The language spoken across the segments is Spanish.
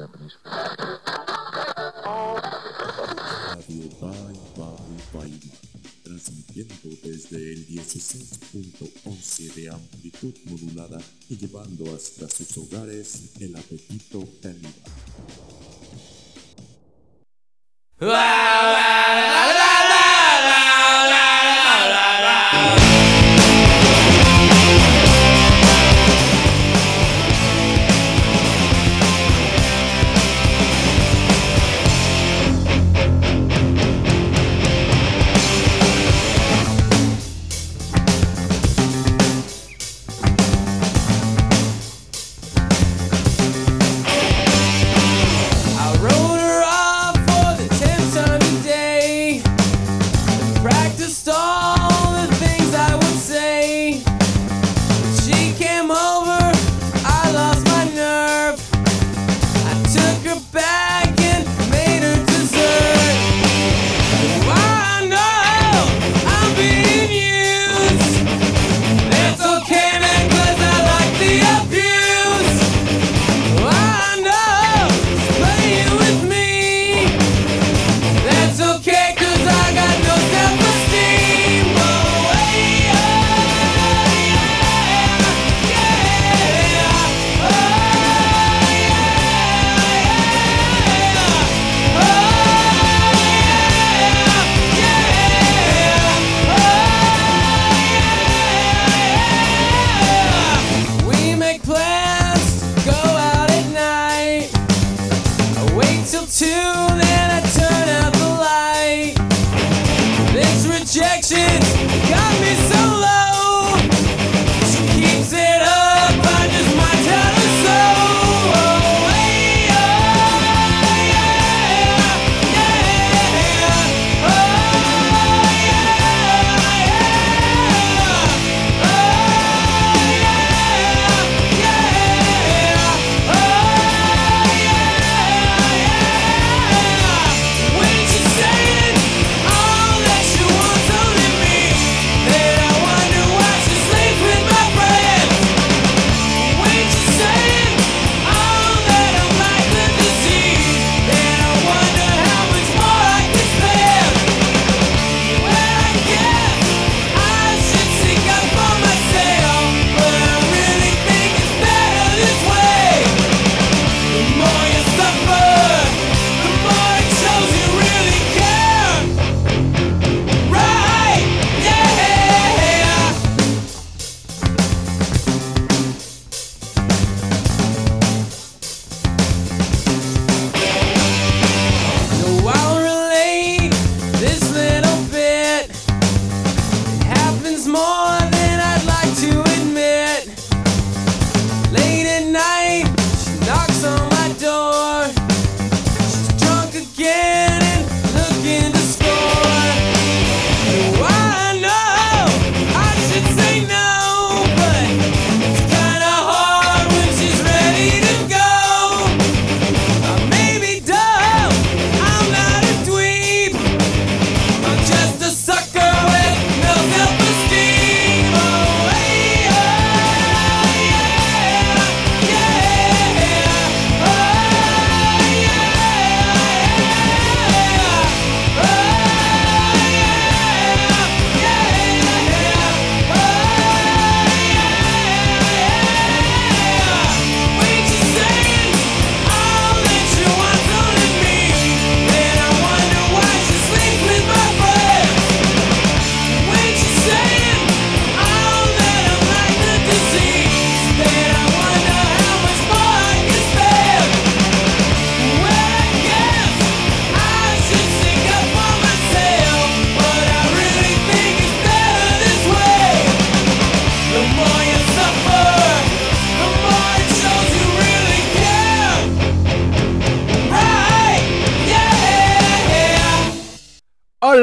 Japanese. Radio Bye Bye Bye, transmitiendo desde el 16.11 de amplitud modulada y llevando hasta sus hogares el apetito caníbal.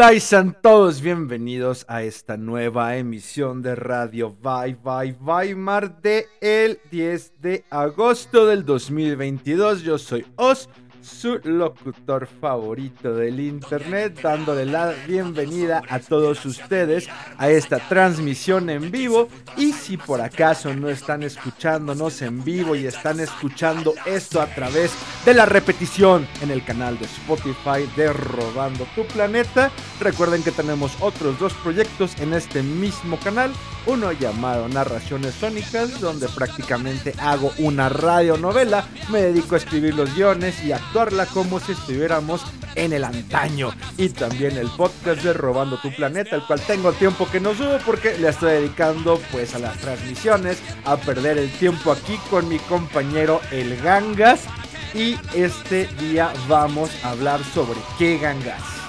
Hola y sean todos bienvenidos a esta nueva emisión de Radio Bye Bye Weimar de el 10 de agosto del 2022. Yo soy Oz su locutor favorito del internet, dándole la bienvenida a todos ustedes a esta transmisión en vivo. Y si por acaso no están escuchándonos en vivo y están escuchando esto a través de la repetición en el canal de Spotify de Robando tu Planeta, recuerden que tenemos otros dos proyectos en este mismo canal. Uno llamado Narraciones Sónicas, donde prácticamente hago una radionovela, me dedico a escribir los guiones y a actuarla como si estuviéramos en el antaño. Y también el podcast de Robando tu Planeta, el cual tengo tiempo que no subo porque le estoy dedicando pues a las transmisiones, a perder el tiempo aquí con mi compañero El Gangas. Y este día vamos a hablar sobre qué gangas.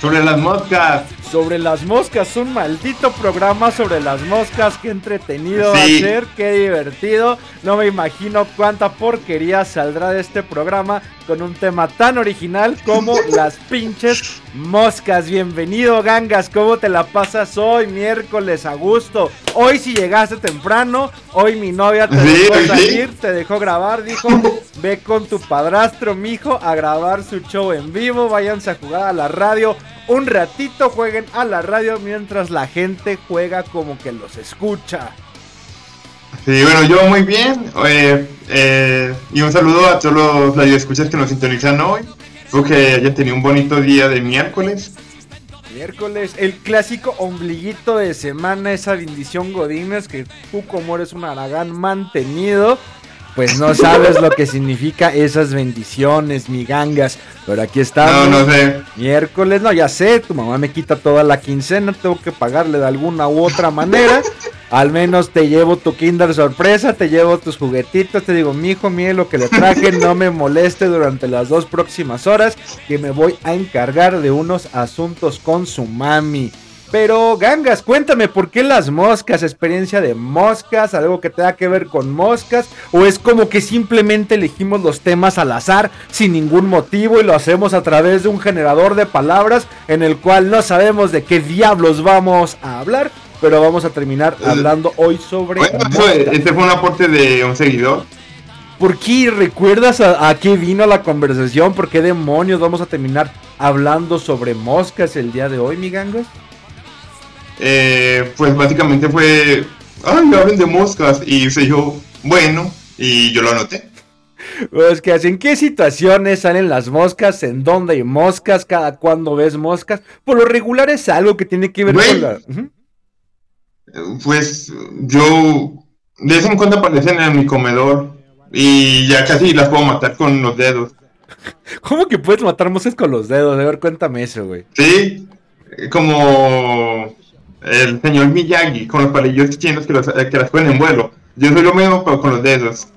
Sobre las moscas. Sobre las moscas, un maldito programa sobre las moscas. Qué entretenido va a ser, qué divertido. No me imagino cuánta porquería saldrá de este programa con un tema tan original como las pinches moscas. Bienvenido, gangas. ¿Cómo te la pasas hoy, miércoles, a gusto? Hoy, si llegaste temprano, hoy mi novia te Sí, dejó sí. salir, te dejó grabar, dijo: Ve con tu padrastro, mijo, a grabar su show en vivo. Váyanse a jugar a la radio un ratito jueguen a la radio mientras la gente juega como que los escucha. Sí, bueno, yo muy bien. eh, eh, y un saludo a todos los radioescuchas que nos sintonizan hoy. Espero que hayan tenido un bonito día de miércoles. Miércoles, el clásico ombliguito de semana, esa bendición Godínez que tú como eres un aragán mantenido, pues no sabes lo que significa esas bendiciones, mi gangas. Pero aquí No, estamos. no sé. Miércoles, no, ya sé, tu mamá me quita toda la quincena, tengo que pagarle de alguna u otra manera. Al menos te llevo tu Kinder sorpresa, te llevo tus juguetitos, te digo, mijo, mire lo que le traje, no me moleste durante las dos próximas horas, que me voy a encargar de unos asuntos con su mami. Pero, Gangas, cuéntame, ¿por qué las moscas? ¿Experiencia de moscas? ¿Algo que tenga que ver con moscas? ¿O es como que simplemente elegimos los temas al azar, sin ningún motivo, y lo hacemos a través de un generador de palabras en el cual no sabemos de qué diablos vamos a hablar? Pero vamos a terminar hablando hoy sobre Bueno, moscas. este fue un aporte de un seguidor. ¿Por qué recuerdas a, a qué vino la conversación? ¿Por qué demonios vamos a terminar hablando sobre moscas el día de hoy, mi Gangas? Eh, pues básicamente fue. Ay, hablen de moscas. Y se dijo, bueno, y yo lo anoté. Que así, ¿en qué situaciones salen las moscas? ¿En dónde hay moscas? ¿Cada cuándo ves moscas? Por lo regular es algo que tiene que ver con la... Ujú. Pues yo de vez en cuando aparecen en mi comedor y ya casi las puedo matar con los dedos. ¿Cómo que puedes matar moscas con los dedos? A ver, cuéntame eso, güey. Sí, como el señor Miyagi con los palillos chinos que, los- que las ponen en vuelo. Yo soy lo mismo pero con los dedos.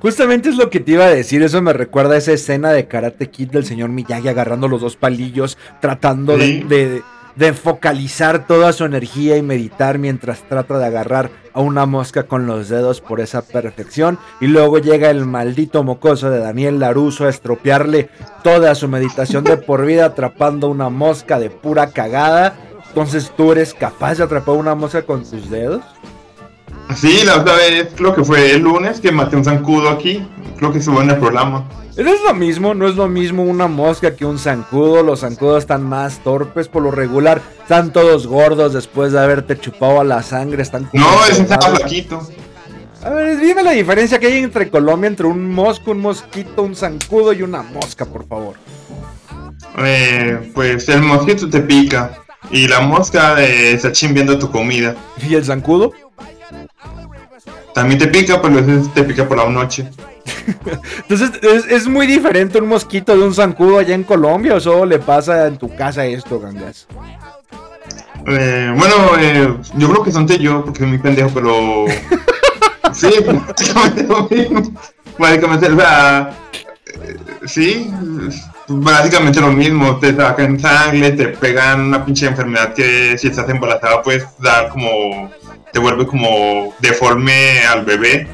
Justamente es lo que te iba a decir, eso me recuerda a esa escena de Karate Kid del señor Miyagi agarrando los dos palillos, tratando de, Sí. de- de focalizar toda su energía y meditar mientras trata de agarrar a una mosca con los dedos por esa perfección. Y luego llega el maldito mocoso de Daniel Laruso a estropearle toda su meditación de por vida atrapando una mosca de pura cagada. Entonces tú eres capaz de atrapar una mosca con tus dedos. Sí, la otra vez creo que fue el lunes que maté un zancudo aquí. Creo que estuvo en el programa. No es lo mismo, no es lo mismo una mosca que un zancudo. Los zancudos están más torpes por lo regular. Están todos gordos después de haberte chupado a la sangre. Están No, estaba enfermados. flaquito. A ver, dime la diferencia que hay entre Colombia, entre un mosco, un mosquito, un zancudo y una mosca, por favor. Eh, pues el mosquito te pica y la mosca eh, está chimbiando tu comida. ¿Y el zancudo? También te pica, pero ese te pica por la noche. Entonces, ¿es, es muy diferente un mosquito de un zancudo allá en Colombia o solo le pasa en tu casa esto, gangas? Eh, bueno, eh, yo creo que son yo, porque soy muy pendejo, pero. sí, básicamente lo mismo. Básicamente, o sea. eh, sí, básicamente lo mismo. Te sacan sangre, te pegan una pinche enfermedad que si estás embarazada puedes dar como. Te vuelve como deforme al bebé.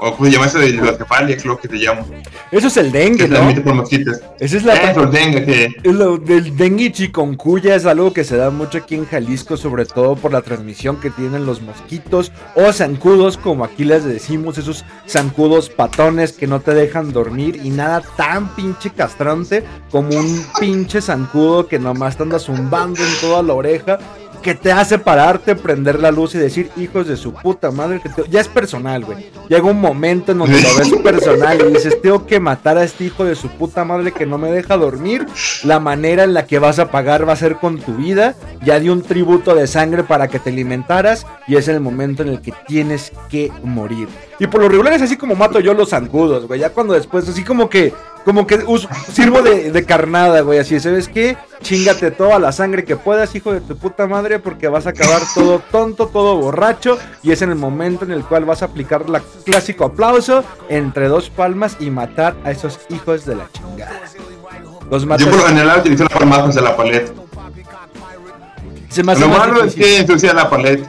O como se llama eso de la cefalia, creo que se llama. Eso es el Que dengue, se ¿no? transmite por mosquitos. Esa es la... Eso, dengue, que. Es Lo del dengue y chikungunya es algo que se da mucho aquí en Jalisco, sobre todo por la transmisión que tienen los mosquitos o zancudos, como aquí les decimos, esos zancudos patones que no te dejan dormir y nada tan pinche castrante como un pinche zancudo que nomás te anda zumbando en toda la oreja. Que te hace pararte, prender la luz y decir, hijos de su puta madre, que te-". ya es personal, güey. Llega un momento en donde lo ves personal y dices, tengo que matar a este hijo de su puta madre que no me deja dormir. La manera en la que vas a pagar va a ser con tu vida. Ya di un tributo de sangre para que te alimentaras y es el momento en el que tienes que morir. Y por lo regular es así como mato yo los zancudos, güey. Ya cuando después, así como que, como que uso- sirvo de, de carnada, güey. Así, ¿sabes qué? Chingate toda la sangre que puedas, hijo de tu puta madre, porque vas a acabar todo tonto, todo borracho. Y es en el momento en el cual vas a aplicar la clásico aplauso entre dos palmas y matar a esos hijos de la chingada. Los matas. Yo por lo general utilizo las palmas de la paleta. Se me hace Lo malo es que ensucia la paleta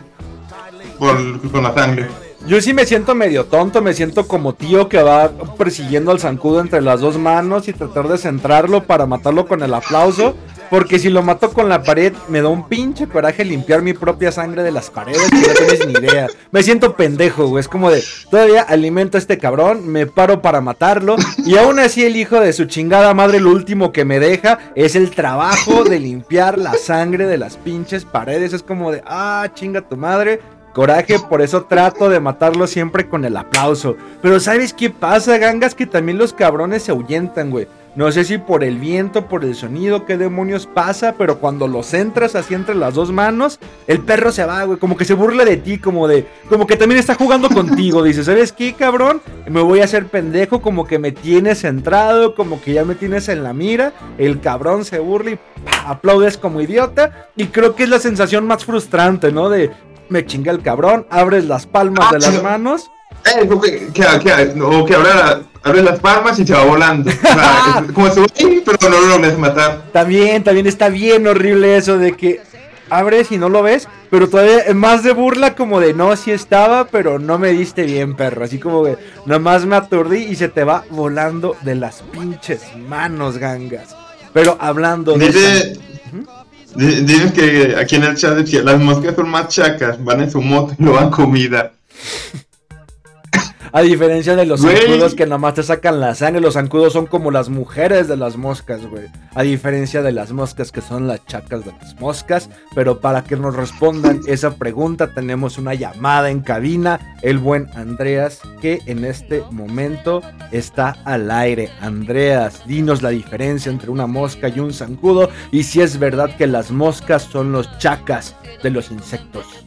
por, con la sangre. Yo sí me siento medio tonto, me siento como tío que va persiguiendo al zancudo entre las dos manos y tratar de centrarlo para matarlo con el aplauso. Porque si lo mato con la pared, me da un pinche coraje limpiar mi propia sangre de las paredes, que no tienes ni idea. Me siento pendejo, güey. Es como de, todavía alimento a este cabrón, me paro para matarlo. Y aún así el hijo de su chingada madre, lo último que me deja es el trabajo de limpiar la sangre de las pinches paredes. Es como de, ah, chinga tu madre. Coraje, por eso trato de matarlo siempre con el aplauso. Pero ¿sabes qué pasa, gangas? Que también los cabrones se ahuyentan, güey. No sé si por el viento, por el sonido, qué demonios pasa, pero cuando los entras así entre las dos manos, el perro se va, güey, como que se burla de ti, como de, como que también está jugando contigo, dice, ¿sabes qué, cabrón? Me voy a hacer pendejo, como que me tienes centrado, como que ya me tienes en la mira, el cabrón se burla y aplaudes como idiota, y creo que es la sensación más frustrante, ¿no? De, me chinga el cabrón, abres las palmas de las manos. Eh, que, que, que, o que ahora abre las palmas y se va volando. O sea, es como se pero no lo logras matar. También, también está bien horrible eso de que abres y no lo ves, pero todavía es más de burla como de no, sí estaba, pero no me diste bien, perro. Así como que nomás me aturdí y se te va volando de las pinches manos, gangas. Pero hablando de... Dice, Dicen que aquí en el chat decía, las moscas son más chacas, van en su moto y no van comida. A diferencia de los zancudos que nomás te sacan la sangre, los zancudos son como las mujeres de las moscas, güey. A diferencia de las moscas que son las chacas de las moscas. Pero para que nos respondan esa pregunta tenemos una llamada en cabina. El buen Andreas que en este momento está al aire. Andreas, dinos la diferencia entre una mosca y un zancudo. Y si es verdad que las moscas son los chacas de los insectos.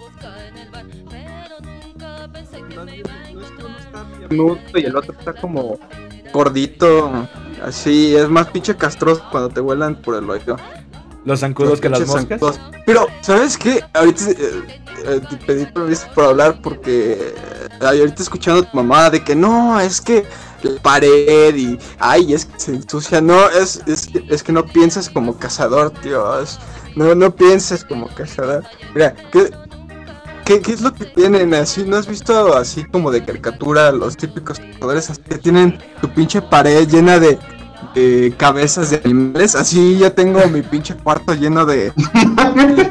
Nudo y el otro está como gordito, así, es más pinche castroso cuando te vuelan por el oído. Los zancudos que las moscas. zancudos. Pero, ¿sabes qué? Ahorita eh, eh, te pedí permiso por hablar porque eh, ahorita escuchando a tu mamá de que no, es que la pared y ay, es que se ensucia. No, es, es, que- es que no piensas como cazador, tío. es- no, no pienses como cazador. Mira, ¿qué, qué, qué es lo que tienen así? ¿No has visto así como de caricatura los típicos cazadores así que tienen tu pinche pared llena de de cabezas de animales. Así ya tengo mi pinche cuarto lleno de.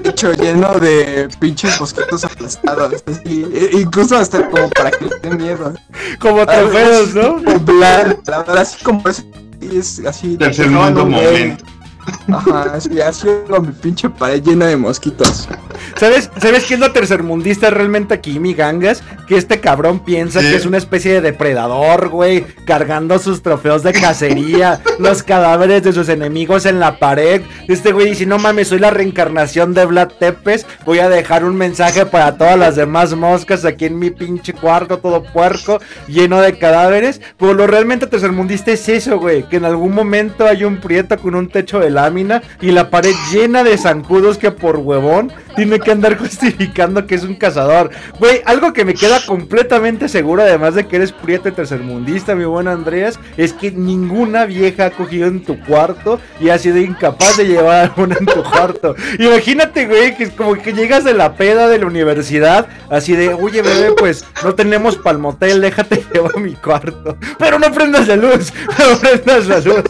hecho lleno de pinches mosquitos aplastados. Así, e- incluso hasta como para que les den miedo. Como trofeos, ¿no? La verdad, así como es. es así. Tercer mundo momento. Ajá, así, así tengo mi pinche pared llena de mosquitos. ¿Sabes, ¿Sabes qué es lo tercermundista realmente aquí, mi gangas? Que este cabrón piensa Sí. que es una especie de depredador, güey, cargando sus trofeos de cacería, los cadáveres de sus enemigos en la pared. Este güey dice, no mames, soy la reencarnación de Vlad Tepes, voy a dejar un mensaje para todas las demás moscas aquí en mi pinche cuarto, todo puerco, lleno de cadáveres. Pero lo realmente tercermundista es eso, güey, que en algún momento hay un prieto con un techo de lámina y la pared llena de zancudos que por huevón tiene que andar justificando que es un cazador. Güey, algo que me queda completamente seguro, además de que eres prieto tercermundista, mi buen Andreas, es que ninguna vieja ha cogido en tu cuarto y ha sido incapaz de llevar alguna en tu cuarto. Imagínate, güey, que es como que llegas de la peda de la universidad, así de, oye, bebé, pues no tenemos palmotel, déjate llevar mi cuarto. Pero no prendas la luz, no prendas la luz.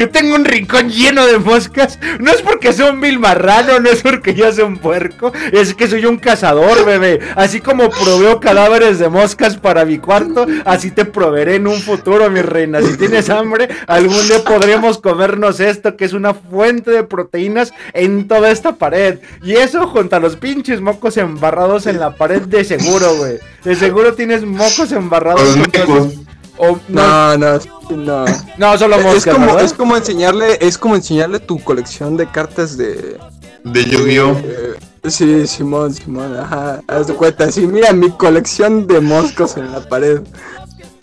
Que tengo un rincón lleno de moscas. No es porque sea un vil marrano, no es porque yo sea un puerco, es que soy un cazador, bebé. Así como proveo cadáveres de moscas para mi cuarto, así te proveeré en un futuro, mi reina. Si tienes hambre, algún día podremos comernos esto, que es una fuente de proteínas en toda esta pared. Y eso junto a los pinches mocos embarrados en la pared de seguro, güey. De seguro tienes mocos embarrados. Los mecos. O- no, No, no, no. no, solo Es moscas, como, ¿verdad? es como enseñarle, es como enseñarle tu colección de cartas de. De Yu-Gi-Oh! eh, sí, Simón, Simón, ajá. Haz de cuenta, sí, mira mi colección de moscos en la pared.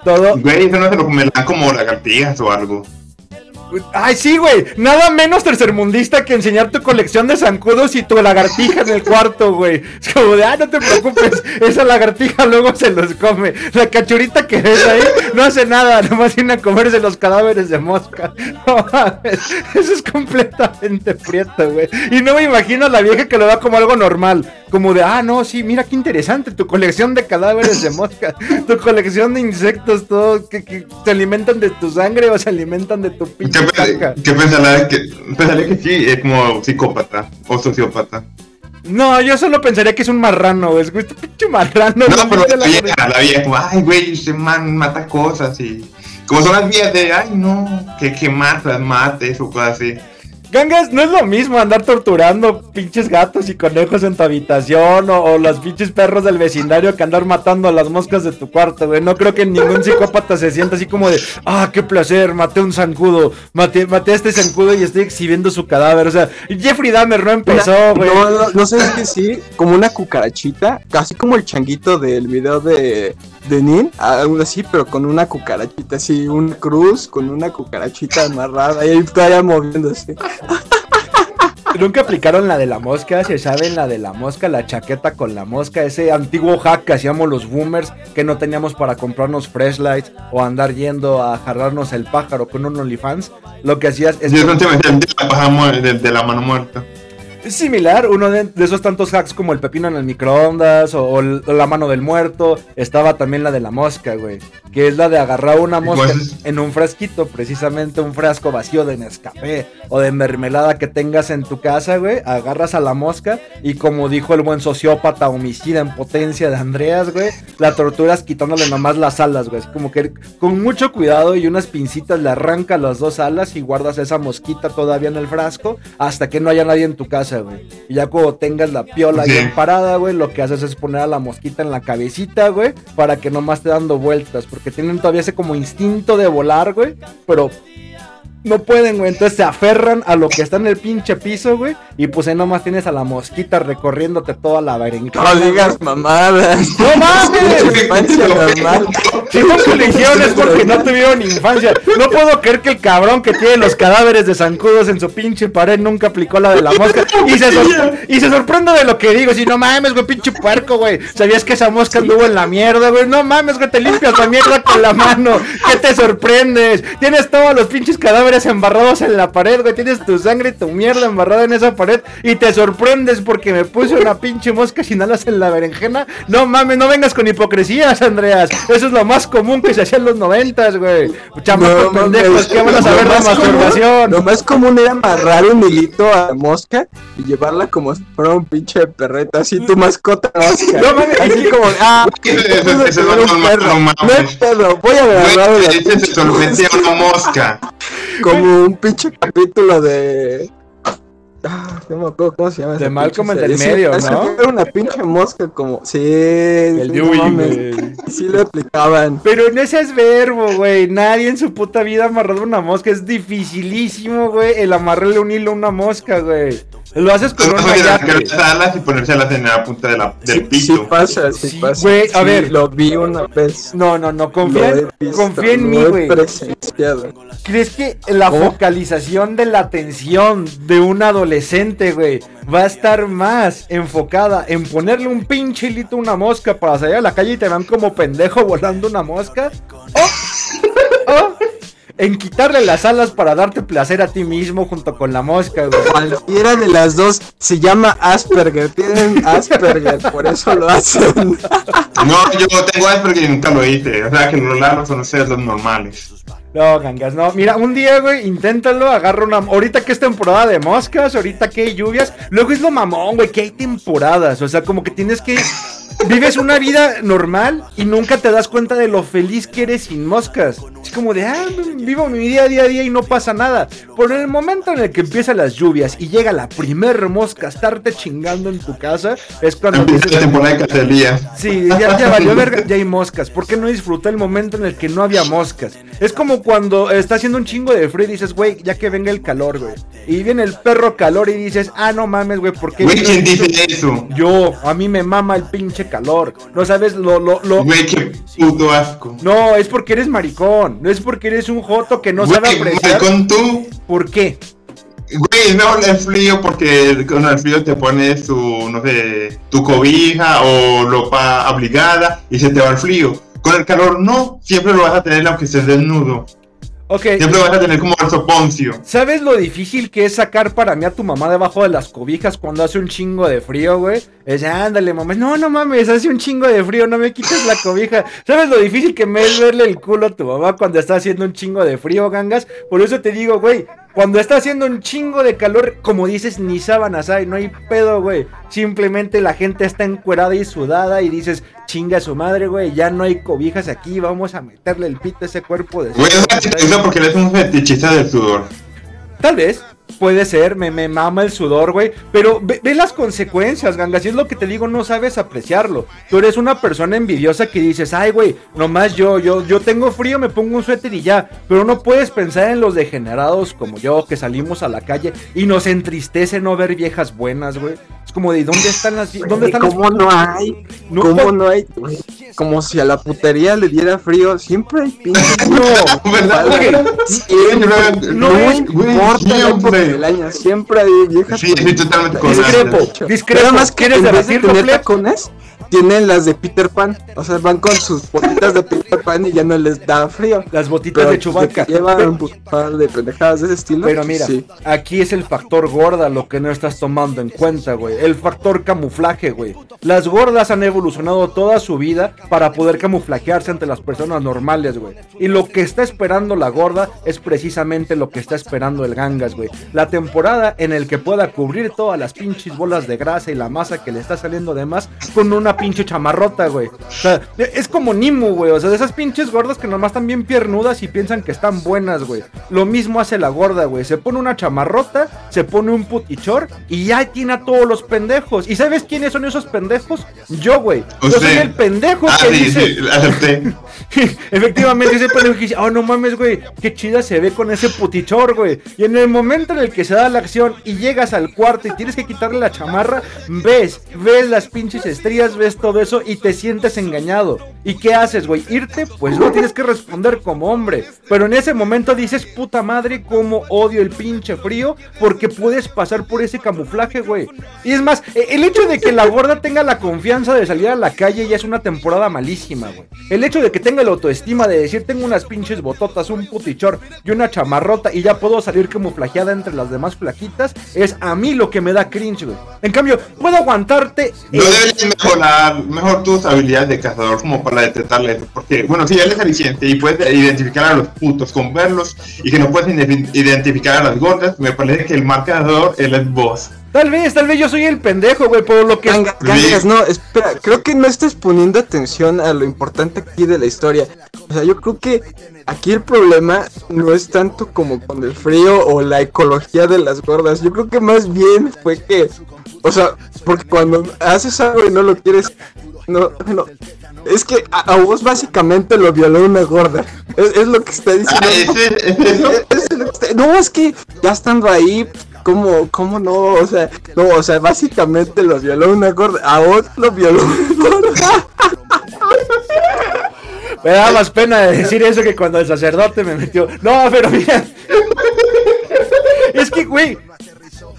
Todo. Güey, eso no se lo comerán como lagartijas o algo. Ay, sí, güey. Nada menos tercermundista que enseñar tu colección de zancudos y tu lagartija en el cuarto, güey. Es como de, ah, no te preocupes. Esa lagartija luego se los come. La cachurita que ves ahí no hace nada. Nomás viene a comerse los cadáveres de mosca. No mames. Eso es completamente prieto, güey. Y no me imagino a la vieja que lo da como algo normal. Como de, ah, no, sí, mira qué interesante. Tu colección de cadáveres de mosca. Tu colección de insectos, todos que, que se alimentan de tu sangre o se alimentan de tu pinche ¿Qué, qué pensará que, pensaría que sí, es como psicópata o sociópata. No, yo solo pensaría que es un marrano, güey. Es que este pinche marrano. No, no pero la la- vieja, la vieja, como, ay, güey, ese man mata cosas y. Como son las vías de, ay, no, que, que matas, mates o cosas así. Gangas, no es lo mismo andar torturando pinches gatos y conejos en tu habitación o, o los pinches perros del vecindario que andar matando a las moscas de tu cuarto, güey. No creo que ningún psicópata se sienta así como de, ah, qué placer, maté un zancudo, maté, maté a este zancudo y estoy exhibiendo su cadáver. O sea, Jeffrey Dahmer no empezó, güey. No, no, no sabes que sí, como una cucarachita, casi como el changuito del video de, de Nin, algo así, pero con una cucarachita, así, un cruz con una cucarachita amarrada y ahí todavía moviéndose. Nunca aplicaron la de la mosca, se saben la de la mosca, la chaqueta con la mosca, ese antiguo hack que hacíamos los boomers que no teníamos para comprarnos flashlights o andar yendo a jarrarnos el pájaro con un OnlyFans. Lo que hacías es Yo no te metí de de la mano muerta. Es similar, uno de, de esos tantos hacks como el pepino en el microondas o, la mano del muerto. Estaba también la de la mosca, güey. Que es la de agarrar una ¿Y mosca es? en un frasquito, precisamente un frasco vacío de Nescafé o de mermelada que tengas en tu casa, güey. Agarras a la mosca y como dijo el buen sociópata homicida en potencia de Andreas, güey, la torturas quitándole nomás las alas, güey. Así como que con mucho cuidado y unas pincitas le arrancas las dos alas y guardas esa mosquita todavía en el frasco hasta que no haya nadie en tu casa, güey. Y ya cuando tengas la piola Sí. bien parada, güey, lo que haces es poner a la mosquita en la cabecita, güey, para que nomás te dando vueltas, porque tienen todavía ese como instinto de volar, güey, pero no pueden, güey. Entonces se aferran a lo que está en el pinche piso, güey. Y pues ahí nomás tienes a la mosquita recorriéndote toda la berenjena. No digas mamadas. ¡No mames! Infancia. Si no se es porque no tuvieron infancia. No puedo creer que el cabrón que tiene los cadáveres de zancudos en su pinche pared nunca aplicó la de la mosca. Y se, y se sorprende de lo que digo. Si no mames, güey, pinche puerco, güey. ¿Sabías que esa mosca anduvo en la mierda, güey? No mames, güey, te limpias la mierda con la mano. ¿Qué te sorprendes? Tienes todos los pinches cadáveres embarrados en la pared, güey. Tienes tu sangre y tu mierda embarrada en esa pared. Y te sorprendes porque me puse una pinche mosca sin alas en la berenjena. No mames, no vengas con hipocresías, Andreas. Eso es lo más común que se hacía en los noventas, güey. Chamacos No, pendejos. ¿qué van a saber de común- masturbación? Lo más común era amarrar un hilito a la mosca y llevarla como si fuera un pinche perreta, así tu mascota mosca. No, mames, así como, ah, un es normal, perro. no es pedo, voy a agarrar una mosca. Como un pinche capítulo de. Ah, no me acuerdo cómo se llama. De Malcolm en el medio, Sí, ¿no? Era una pinche mosca como. Sí, El no Dewey. Sí lo aplicaban. Pero no ese es verbo, güey. Nadie en su puta vida ha amarrado una mosca. Es dificilísimo, güey, el amarrarle un hilo a una mosca, güey. Lo haces con Solo un pueden mayate. arrancar las alas y ponérselas en la punta de la, del Sí, pito. sí pasa, sí, Sí, pasa. güey, a Sí, ver. Lo vi una vez. No, no, no, confía, visto, confía en mí, güey. ¿Crees que la ¿Cómo? focalización de la atención de un adolescente, güey, va a estar más enfocada en ponerle un pinche hilito a una mosca para salir a la calle y te vean como pendejo volando una mosca? ¿O, o en quitarle las alas para darte placer a ti mismo junto con la mosca, güey? Cualquiera de las dos se llama Asperger. Tienen Asperger, por eso lo hacen. No, yo tengo Asperger y nunca lo hice. O sea, que no lo son ustedes los normales. No, gangas, no. Mira, un día, güey, inténtalo, agarra una. Ahorita que es temporada de moscas, ahorita que hay lluvias. Luego es lo mamón, güey, que hay temporadas. O sea, como que tienes que. Vives una vida normal y nunca te das cuenta de lo feliz que eres sin moscas. Es como de, ah, vivo mi día a día a día y no pasa nada. En el momento en el que empiezan las lluvias y llega la primer mosca a estarte chingando en tu casa, es cuando Empieza la temporada de cacería. Sí, ya, ya valió verga, ya hay moscas. ¿Por qué no disfruté el momento en el que no había moscas? Es como cuando está haciendo un chingo de frío y dices, güey, ya que venga el calor, güey. Y viene el perro calor y dices, ah, no mames, güey, ¿por qué? Güey, ¿quién dice eso? Yo, a mí me mama el pinche calor. No sabes lo, lo, lo. Güey, qué puto asco. No, es porque eres maricón. No es porque eres un joto que no Güey, sabe apreciar. con tú. ¿Por qué? Güey, es frío porque con el frío te pones tu, no sé, tu cobija o ropa abrigada y se te va el frío. Con el calor no, siempre lo vas a tener aunque estés desnudo. Ok. Siempre vas a tener como el soponcio. ¿Sabes lo difícil que es sacar para mí a tu mamá debajo de las cobijas cuando hace un chingo de frío, güey? Es, ándale, mamá. No, no mames, hace un chingo de frío, no me quites la cobija. ¿Sabes lo difícil que me es verle el culo a tu mamá cuando está haciendo un chingo de frío, gangas? Por eso te digo, güey, cuando está haciendo un chingo de calor, como dices, ni sábanas hay, no hay pedo, güey. Simplemente la gente está encuerada y sudada y dices, chinga su madre, güey, ya no hay cobijas aquí, vamos a meterle el pito a ese cuerpo de... Güey, eso porque eres un fetichista del sudor. Tal vez, puede ser, me, me mama el sudor, güey. Pero ve, ve las consecuencias, ganga. Si es lo que te digo, no sabes apreciarlo. Tú eres una persona envidiosa que dices, ay, güey, nomás yo, yo, yo tengo frío, me pongo un suéter y ya. Pero no puedes pensar en los degenerados como yo, que salimos a la calle y nos entristece no ver viejas buenas, güey. Es como de, ¿dónde están las ¿Dónde están las ¿Cómo no hay? No, ¿Cómo no hay? Como si a la putería le diera frío. Siempre hay pinches. No, ¿Verdad? Siempre. No, importa siempre. del año. Siempre hay viejas. Sí, sí, totalmente con Discrepo, discrepo. Nada más ¿Quieres en vez de debatirlo, tener Flep? tacones, tienen las de Peter Pan. O sea, van con sus botitas de Peter Pan y ya no les da frío. Las botitas Pero de Chewbacca. que llevan Pero- un par de pendejadas de ese estilo. Pero mira, sí. aquí es el factor gorda lo que no estás tomando en cuenta, güey. El factor camuflaje, güey. Las gordas han evolucionado toda su vida para poder camuflajearse ante las personas normales, güey. Y lo que está esperando la gorda es precisamente lo que está esperando el gangas, güey. La temporada en el que pueda cubrir todas las pinches bolas de grasa y la masa que le está saliendo de más con una pinche chamarrota, güey. O sea, es como Nimu, güey. O sea, de esas pinches gordas que nomás están bien piernudas y piensan que están buenas, güey. Lo mismo hace la gorda, güey. Se pone una chamarrota, se pone un putichor y ya tiene a todos los pendejos. ¿Y sabes quiénes son esos pendejos? Yo, güey. Yo soy el pendejo Ah, que sí, dice. sí. Efectivamente, ese pendejo que dice, oh no mames, güey, qué chida se ve con ese putichor, güey. Y en el momento el que se da la acción y llegas al cuarto y tienes que quitarle la chamarra, ves, ves las pinches estrellas, ves todo eso y te sientes engañado. ¿Y qué haces, güey? ¿Irte? Pues no tienes que responder como hombre. Pero en ese momento dices, puta madre, cómo odio el pinche frío, porque puedes pasar por ese camuflaje, güey. Y es más, e- el hecho de que la gorda tenga la confianza de salir a la calle ya es una temporada malísima, güey. El hecho de que tenga la autoestima de decir, tengo unas pinches bototas, un putichor y una chamarrota y ya puedo salir camuflajeada entre las demás flaquitas, es a mí lo que me da cringe, güey. En cambio, puedo aguantarte. No deberías mejorar mejor tus habilidades de cazador como para detectarle eso. Porque, bueno, si eres eficiente y puedes identificar a los putos con verlos y que no puedes ide- identificar a las gordas, me parece que el mal cazador él es vos. Tal vez, tal vez yo soy el pendejo, güey, por lo que... Ganga- Gangas, no, espera, creo que no estás poniendo atención a lo importante aquí de la historia. O sea, yo creo que aquí el problema no es tanto como con el frío o la ecología de las gordas. Yo creo que más bien fue que, o sea, porque cuando haces algo y no lo quieres, no, no. Es que a, a vos básicamente lo violó una gorda. Es, es lo que está diciendo. Ah, ese, es eso. Es- es lo que está- No, es que ya estando ahí, ¿cómo, ¿cómo no? O sea, no, o sea, básicamente lo violó una gorda. A vos lo violó una gorda. Me da más pena de decir eso que cuando el sacerdote me metió. No, pero mira. Es que, güey.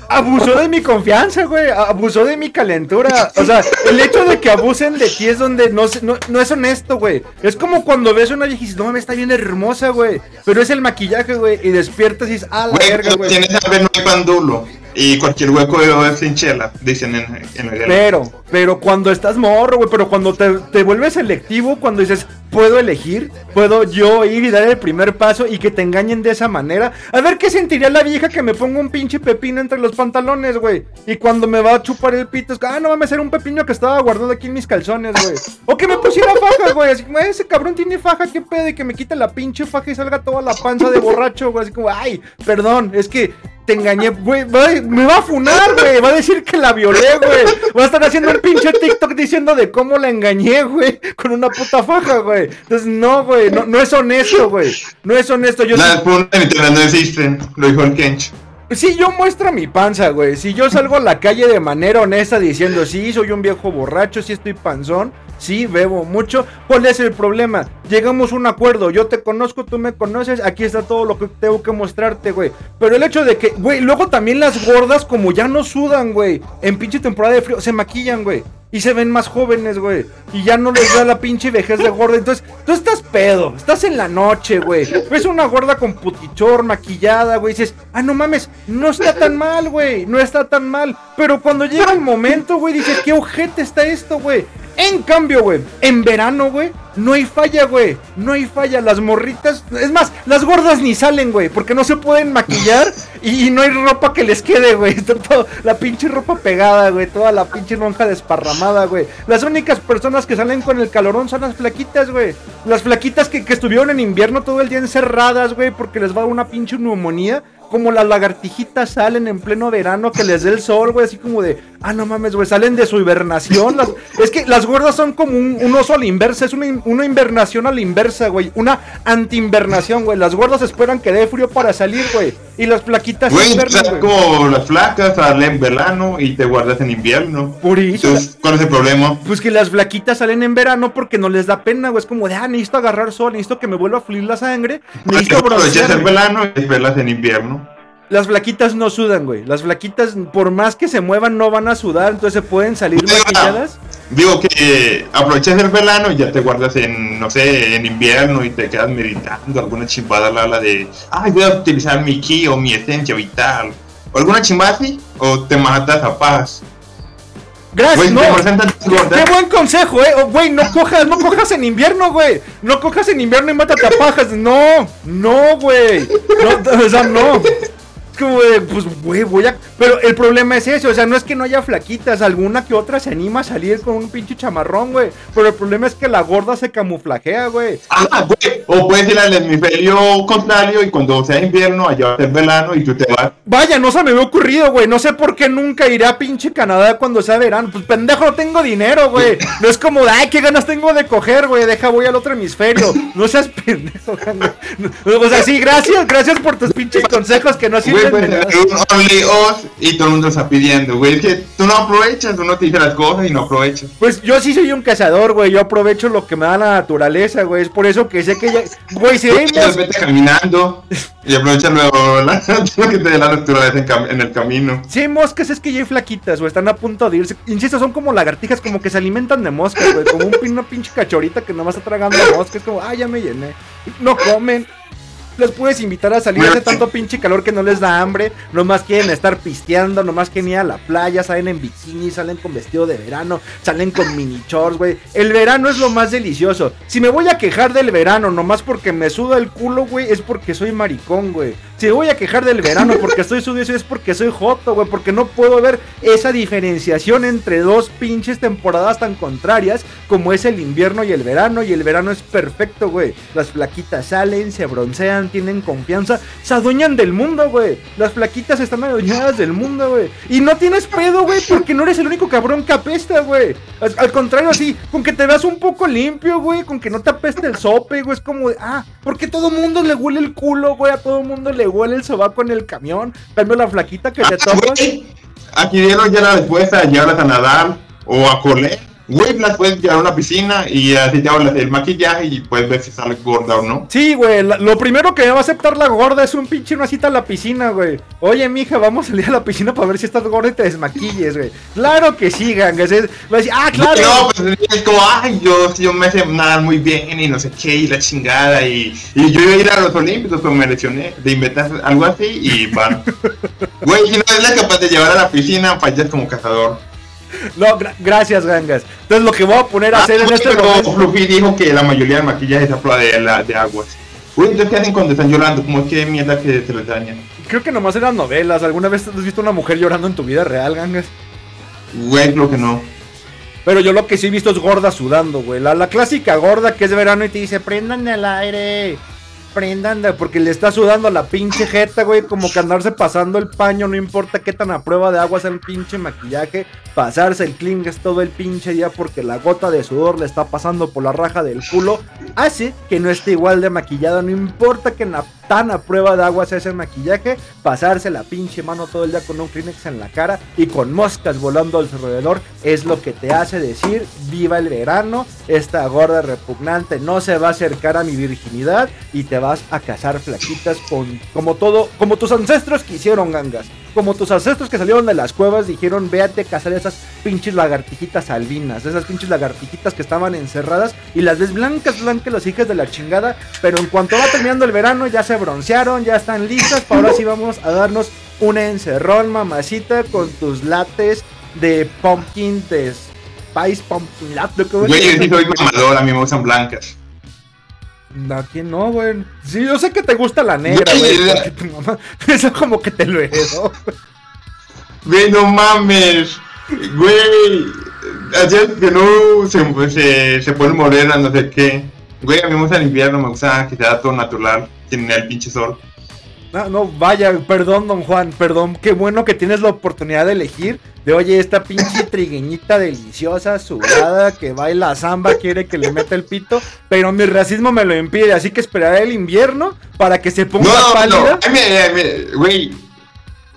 Abusó de mi confianza, güey. Abusó de mi calentura. O sea, el hecho de que abusen de ti es donde no, no, no es honesto, güey. Es como cuando ves a una vieja y dices, no mames, está bien hermosa, güey. Pero es el maquillaje, güey. Y despiertas y dices, ah, la Güey, verga, güey. tienes hambre no hay pan duro. Y cualquier hueco es sin chela, dicen en, en la guerra. Pero, pero cuando estás morro, güey, pero cuando te, te vuelves selectivo, cuando dices, puedo elegir, puedo yo ir y dar el primer paso y que te engañen de esa manera. A ver qué sentiría la vieja que me ponga un pinche pepino entre los pantalones, güey. Y cuando me va a chupar el pito, es que, ah, no mames, era un pepino que estaba guardado aquí en mis calzones, güey. O que me pusiera faja, güey. Así como, ese cabrón tiene faja, qué pedo, y que me quite la pinche faja y salga toda la panza de borracho, güey. Así como, ay, perdón, es que te engañé, güey. Me va a funar, güey. Va a decir que la violé, güey. Va a estar haciendo un pinche TikTok diciendo de cómo la engañé, güey. Con una puta faja, güey. Entonces, no, güey. No, no es honesto, güey. No es honesto. Yo Las internet no existen, lo dijo el Kench. si yo muestro mi panza, güey. Si yo salgo a la calle de manera honesta diciendo, sí, soy un viejo borracho, sí estoy panzón, sí, bebo mucho. ¿Cuál es el problema? Llegamos a un acuerdo. Yo te conozco, tú me conoces. Aquí está todo lo que tengo que mostrarte, güey. Pero el hecho de que, güey, luego también las gordas, como ya no sudan, güey. En pinche temporada de frío, se maquillan, güey. Y se ven más jóvenes, güey. Y ya no les da la pinche vejez de gorda. Entonces, tú estás pedo. Estás en la noche, güey. Ves una gorda con putichor, maquillada, güey. Dices, ah, no mames, no está tan mal, güey. No está tan mal. Pero cuando llega el momento, güey, dices, qué ojete está esto, güey. En cambio, güey, en verano, güey, no hay falla, güey. No hay falla. Las morritas, es más, las gordas ni salen, güey, porque no se pueden maquillar y, no hay ropa que les quede, güey. Está todo- la pinche ropa pegada, güey. Toda la pinche lonja desparramada, güey. Las únicas personas que salen con el calorón son las flaquitas, güey. Las flaquitas que, que estuvieron en invierno todo el día encerradas, güey, porque les va una pinche neumonía. Como las lagartijitas salen en pleno verano que les dé el sol, güey, así como de, ah, no mames, güey, salen de su hibernación. es que las gordas son como un, oso a la inversa, es una, una invernación a la inversa, güey, una anti-invernación, güey. Las gordas esperan que dé frío para salir, güey, y las flaquitas Güey, estás como las flacas, salen en verano y te guardas en invierno. Por eso, Entonces, ¿cuál es el problema? Pues que las flaquitas salen en verano porque no les da pena, güey. Es como de, ah, necesito agarrar sol, necesito que me vuelva a fluir la sangre, necesito Aprovechas el verano y verlas en invierno. Las flaquitas no sudan, güey. Las flaquitas, por más que se muevan, no van a sudar, entonces se pueden salir maquilladas. Digo que aprovechas el verano y ya te guardas en, no sé, en invierno y te quedas meditando alguna chimbada la la de, ay, voy a utilizar mi ki o mi esencia vital. O alguna chimbada así, o te matas a paz. Gracias, Güey, no. Qué, qué buen consejo, eh. Güey, no cojas, no cojas en invierno, güey. No cojas en invierno y mátate a pajas. No, no, güey. No, o sea, no. Como de, pues, güey, voy a. Pero el problema es eso, o sea, no es que no haya flaquitas, alguna que otra se anima a salir con un pinche chamarrón, güey. Pero el problema es que la gorda se camuflajea, güey. Ah, güey. O puedes ir al hemisferio contrario y cuando sea invierno, allá va a ser verano y tú te vas. Vaya, no se me había ocurrido, güey. No sé por qué nunca iré a pinche Canadá cuando sea verano. Pues pendejo, no tengo dinero, güey. No es como ay, qué ganas tengo de coger, güey. Deja, voy al otro hemisferio. No seas pendejo, güey. O sea, sí, gracias, gracias por tus pinches consejos que no sirven un only us y todo el mundo está pidiendo, güey. Es que tú no aprovechas, uno te dice las cosas y no aprovechas. Pues yo sí soy un cazador, güey. Yo aprovecho lo que me da la naturaleza, güey. Es por eso que sé que ya. Güey, si hay Entonces mos- vete caminando y aprovecha luego la, lo que te dé la naturaleza en, cam- en el camino. Si hay moscas es que ya hay flaquitas, güey, están a punto de irse. Insisto, son como lagartijas, como que se alimentan de moscas, güey. Como un, pin- una pinche cachorita que nomás está tragando moscas. Es como, ah, ya me llené. No comen. Los puedes invitar a salir, hace tanto pinche calor que no les da hambre. Nomás quieren estar pisteando, nomás quieren ir a la playa, salen en bikini, salen con vestido de verano, salen con mini shorts, güey. El verano es lo más delicioso. Si me voy a quejar del verano nomás porque me suda el culo, güey, es porque soy maricón, güey. Si voy a quejar del verano porque estoy sucio, es porque soy joto, güey. Porque no puedo ver esa diferenciación entre dos pinches temporadas tan contrarias como es el invierno y el verano. Y el verano es perfecto, güey. Las flaquitas salen, se broncean, tienen confianza, se adueñan del mundo, güey. Las flaquitas están adueñadas del mundo, güey. Y no tienes pedo, güey, porque no eres el único cabrón que apesta, güey. Al, contrario, así, con que te veas un poco limpio, güey, con que no te apeste el sope, güey, es como ah, porque todo mundo le huele el culo, güey, a todo mundo le huele el sobaco en el camión. Cambio la flaquita que te Ah, güey, Aquí dieron ya la respuesta, llevarlas a nadar o a correr Güey, las puedes llevar a una piscina y así te hablas el maquillaje y puedes ver si sale gorda o no. Sí, güey, lo primero que me va a aceptar la gorda es un pinche una cita a la piscina, güey. Oye, mija, vamos a salir a la piscina para ver si estás gorda y te desmaquilles, güey. Claro que sí, gangas. es- Va a decir, ah, claro. No, pues es como, ay, yo, yo me sé nadar muy bien y no sé qué, y la chingada. Y, y yo iba a ir a los Olímpicos, pero me lesioné de inventar algo así y van. Güey, si no eres capaz de llevar a la piscina, fallas como cazador. No, gra- gracias, gangas. Entonces lo que voy a poner a Ah, hacer en este pero momento. Fluffy dijo que la mayoría del maquillaje es a prueba de, la- de aguas. Güey, entonces, ¿qué hacen cuando están llorando? ¿Cómo es que mierda que se les daña? Creo que nomás eran novelas. ¿Alguna vez has visto una mujer llorando en tu vida real, gangas? Güey, creo que no. Pero yo lo que sí he visto es gorda sudando, güey. La, la clásica gorda que es de verano y te dice, prendan el aire. Prendan, de-", porque le está sudando la pinche jeta, güey. Como que andarse pasando el paño, no importa qué tan a prueba de agua sea el pinche maquillaje. Pasarse el Kleenex todo el pinche día porque la gota de sudor le está pasando por la raja del culo. Hace que no esté igual de maquillada. No importa que tan a prueba de agua sea ese maquillaje. Pasarse la pinche mano todo el día con un Kleenex en la cara y con moscas volando al alrededor es lo que te hace decir viva el verano. Esta gorda repugnante no se va a acercar a mi virginidad y te vas a cazar flaquitas con como todo, como tus ancestros que hicieron gangas. Como tus ancestros que salieron de las cuevas dijeron, véate a cazar esas pinches lagartijitas albinas, esas pinches lagartijitas que estaban encerradas y las ves blancas, blancas, las hijas de la chingada, pero en cuanto va terminando el verano ya se broncearon, ya están listas, para ahora sí vamos a darnos un encerrón, mamacita, con tus lates de pumpkin, de spice pumpkin latte, ¿cómo se Güey, yo sí soy mamador, a mí me gustan blancas. ¿A quién no, güey? Sí, yo sé que te gusta la negra, Güey, güey, la- porque tu mamá, eso como que te lo heredó. Güey, no mames. Güey, ayer que no se, se, se pone morena, no sé qué. Güey, a mí me gusta el invierno, me gusta que sea todo natural, sin el pinche sol. No, no, vaya, perdón, don Juan, perdón. Qué bueno que tienes la oportunidad de elegir. De oye, esta pinche trigueñita deliciosa, sudada, que baila samba, quiere que le meta el pito. Pero mi racismo me lo impide, así que esperaré el invierno para que se ponga No, no, pálida. ay, me- güey.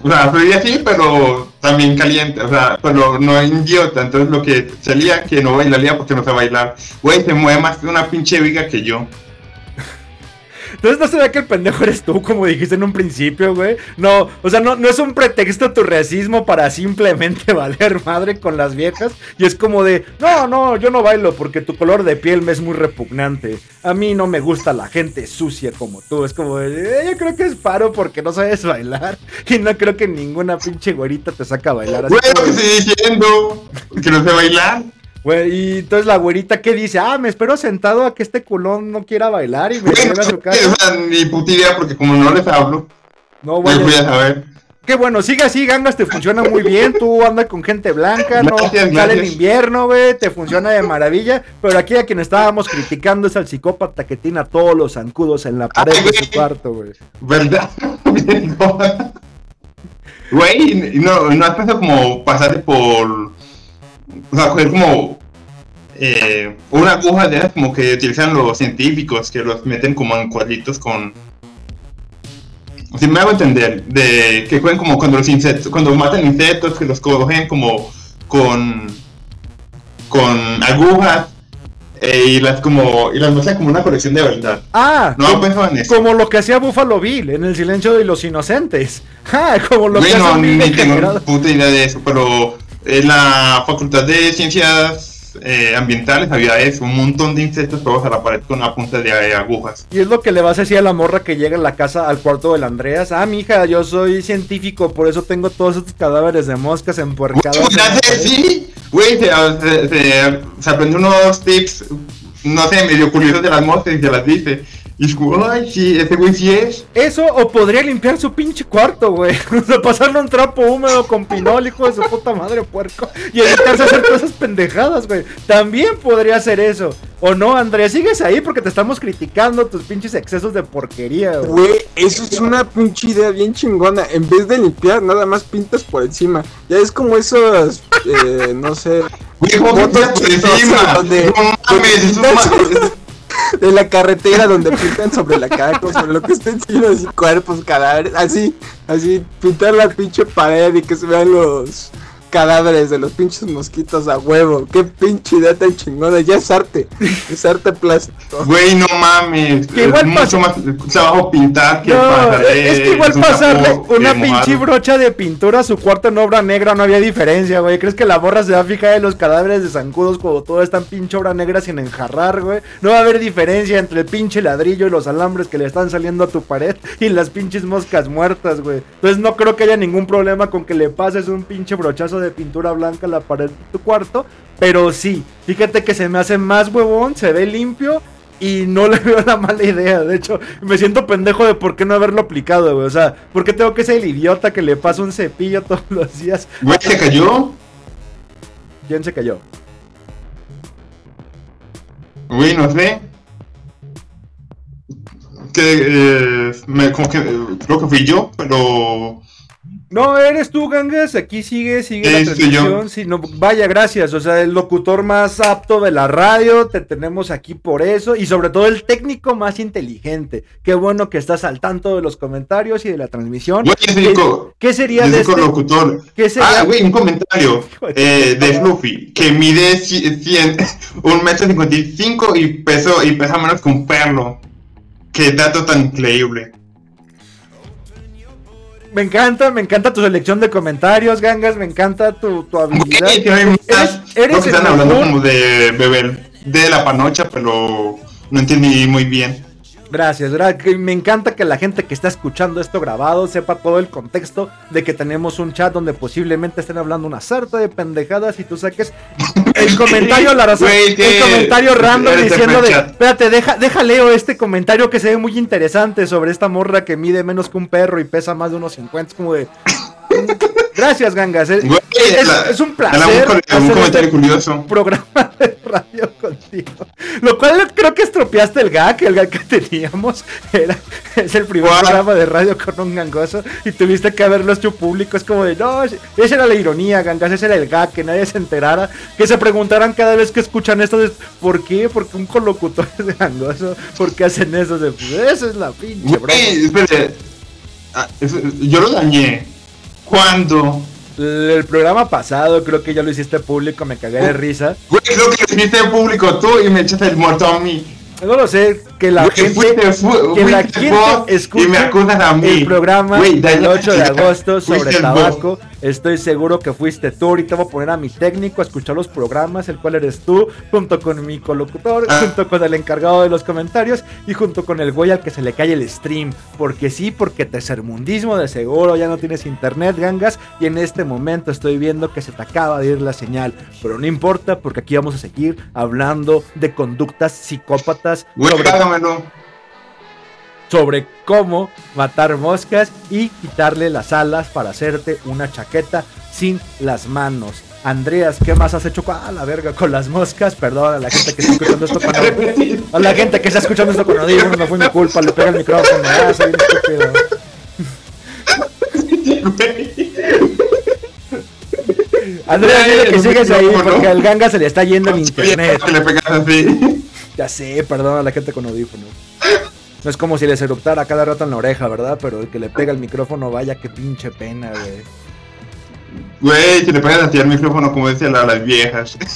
O sea, soy así, pero también caliente, o sea, pero no idiota. Entonces lo que salía que no bailaría porque no sé bailar. Güey, se mueve más que una pinche viga que yo. Entonces no se ve que el pendejo eres tú, como dijiste en un principio, güey. No, o sea, no, no es un pretexto tu racismo para simplemente valer madre con las viejas. Y es como de, no, no, yo no bailo porque tu color de piel me es muy repugnante. A mí no me gusta la gente sucia como tú. Es como de, "Eh, yo creo que es paro porque no sabes bailar. Y no creo que ninguna pinche güerita te saca a bailar. Así lo como estoy diciendo, que no sé bailar. Güey, y entonces la güerita que dice, ah, me espero sentado a que este culón no quiera bailar y me lleve a su casa. ni puta idea porque como no les hablo, No, no güey. voy a saber. Qué bueno, sigue así, Gangas, te funciona muy bien. Tú andas con gente blanca, no Gracias, sale invierno, güey, te funciona de maravilla. Pero aquí a quien estábamos criticando es al psicópata que tiene a todos los zancudos en la pared Ay, de su cuarto, güey. ¿Verdad? Güey, no, no has pensado como pasar por. O sea, coger como. Eh, una aguja de esas como que utilizan los científicos, que los meten como en cuadritos con. Si me hago entender, de que juegan como cuando los insectos, cuando matan insectos, que los cogen como con. con agujas eh, y las como. y las muestran como una colección de verdad. Ah, No como, pensado en eso. como lo que hacía Buffalo Bill en El silencio de los inocentes. Ah, como lo que Güey, no, hace un ni tengo puta idea de eso, pero en la Facultad de Ciencias eh, Ambientales había eso, un montón de insectos pegados a la pared con una punta de eh, agujas. Y es lo que le vas a decir a la morra que llega en la casa al cuarto del Andreas. Ah, mija, yo soy científico, por eso tengo todos estos cadáveres de moscas empuercadas. Güey, en la hace- pared". sí, güey, se, se, se- se aprendió unos tips, no sé, medio curiosos de las moscas y se las dice. Y es como, ay, sí, ese güey sí es. Eso o podría limpiar su pinche cuarto, güey. O sea, pasarle un trapo húmedo con pinol, hijo de su puta madre, puerco. Y evitarse hacer todas esas pendejadas, güey. También podría hacer eso. ¿O no, Andrea? Sigues ahí porque te estamos criticando tus pinches excesos de porquería, güey. Güey, eso es una pinche idea bien chingona. En vez de limpiar, nada más pintas por encima. Ya es como esos, eh, no sé, Güey, ¿cómo que fotos por encima? donde, No mames, eso es de la carretera donde pintan sobre la cara, sobre lo que está encima, así cuerpos, cadáveres, así, así, pintar la pinche pared y que se vean los, cadáveres de los pinches mosquitos a huevo. Qué pinche idea tan chingona. Ya es arte. Es arte plástico. Güey, no mames. Que igual es mucho más trabajo pintar que No, es que igual pasarle una pinche brocha de pintura a su cuarto en obra negra no había diferencia, güey. ¿Crees que la borra se va a fijar en los cadáveres de zancudos cuando todo está en pinche obra negra sin enjarrar, güey? No va a haber diferencia entre el pinche ladrillo y los alambres que le están saliendo a tu pared y las pinches moscas muertas, güey. Entonces no creo que haya ningún problema con que le pases un pinche brochazo de pintura blanca a la pared de tu cuarto. Pero sí, fíjate que se me hace más huevón, se ve limpio y no le veo la mala idea. De hecho, me siento pendejo de por qué no haberlo aplicado, güey. O sea, ¿por qué tengo que ser el idiota que le pasa un cepillo todos los días? Güey, se cayó. ¿Quién se cayó? Güey, no sé. Que eh, me, como que eh, creo que fui yo, pero No, eres tú, Gangas. Aquí sigue, sigue la Sí, transmisión. Sí, no, vaya, gracias. O sea, el locutor más apto de la radio. Te tenemos aquí por eso. Y sobre todo el técnico más inteligente. Qué bueno que estás al tanto de los comentarios y de la transmisión. Güey, ¿Qué, sería de este? locutor. ¿Qué sería? Ah, güey, un comentario de eh, de. Fluffy que mide 100, un metro cincuenta y cinco y peso y pesa menos que un perro. Qué dato tan increíble. Me encanta, me encanta tu selección de comentarios, Gangas. Me encanta tu, tu habilidad. Güey, Eres, creo eres que están hablando como de beber de la panocha, pero no entendí muy bien. Gracias, gra- que me encanta que la gente que está escuchando esto grabado sepa todo el contexto de que tenemos un chat donde posiblemente estén hablando una sarta de pendejadas y tú saques el comentario, la razón, Güey, el comentario random diciendo de, espérate, deja, deja leo este comentario que se ve muy interesante sobre esta morra que mide menos que un perro y pesa más de unos 50, es como de... Gracias, Gangas. Es, Güey, es- la- es un la- placer. un, comentario este curioso. programa de radio contigo. Lo cual creo que estropeaste el gag, el gag que teníamos. Era, es el primer ¿Cuál? programa de radio con un gangoso y tuviste que haberlo hecho público. Es como de, no, esa era la ironía, gangas, ese era el gag, que nadie se enterara, que se preguntaran cada vez que escuchan esto, de, ¿por qué? Porque un colocutor es gangoso, ¿por qué hacen eso? De, pues, esa es la pinche broma. Güey. Ah, eso- yo lo dañé. ¿Cuándo? El programa pasado creo que ya lo hiciste público, me cagué de risa. Güey, creo que lo hiciste público tú y me echaste el muerto a mí. No lo sé, que la Güey, gente... fuiste- fu- que la gente escuche y me acusas a mí. el programa Güey, del dañaste- 8 de agosto sobre fuiste vos. Estoy seguro que fuiste tú. Ahorita voy a poner a mi técnico a escuchar los programas, el cual eres tú, junto con mi colocutor, Ah. junto con el encargado de los comentarios y junto con el güey al que se le cae el stream. Porque sí, porque tercermundismo de seguro, ya no tienes internet, gangas, y en este momento estoy viendo que se te acaba de ir la señal. Pero no importa, porque aquí vamos a seguir hablando de conductas psicópatas Güey, sobre págamelo. Sobre cómo matar moscas y quitarle las alas para hacerte una chaqueta sin las manos. Andreas, ¿qué más has hecho? Ah, la verga, con las moscas. Perdón a la gente que está escuchando esto con. A la gente que está escuchando esto con audífonos, no fue mi culpa, le pega el micrófono. Ah, soy un estúpido. Andreas, dile que sigues ahí porque al ganga se le está yendo el internet. Ya sé, perdón a la gente con audífonos. No es como si les eruptara cada rato en la oreja, ¿verdad? Pero el que le pega el micrófono, vaya qué pinche pena, güey. Güey, si le pegas así al micrófono como decían la- las viejas.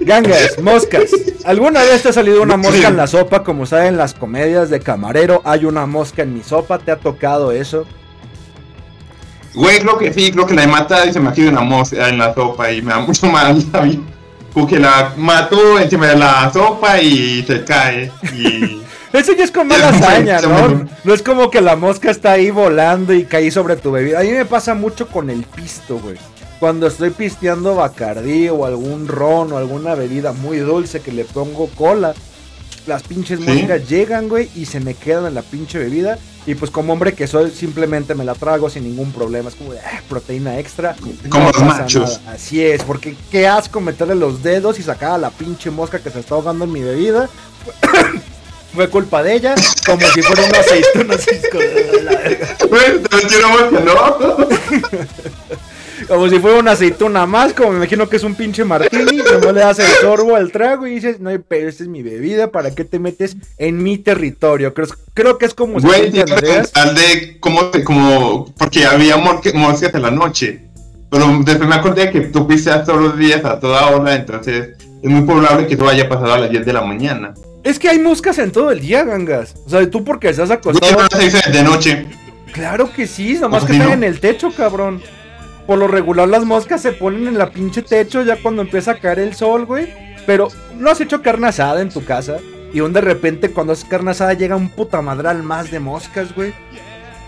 Gangas, moscas. ¿Alguna vez te ha salido una mosca en la sopa? Como saben en las comedias de camarero, hay una mosca en mi sopa. ¿Te ha tocado eso? Güey, creo que sí, creo que la he matado y se me ha quedado una mosca en la sopa y me da mucho mal a mí. Como que la mató encima de la sopa y se cae. Y. Eso ya es con mala hazaña, ¿no? No es como que la mosca está ahí volando y caí sobre tu bebida. A mí me pasa mucho con el pisto, güey. Cuando estoy pisteando bacardí o algún ron o alguna bebida muy dulce que le pongo cola, las pinches ¿Sí? moscas llegan, güey, y se me quedan en la pinche bebida. Y pues como hombre que soy, simplemente me la trago sin ningún problema. Es como de "Ah, proteína extra. Como los pasa machos. nada". Así es, porque qué asco meterle los dedos y sacar a la pinche mosca que se está ahogando en mi bebida. Fue culpa de ella, como si fuera una aceituna. Güey, te una mosca, ¿no? Como si fuera una aceituna más, como me imagino que es un pinche martini, como le das el sorbo al trago y dices, no, pero esta es mi bebida, ¿para qué te metes en mi territorio? Creo, creo que es como si Güey, Andreas- pensar de cómo, como, porque había moscas en la noche. Pero después me acordé que tú pisteas todos los días a toda hora, entonces es muy probable que eso haya pasado a las 10 de la mañana. Es que hay moscas en todo el día, gangas. O sea, tú porque estás Güey, acostado. no de noche. Claro que sí, nomás ¿Cómo que si están no? en el techo, cabrón. Por lo regular las moscas se ponen en la pinche techo ya cuando empieza a caer el sol, güey. Pero no has hecho carne asada en tu casa. Y un de repente cuando haces carne asada llega un puta madral más de moscas, güey.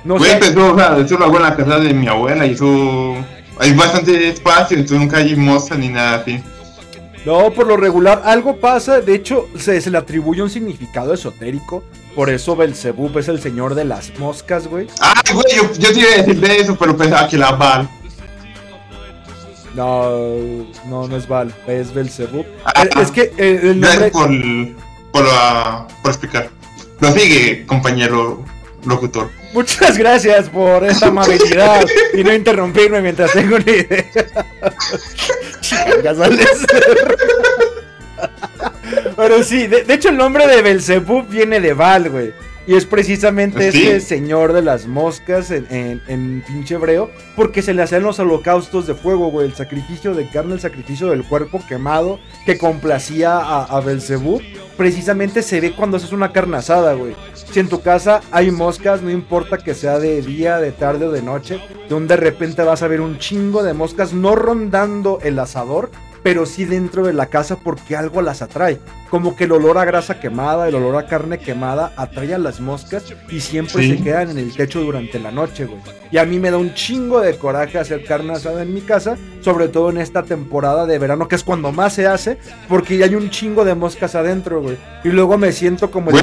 No Güey, sé. pues eso, o sea, eso lo hago en la casa de mi abuela y eso... Hay bastante espacio, entonces nunca hay moscas ni nada así. No, por lo regular algo pasa. De hecho, se, se le atribuye un significado esotérico. Por eso Belzebub es el señor de las moscas, güey. Ah, güey, yo, yo te iba a decir de eso, pero pensaba que la Val. No, no, no es Val, es Belzebub. Ah, es que el nombre. Gracias por, por, la- por explicar. Lo sigue, compañero locutor. Muchas gracias por esta amabilidad y no interrumpirme mientras tengo una idea. Chingas, Alex. Pero sí, de, de hecho el nombre de Belzebub viene de Val, güey. Y es precisamente ¿Sí? este señor de las moscas en, en, en pinche hebreo, porque se le hacían los holocaustos de fuego, güey. El sacrificio de carne, el sacrificio del cuerpo quemado que complacía a, a Belzebub. Precisamente se ve cuando haces una carne asada, güey. Si en tu casa hay moscas, no importa que sea de día, de tarde o de noche, donde de repente vas a ver un chingo de moscas no rondando el asador, pero sí dentro de la casa porque algo las atrae. Como que el olor a grasa quemada, el olor a carne quemada atrae a las moscas y siempre Sí. se quedan en el techo durante la noche, güey. Y a mí me da un chingo de coraje hacer carne asada en mi casa, sobre todo en esta temporada de verano, que es cuando más se hace, porque ya hay un chingo de moscas adentro, güey. Y luego me siento como el...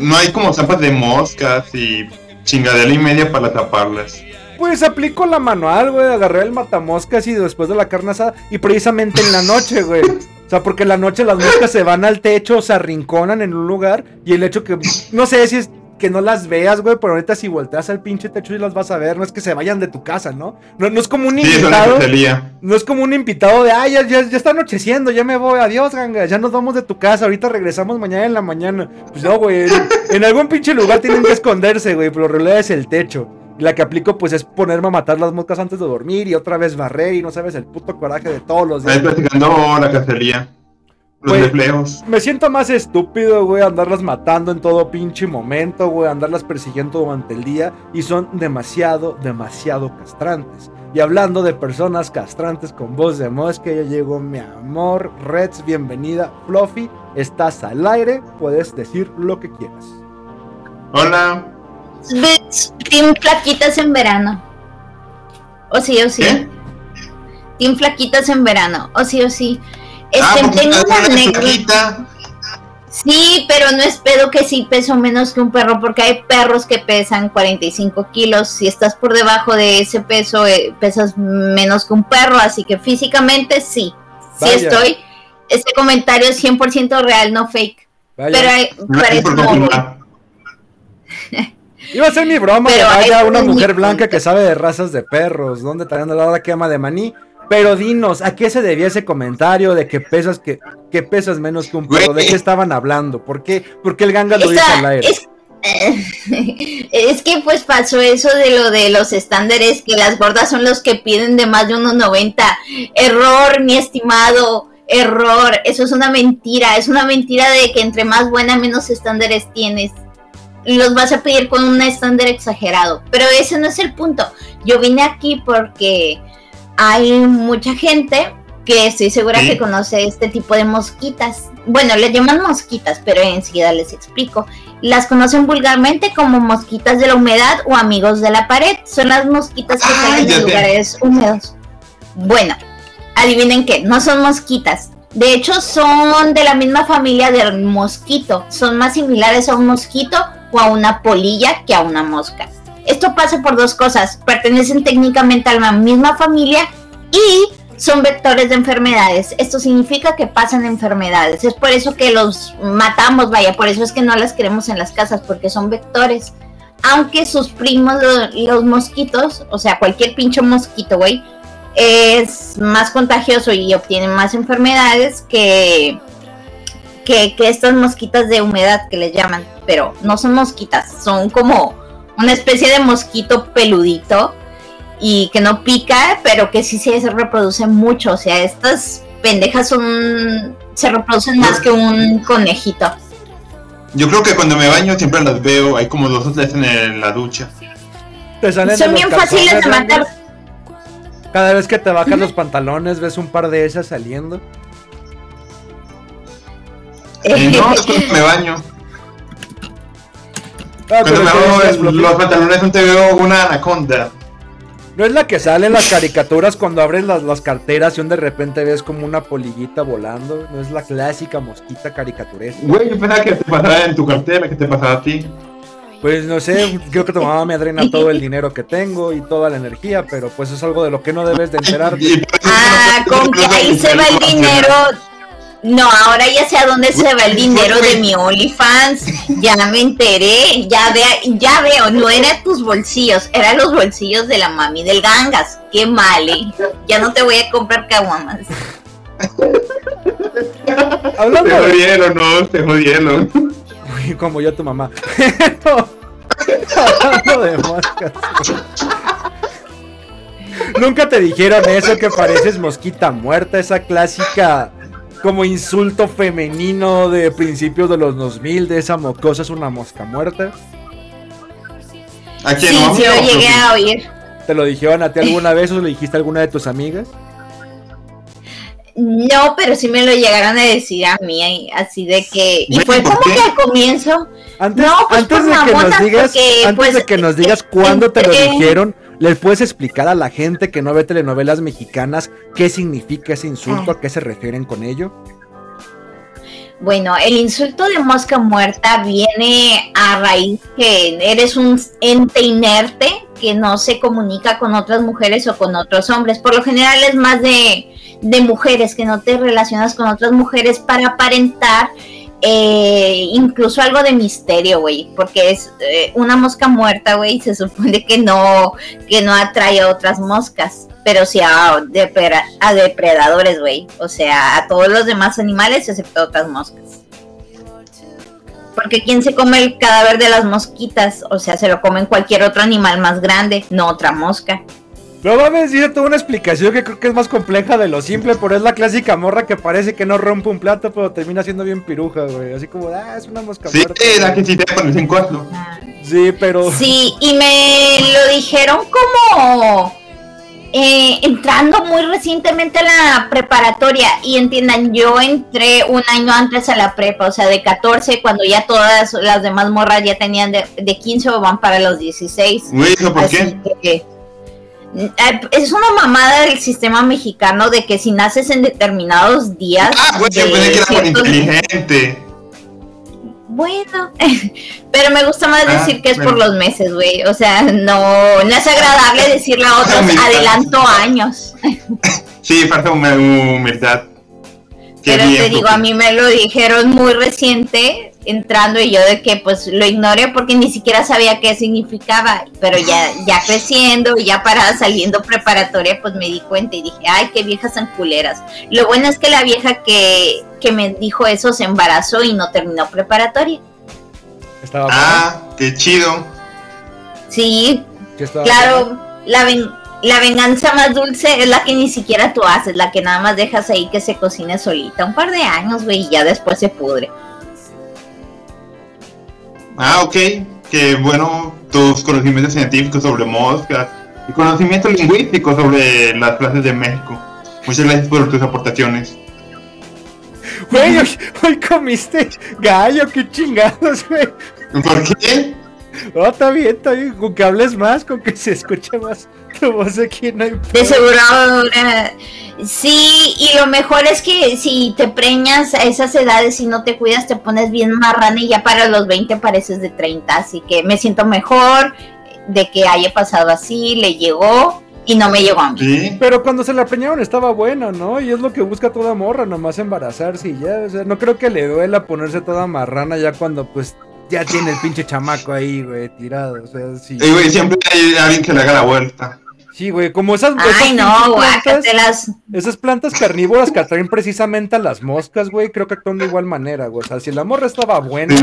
No hay como zampas de moscas y chingadera y media para taparlas. Pues aplico la manual, güey. Agarré el matamoscas y después de la carne asada. Y precisamente en la noche, güey. O sea, porque en la noche las moscas se van al techo, se arrinconan en un lugar. Y el hecho que. No sé si es que no las veas, güey. Pero ahorita si volteas al pinche techo y las vas a ver. No es que se vayan de tu casa, ¿no? No, no es como un Sí, invitado. No es como un invitado de, ay, ya, ya, ya está anocheciendo, ya me voy, adiós, ganga, ya nos vamos de tu casa, ahorita regresamos mañana en la mañana. Pues no, güey, en, en algún pinche lugar tienen que esconderse, güey, pero en realidad es el techo. La que aplico, pues, es ponerme a matar las moscas antes de dormir y otra vez barrer y no sabes el puto coraje de todos los Ahí días. platicando la cacería. Los reflejos. Me siento más estúpido, güey, andarlas matando en todo pinche momento, güey, andarlas persiguiendo durante el día y son demasiado, demasiado castrantes. Y hablando de personas castrantes con voz de mosca, ya llegó mi amor, Reds, bienvenida, Fluffy, estás al aire, puedes decir lo que quieras. Hola. Ves, Team flaquitas en verano. O sí, o sí. ¿Qué? Team flaquitas en verano. O sí, o sí. ah, Este, tengo una anécdota. Sí, pero no es pedo que sí peso menos que un perro, porque hay perros que pesan 45 kilos. Si estás por debajo de ese peso, eh, pesas menos que un perro, así que físicamente sí. Sí estoy. Este comentario es 100% real, no fake. Vaya, Pero hay, parece como-. iba a ser mi broma Pero que haya una mujer blanca que sabe de razas de perros, donde traen la hora quema de maní. Pero dinos, ¿a qué se debía ese comentario de que pesas que, que pesas menos que un perro? ¿De qué estaban hablando? ¿Por qué, ¿Por qué el ganga lo dice al aire? es, es que pues pasó eso de lo de los estándares que las gordas son los que piden de más de 1.90. Error, mi estimado, error. Eso es una mentira. Es una mentira de que entre más buena menos estándares tienes. Los vas a pedir con un estándar exagerado. Pero ese no es el punto. Yo vine aquí porque hay mucha gente que estoy segura Sí. que conoce este tipo de mosquitas. Bueno, le llaman mosquitas, pero enseguida les explico. Las conocen vulgarmente como mosquitas de la humedad o amigos de la pared. Son las mosquitas que Ah, salen ya de sé. lugares húmedos. Bueno, adivinen qué, no son mosquitas. De hecho, son de la misma familia del mosquito. Son más similares a un mosquito o a una polilla que a una mosca. Esto pasa por dos cosas. Pertenecen técnicamente a la misma familia y son vectores de enfermedades. Esto significa que pasan enfermedades. Es por eso que los matamos, vaya, por eso es que no las queremos en las casas, porque son vectores. Aunque sus primos, lo- los, mosquitos, o sea, cualquier pinche mosquito, güey, es más contagioso y obtiene más enfermedades que, que, que estas mosquitas de humedad que les llaman. Pero no son mosquitas, son como una especie de mosquito peludito y que no pica, pero que sí se reproduce mucho. O sea, estas pendejas son se reproducen más que un conejito. Yo creo que cuando me baño siempre las veo, hay como dos o tres en la ducha. Te salen de Son bien fáciles de matar. Cada vez que te bajas los pantalones ves un par de esas saliendo. Eh, no, es cuando me baño. Ah, Cuando pero me ¿qué hago decías, el- Fluffy? los pantalones no te veo una anaconda. No es la que sale en las caricaturas cuando abres las, las carteras y un de repente ves como una polillita volando. No es la clásica mosquita caricaturesca. Güey, yo pensaba que te pasaba en tu cartera, que te pasaba a ti. Pues no sé, creo que tu mamá me drena todo el dinero que tengo y toda la energía, pero pues es algo de lo que no debes de enterarte. Ah, es con que ahí se va el dinero. No, ahora ya sé a dónde se va el dinero de mi OnlyFans. Ya me enteré, ya ve, ya veo, no era tus bolsillos, eran los bolsillos de la mami del Gangas. Qué mal, ¿eh? Ya no te voy a comprar caguamas. Hablando Te de, jodieron, no, te jodieron. Uy, como yo tu mamá. Hablando de moscas. Nunca te dijeron eso que pareces mosquita muerta, esa clásica como insulto femenino de principios de los 2000 de esa mocosa es una mosca muerta. ¿A quién Sí, no? sí lo llegué a oír. ¿Te lo dijeron a ti alguna vez o le dijiste a alguna de tus amigas? No, pero sí me lo llegaron a decir a mí, así de que... Y fue ¿por como qué? que al comienzo... Antes, No, pues, antes de que nos digas, porque, antes pues, de que nos digas cuándo te lo dijeron, ¿les puedes explicar a la gente que no ve telenovelas mexicanas qué significa ese insulto, a qué se refieren con ello? Bueno, el insulto de mosca muerta viene a raíz que eres un ente inerte que no se comunica con otras mujeres o con otros hombres. Por lo general es más de, de mujeres, que no te relacionas con otras mujeres para aparentar eh, incluso algo de misterio, güey, porque es eh, una mosca muerta, güey, se supone que no, que no atrae a otras moscas, pero sí a, a depredadores, güey, o sea, a todos los demás animales excepto otras moscas. Porque ¿quién se come el cadáver de las mosquitas? O sea, se lo comen cualquier otro animal más grande, no otra mosca. No mames, dice toda una explicación que creo que es más compleja de lo simple, pero es la clásica morra que parece que no rompe un plato, pero termina siendo bien piruja, güey. Así como, ah, es una mosca Sí, muerta. la que sí te pones en Coslo. Sí, pero... Sí, y me lo dijeron como eh, entrando muy recientemente a la preparatoria. Y entiendan, yo entré un año antes a la prepa, o sea, de 14, cuando ya todas las demás morras ya tenían de, de 15 o van para los 16. Güey, ¿eso por Así qué? que, es una mamada del sistema mexicano de que si naces en determinados días. Ah, güey, yo de pensé que era por ciertos- inteligente. Bueno, pero me gusta más Ah, decir que es bueno. por los meses, güey. O sea, no, no es agradable decirle a otros adelanto años. Sí, falta humildad. Qué Pero te digo, a mí me lo dijeron muy reciente, entrando y yo de que pues lo ignoré porque ni siquiera sabía qué significaba. Pero ya, ya creciendo, ya para saliendo preparatoria, pues me di cuenta y dije, ay, qué viejas tan culeras. Lo bueno es que la vieja que, que me dijo eso se embarazó y no terminó preparatoria. Estaba buena, Ah, qué chido. Sí, buena. Claro, la, ven- la venganza más dulce es la que ni siquiera tú haces, la que nada más dejas ahí que se cocine solita. Un par de años, güey, y ya después se pudre. Ah, ok. Qué bueno tus conocimientos científicos sobre moscas y conocimientos lingüísticos sobre las clases de México. Muchas gracias por tus aportaciones. Güey, hoy, hoy comiste gallo, qué chingados, güey. ¿Por qué? No, está bien, está bien. Con que hables más, con que se escuche más tu voz aquí, no hay De seguro ahora- Sí, y lo mejor es que si te preñas a esas edades y no te cuidas, te pones bien marrana y ya para los 20 pareces de 30. Así que me siento mejor de que haya pasado así, le llegó y no me llegó a mí. Sí. Pero cuando se la preñaron estaba buena, ¿no? Y es lo que busca toda morra, nomás embarazarse y ya. O sea, no creo que le duela ponerse toda marrana ya cuando pues ya tiene el pinche chamaco ahí, güey, tirado. O sea, sí. Y güey, siempre hay alguien que le haga la vuelta. Sí, güey, como esas, esas Ay, pinches no, plantas, esas plantas carnívoras que atraen precisamente a las moscas, güey, creo que actúan de igual manera, güey. O sea, si la morra estaba buena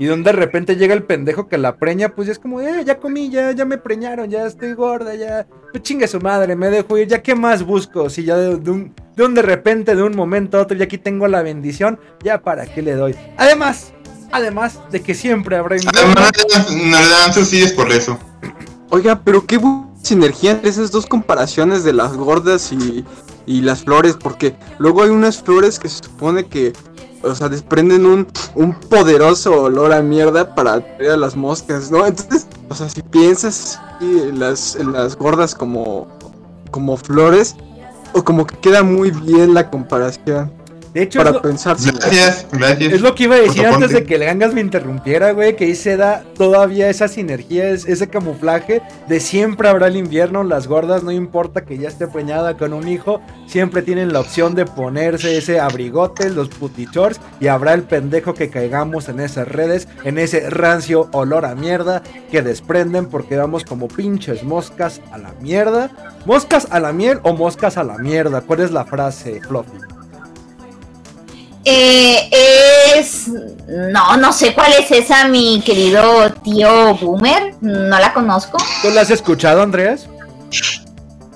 y donde de repente llega el pendejo que la preña, pues ya es como, eh, ya comí, ya, ya me preñaron, ya estoy gorda, ya, pues chingue su madre, me dejo ir, ya qué más busco, si ya de, de un, de un de repente, de un momento a otro, ya aquí tengo la bendición, ya para qué le doy. Además, además de que siempre habrá. Además, no le dan subsidios por eso. Oiga, pero qué bu- sinergia entre esas dos comparaciones de las gordas y, y las flores, porque luego hay unas flores que se supone que, o sea, desprenden un, un poderoso olor a mierda para atraer a las moscas, ¿no? Entonces, o sea, si piensas en las, en las gordas como, como flores, o como que queda muy bien la comparación De hecho, es para lo- pensar. Gracias, gracias. Es lo que iba a decir antes de que el Gangas me interrumpiera, güey, que ahí se da todavía esa sinergia, es- ese camuflaje de siempre habrá el invierno, las gordas, no importa que ya esté preñada con un hijo, siempre tienen la opción de ponerse ese abrigote, los putichors, y habrá el pendejo que caigamos en esas redes, en ese rancio olor a mierda que desprenden porque vamos como pinches moscas a la mierda. ¿Moscas a la miel o moscas a la mierda? ¿Cuál es la frase, Fluffy? Eh, es. No, no sé cuál es esa, mi querido tío Boomer. No la conozco. ¿Tú la has escuchado, Andreas?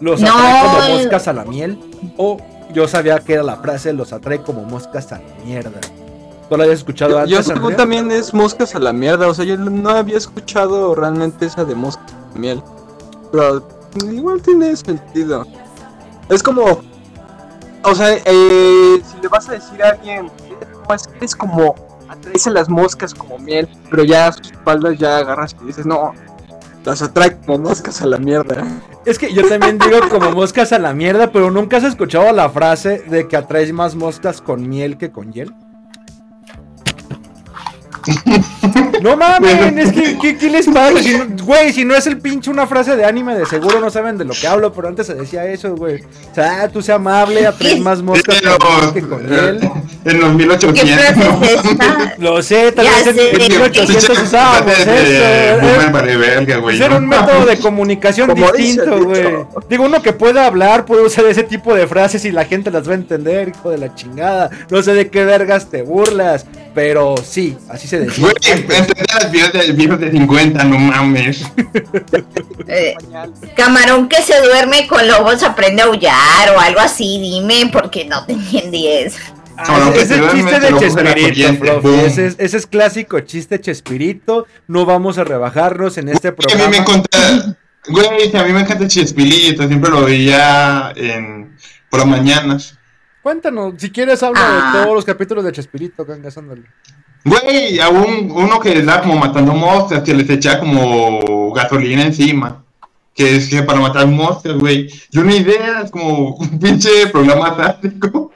¿Los No, atrae como moscas a la miel? O yo sabía que era la frase, los atrae como moscas a la mierda. ¿Tú la habías escuchado Yo, yo antes, según Andrea? también es moscas a la mierda, o sea, yo no había escuchado realmente esa de moscas a la miel. Pero igual tiene sentido. Es como, o sea, eh, si le vas a decir a alguien, "No, es que es como, atraes a las moscas como miel, pero ya a sus espaldas ya agarras y dices, no, las atrae como moscas a la mierda. Es que yo también digo como moscas a la mierda, pero nunca has escuchado la frase de que atraes más moscas con miel que con hiel. No mames, es que ¿qué, qué les pasa? Si no- Güey, si no es el pinche una frase de anime, de seguro no saben de lo que hablo, pero antes se decía eso, güey. O sea, tú sea amable, atraes más moscas con que con hiel. En los ¿Qué 1800. frase es esta? Lo sé, tal vez en, sé. en 1800 usábamos. Pues era un método de comunicación distinto, güey. Digo, uno que puede hablar, puede usar ese tipo de frases y la gente las va a entender, hijo de la chingada. No sé de qué vergas te burlas, pero sí, así se decía. Güey, entender a las viejos de, viejos de 50, no mames. Eh, camarón que se duerme con lobos aprende a aullar o algo así, dime, porque no te entendí eso. Ah, ese- ese es el chiste te de Chespirito, profe. Ese es, ese es clásico chiste Chespirito. No vamos a rebajarnos en este A mí me programa. encanta, güey, a mí me encanta Chespirito, siempre lo veía en, por las mañanas. Cuéntanos, si quieres, habla Ah. de todos los capítulos de Chespirito, gangas, ándale. Güey, a un, uno que estaba como matando moscas, que les echaba como gasolina encima. Que es que para matar moscas, güey. Yo una idea, es como un pinche programa táctico.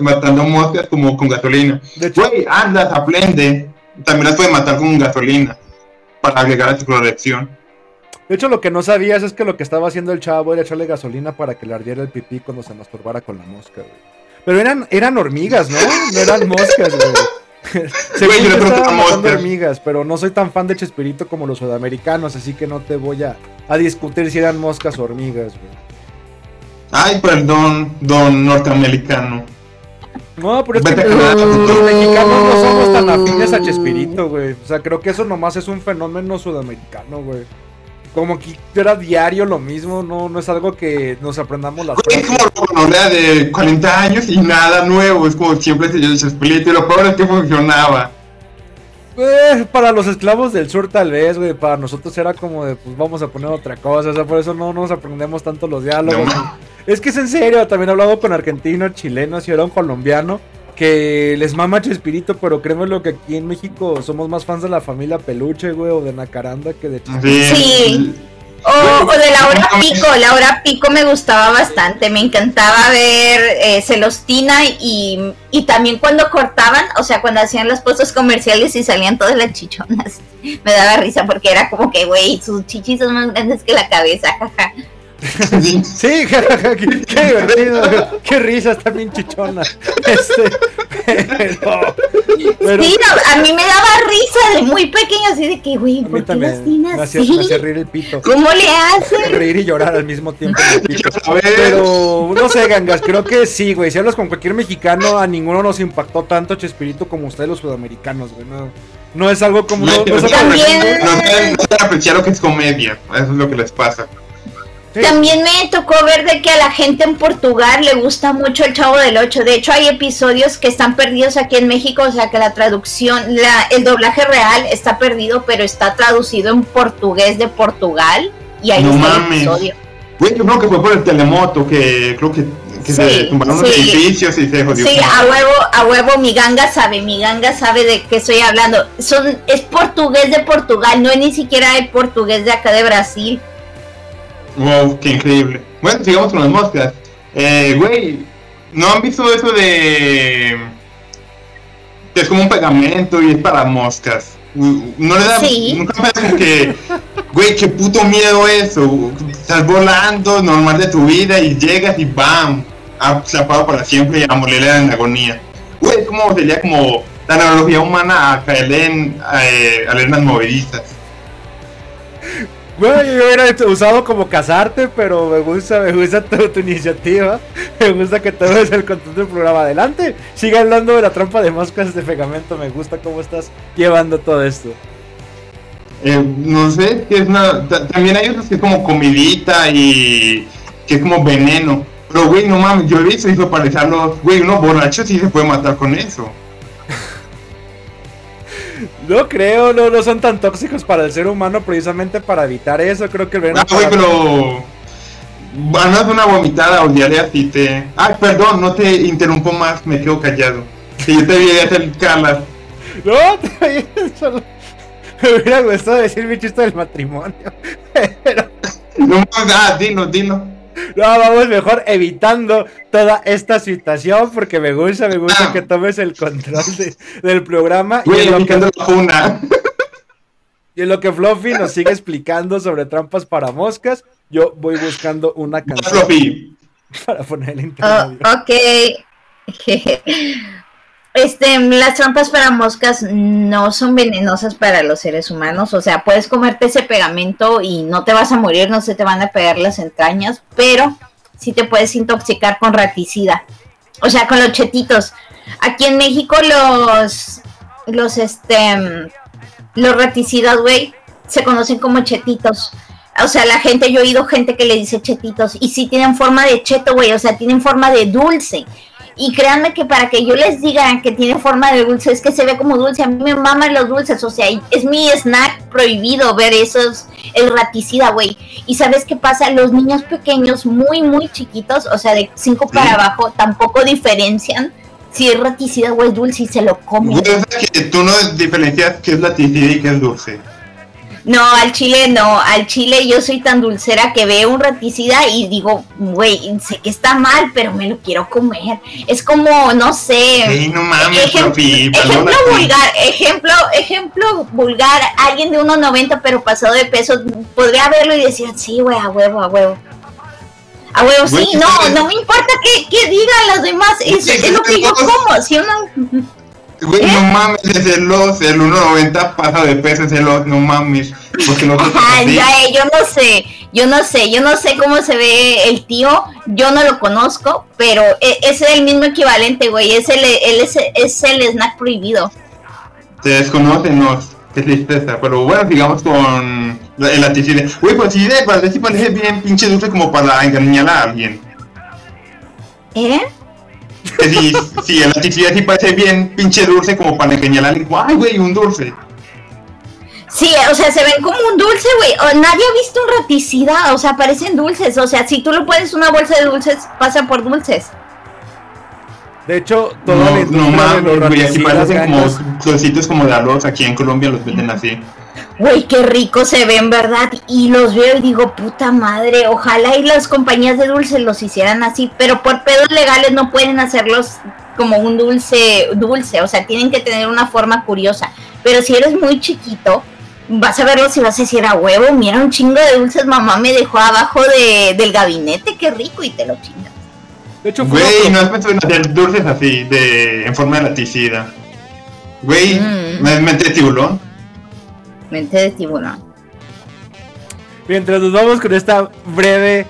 Matando moscas como con gasolina. Güey, andas, aprende. También las puedes matar con gasolina. Para agregar a su colección. De hecho, lo que no sabías es que lo que estaba haciendo el chavo era echarle gasolina para que le ardiera el pipí cuando se masturbara con la mosca, güey. Pero eran, eran hormigas, ¿no? No eran moscas, güey. Según yo matando hormigas, pero no soy tan fan de Chespirito como los sudamericanos, así que no te voy a, a discutir si eran moscas o hormigas, güey. Ay, perdón, don norteamericano. No, pero es que Vete los mexicanos no somos tan afines a Chespirito, güey. O sea, creo que eso nomás es un fenómeno sudamericano, güey. Como que era diario lo mismo, no, no es algo que nos aprendamos las Güey, es como la de 40 años y nada nuevo. Es como siempre se dio Chespirito y lo peor es que funcionaba. Eh, para los esclavos del sur tal vez, güey, para nosotros era como de, pues vamos a poner otra cosa, o sea, por eso no nos aprendemos tanto los diálogos. No. Es que es en serio, también he hablado con argentinos, chilenos y ahora un colombiano que les mama Chespirito, pero créeme lo que aquí en México somos más fans de la familia Peluche, güey, o de Nacaranda que de Chespirito. Sí. O, o de Laura Pico, Laura Pico me gustaba bastante, me encantaba ver eh, Celostina y, y también cuando cortaban, o sea, cuando hacían los puestos comerciales y salían todas las chichonas, me daba risa porque era como que, güey, sus chichis son más grandes que la cabeza, jaja. Sí. Sí, jajaja, qué, qué divertido, qué risa, está bien chichona. Este, pero, pero Sí, no, a mí me daba risa de muy pequeño, así de que, güey, a mí ¿por qué también las tiene me hacía, así? me hacía reír el pito. ¿Cómo le hace? Reír y llorar al mismo tiempo. Pero no sé, gangas, creo que sí, güey. Si hablas con cualquier mexicano, a ninguno nos impactó tanto Chespirito como ustedes los sudamericanos, güey. No, no es algo como. No, No, no no no saben apreciar lo que es comedia. Eso es lo que les pasa. Sí. También me tocó ver de que a la gente en Portugal le gusta mucho el Chavo del Ocho. De hecho, hay episodios que están perdidos aquí en México, o sea que la traducción, la, el doblaje real está perdido, pero está traducido en portugués de Portugal. Y ahí No está el episodio. Güey, yo creo que fue por el telemoto que creo que, que se Sí, tumbaron los edificios y se jodió. Sí, a huevo, a huevo, mi ganga sabe, mi ganga sabe de qué estoy hablando. Son, es portugués de Portugal, no es ni siquiera el portugués de acá de Brasil. Wow, qué increíble. Bueno, sigamos con las moscas. Eh, güey, ¿no han visto eso de... que es como un pegamento y es para moscas? No le da... Sí. Nunca me que... Güey, qué puto miedo eso. Estás volando, normal de tu vida y llegas y ¡bam! Ha apago para siempre y a morir en agonía. Güey, como sería como la analogía humana a caerle en eh, arenas movedizas. Güey, yo hubiera usado como casarte, pero me gusta, me gusta tu, iniciativa. Me gusta que tomes el control del programa. Adelante, sigue hablando de la trampa de moscas de pegamento. Me gusta cómo estás llevando todo esto. Eh, no sé, es una. ta- También hay otros que es como comidita y. que es como veneno. Pero, güey, no mames, yo he visto hizo parecer los. Güey, uno borracho sí se puede matar con eso. No creo, no, no son tan tóxicos para el ser humano precisamente para evitar eso. Creo que el veneno Ah, güey, pero. Van a hacer una vomitada o diarrea si te. Ay, perdón, no te interrumpo más, me quedo callado. Si yo te vi a hacer calas. No, bien, solo- Me hubiera gustado decir mi chiste del matrimonio. Pero No ah, dilo, dilo. No, vamos mejor evitando toda esta situación porque me gusta, me gusta Ah. que tomes el control de- del programa. Y en, lo que, la y en lo que Fluffy nos sigue explicando sobre trampas para moscas, yo voy buscando una canción Fluffy. para poner el Oh, intermedio. ok. Este, las trampas para moscas no son venenosas para los seres humanos, o sea, puedes comerte ese pegamento y no te vas a morir, no se te van a pegar las entrañas, pero sí te puedes intoxicar con raticida, o sea, con los chetitos. Aquí en México los, los, este, los raticidas, güey, se conocen como chetitos. O sea, la gente, yo he oído gente que le dice chetitos y sí tienen forma de cheto, güey, o sea, tienen forma de dulce. Y créanme que para que yo les diga que tiene forma de dulce es que se ve como dulce. A mí me maman los dulces, o sea, es mi snack prohibido ver esos, el raticida, güey. Y sabes qué pasa, los niños pequeños, muy, muy chiquitos, o sea, de 5 para Sí. abajo, tampoco diferencian si es raticida o es dulce y se lo comen. Güey, que tú no diferencias qué es la tisida y qué es dulce. No, al chile no, al chile yo soy tan dulcera que veo un raticida y digo, güey, sé que está mal, pero me lo quiero comer. Es como, no sé. Ey, no mames, Ejem- Fluffy. ejemplo vulgar, ejemplo, ejemplo vulgar, alguien de 1.90 pero pasado de peso, podría verlo y decir, sí, güey, a huevo, a huevo. A huevo, sí, ¿qué no, no me importa que, que digan los demás, es, lo que yo como, si uno... Güey, ¿Eh? no mames, es el los, el 1.90 pasa de peso, es el los, no mames. Porque nosotros Ajá, ya, eh, yo no sé, yo no sé, yo no sé cómo se ve el tío, yo no lo conozco, pero e- es el mismo equivalente, güey, es el, el- es, es el snack prohibido. se desconocen, no, qué tristeza. Pero bueno, sigamos con la- el aticide. Güey, pues sí, de parece, parece bien pinche dulce como para engañar a alguien. ¿Eh? Que si, si el aticide sí parece bien pinche dulce como para engañar a alguien. Ay, güey, un dulce. Sí, o sea, se ven como un dulce, güey. Nadie ha visto un raticida, o sea, parecen dulces. O sea, si tú lo pones una bolsa de dulces, pasa por dulces. De hecho, toda la No, no industria de los güey, aquí parecen como trocitos como de arroz. Aquí en Colombia los venden así. Güey, qué rico se ven, ¿verdad? Y los veo y digo, puta madre, ojalá y las compañías de dulces los hicieran así, pero por pedos legales no pueden hacerlos como un dulce, dulce, o sea, tienen que tener una forma curiosa. Pero si eres muy chiquito, vas a verlos y vas a decir a huevo, mira un chingo de dulces, mamá me dejó abajo de, del gabinete, qué rico, y te lo chingas. De hecho, fue Güey, no has pensado en hacer dulces así, de, en forma de laticida. Güey, Mm. me. Mente de tiburón. Mientras nos vamos con esta breve,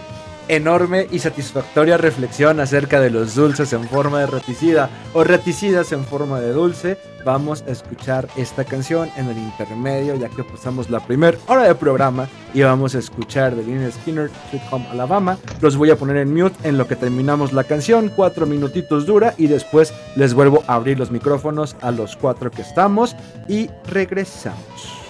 enorme y satisfactoria reflexión acerca de los dulces en forma de reticida o reticidas en forma de dulce, vamos a escuchar esta canción en el intermedio, ya que pasamos la primera hora de programa y vamos a escuchar de Lynyrd Skinner, Sweet Home Alabama. Los voy a poner en mute en lo que terminamos la canción, cuatro minutitos dura y después les vuelvo a abrir los micrófonos a los cuatro que estamos y regresamos.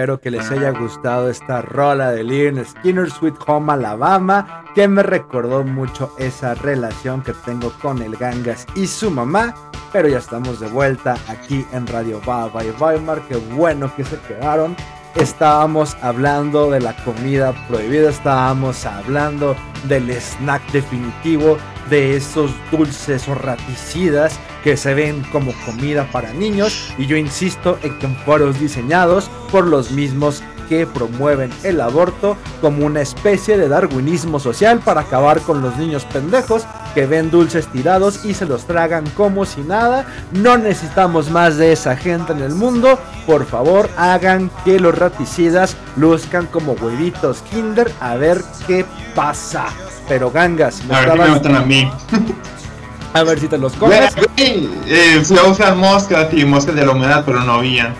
Espero que les haya gustado esta rola de Leon Skinner, Sweet Home Alabama, que me recordó mucho esa relación que tengo con el Gangas y su mamá. Pero ya estamos de vuelta aquí en Radio Baba y Weimar, qué bueno que se quedaron. Estábamos hablando de la comida prohibida, estábamos hablando del snack definitivo, de esos dulces o raticidas que se ven como comida para niños. Y yo insisto en que fueron diseñados por los mismos que promueven el aborto como una especie de darwinismo social para acabar con los niños pendejos que ven dulces tirados y se los tragan como si nada. No necesitamos más de esa gente en el mundo. Por favor, hagan que los raticidas luzcan como huevitos Kinder a ver qué pasa. Pero gangas, me A ver me a mí. a ver si te los comes. eh, a buscar moscas y moscas de la humedad, pero no había.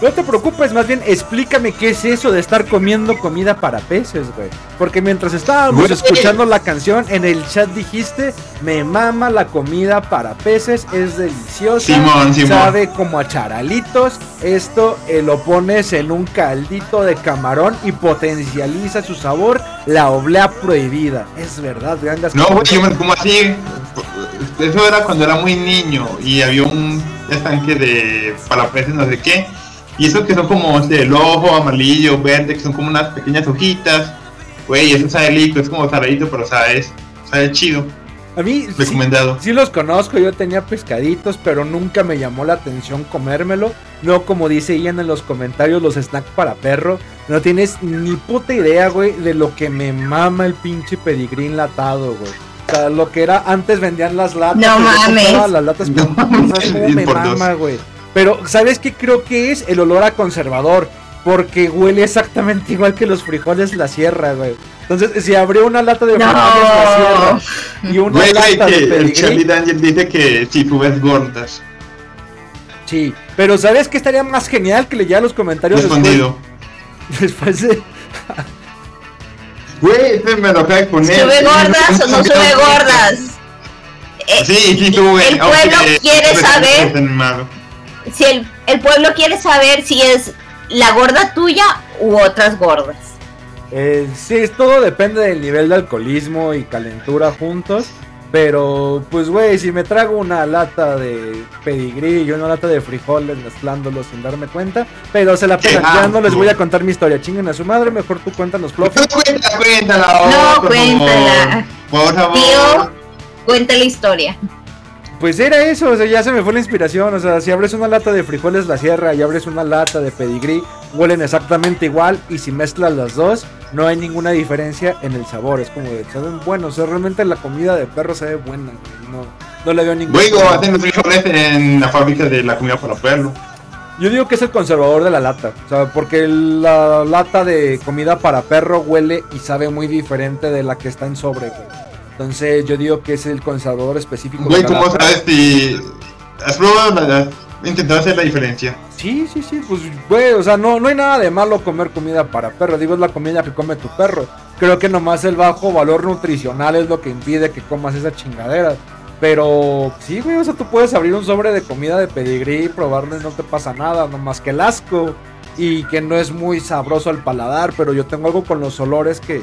No te preocupes, más bien explícame qué es eso de estar comiendo comida para peces, güey. Porque mientras estábamos Güey. escuchando la canción, en el chat dijiste, me mama la comida para peces, es deliciosa, Simón, Simón. sabe como a charalitos. Esto eh, lo pones en un caldito de camarón y potencializa su sabor, la oblea prohibida. Es verdad, gangas. No, güey, yo me como así. Eso era cuando era muy niño y había un estanque de palapeces, no sé qué. Y esos que son como este, el ojo amarillo, verde, que son como unas pequeñas hojitas. Güey, eso sabe rico, es como saladito, pero sabe, sabe chido. A mí sí- Recomendado. Sí los conozco, yo tenía pescaditos, pero nunca me llamó la atención comérmelo. No como dice Ian en los comentarios, los snacks para perro. No tienes ni puta idea, güey, de lo que me mama el pinche pedigrí enlatado, güey. O sea, lo que era, antes vendían las latas. No mames. Las latas No mames, ¿sabes cómo diez me mama, güey. Pero, ¿sabes qué creo que es? El olor a conservador. Porque huele exactamente igual que los frijoles la sierra, güey. Entonces, si abrió una lata de No. frijoles la sierra y una Güey, lata que de el Charlie Daniel dice que si tú ves gordas, Sí, pero ¿sabes qué estaría más genial que leyera los comentarios después, escondido. después de... Güey, este me enojé con él. ¿Sube gordas o no sube gordas? Sí, sí sube. El pueblo quiere saber. Si el, el pueblo quiere saber si es la gorda tuya u otras gordas. Eh, sí, todo depende del nivel de alcoholismo y calentura juntos. Pero, pues, güey, si me trago una lata de pedigrí y una lata de frijoles mezclándolos sin darme cuenta, pero se la pegan. Ya no les voy a contar mi historia. Chinguen a su madre, mejor tú cuéntanos, Fluffy. Cuéntala, cuéntala. No, por cuéntala. favor. Por favor. Tío, cuenta la historia. Pues era eso, o sea, ya se me fue la inspiración. O sea, si abres una lata de frijoles la sierra y abres una lata de pedigrí, huelen exactamente igual. Y si mezclas las dos, no hay ninguna diferencia en el sabor. Es como de, saben buenos. O sea, realmente la comida de perro sabe buena. güey, No, no le veo ningún. Luego hacen los frijoles en la fábrica de la comida para perro. Yo digo que es el conservador de la lata. O sea, porque la lata de comida para perro huele y sabe muy diferente de la que está en sobre, güey. Entonces yo digo que es el conservador específico Güey, ¿cómo sabes si has probado la, intentado hacer la diferencia? Sí, sí, sí, pues, güey, o sea, no, no hay nada de malo comer comida para perro, digo, es la comida que come tu perro. Creo que nomás el bajo valor nutricional es lo que impide que comas esa chingadera. Pero sí, güey, o sea, tú puedes abrir un sobre de comida de pedigrí y probarlo y no te pasa nada, nomás que el asco. Y que no es muy sabroso al paladar, pero yo tengo algo con los olores que,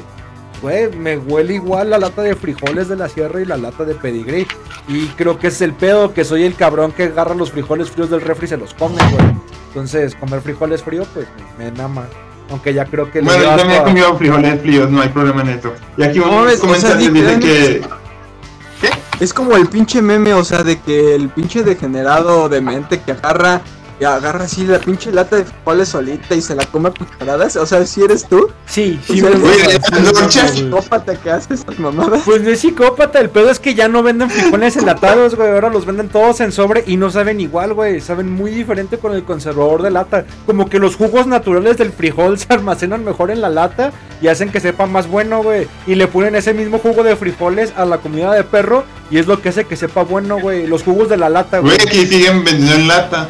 güey, me huele igual la lata de frijoles de la sierra y la lata de pedigrí. Y creo que es el pedo, que soy el cabrón que agarra los frijoles fríos del refri y se los come, güey. Entonces, comer frijoles fríos, pues me, mama. Aunque ya creo que le Bueno, yo también he comido frijoles fríos, no hay problema en eso. Y aquí No, un es- o sea, comentario dice que... Es como el pinche meme, o sea, de que el pinche degenerado de mente que agarra, que agarra así la pinche lata de frijoles solita y se la come a cucharadas. O sea, si eres tú, Sí, sí, Sí, me güey, sí psicópata que hace esas mamadas. Pues no es psicópata, el pedo es que ya no venden frijoles enlatados, güey. Ahora los venden todos en sobre y no saben igual, güey. Saben muy diferente con el conservador de lata. Como que los jugos naturales del frijol se almacenan mejor en la lata y hacen que sepa más bueno, güey. Y le ponen ese mismo jugo de frijoles a la comida de perro y es lo que hace que sepa bueno, güey. Los jugos de la lata, güey. Güey, aquí siguen vendiendo en lata.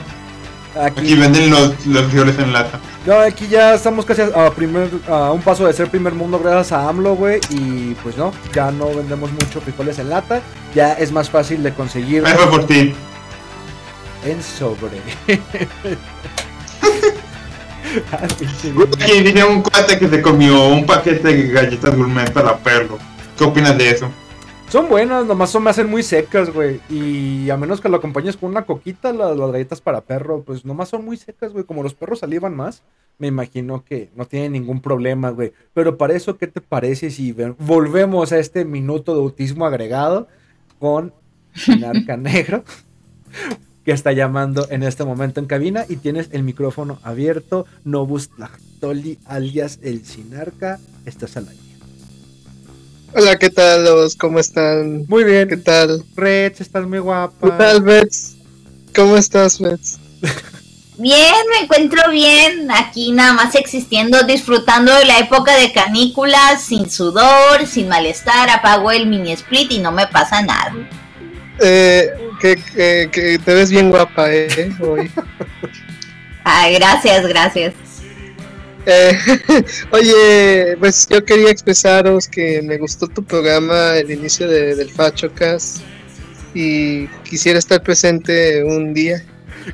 Aquí Aquí, venden los, los frijoles en lata. no, aquí ya estamos casi a, primer, a un paso de ser primer mundo gracias a AMLO, güey. Y pues no, ya no vendemos mucho frijoles en lata. Ya es más fácil de conseguir. Ahí fue por ti. en sobre. Aquí dice un cuate que se comió un paquete de galletas gourmet para perro. ¿Qué opinas de eso? Son buenas, nomás son, me hacen muy secas, güey. Y a menos que lo acompañes con una coquita, las, las galletas para perro, pues nomás son muy secas, güey. Como los perros salivan más, me imagino que no tienen ningún problema, güey. Pero para eso, ¿qué te parece si ve- volvemos a este minuto de autismo agregado con Narca Negro? Que está llamando en este momento en cabina y tienes el micrófono abierto. Nobus Tlactoli, alias el Sinarca, estás al aire. Hola, ¿qué tal los? ¿Cómo están? Muy bien, ¿Qué tal? Rech, estás muy ¿Qué guapa. tal, Bets? ¿Cómo estás, Bets? Bien, me encuentro bien, aquí nada más existiendo, disfrutando de la época de canícula, sin sudor, sin malestar, apago el mini split y no me pasa nada. Eh, que, que, que te ves bien guapa, eh, hoy. Ay, gracias, gracias. Eh, oye, pues yo quería expresaros que me gustó tu programa, el inicio de, del FachoCast, y quisiera estar presente un día.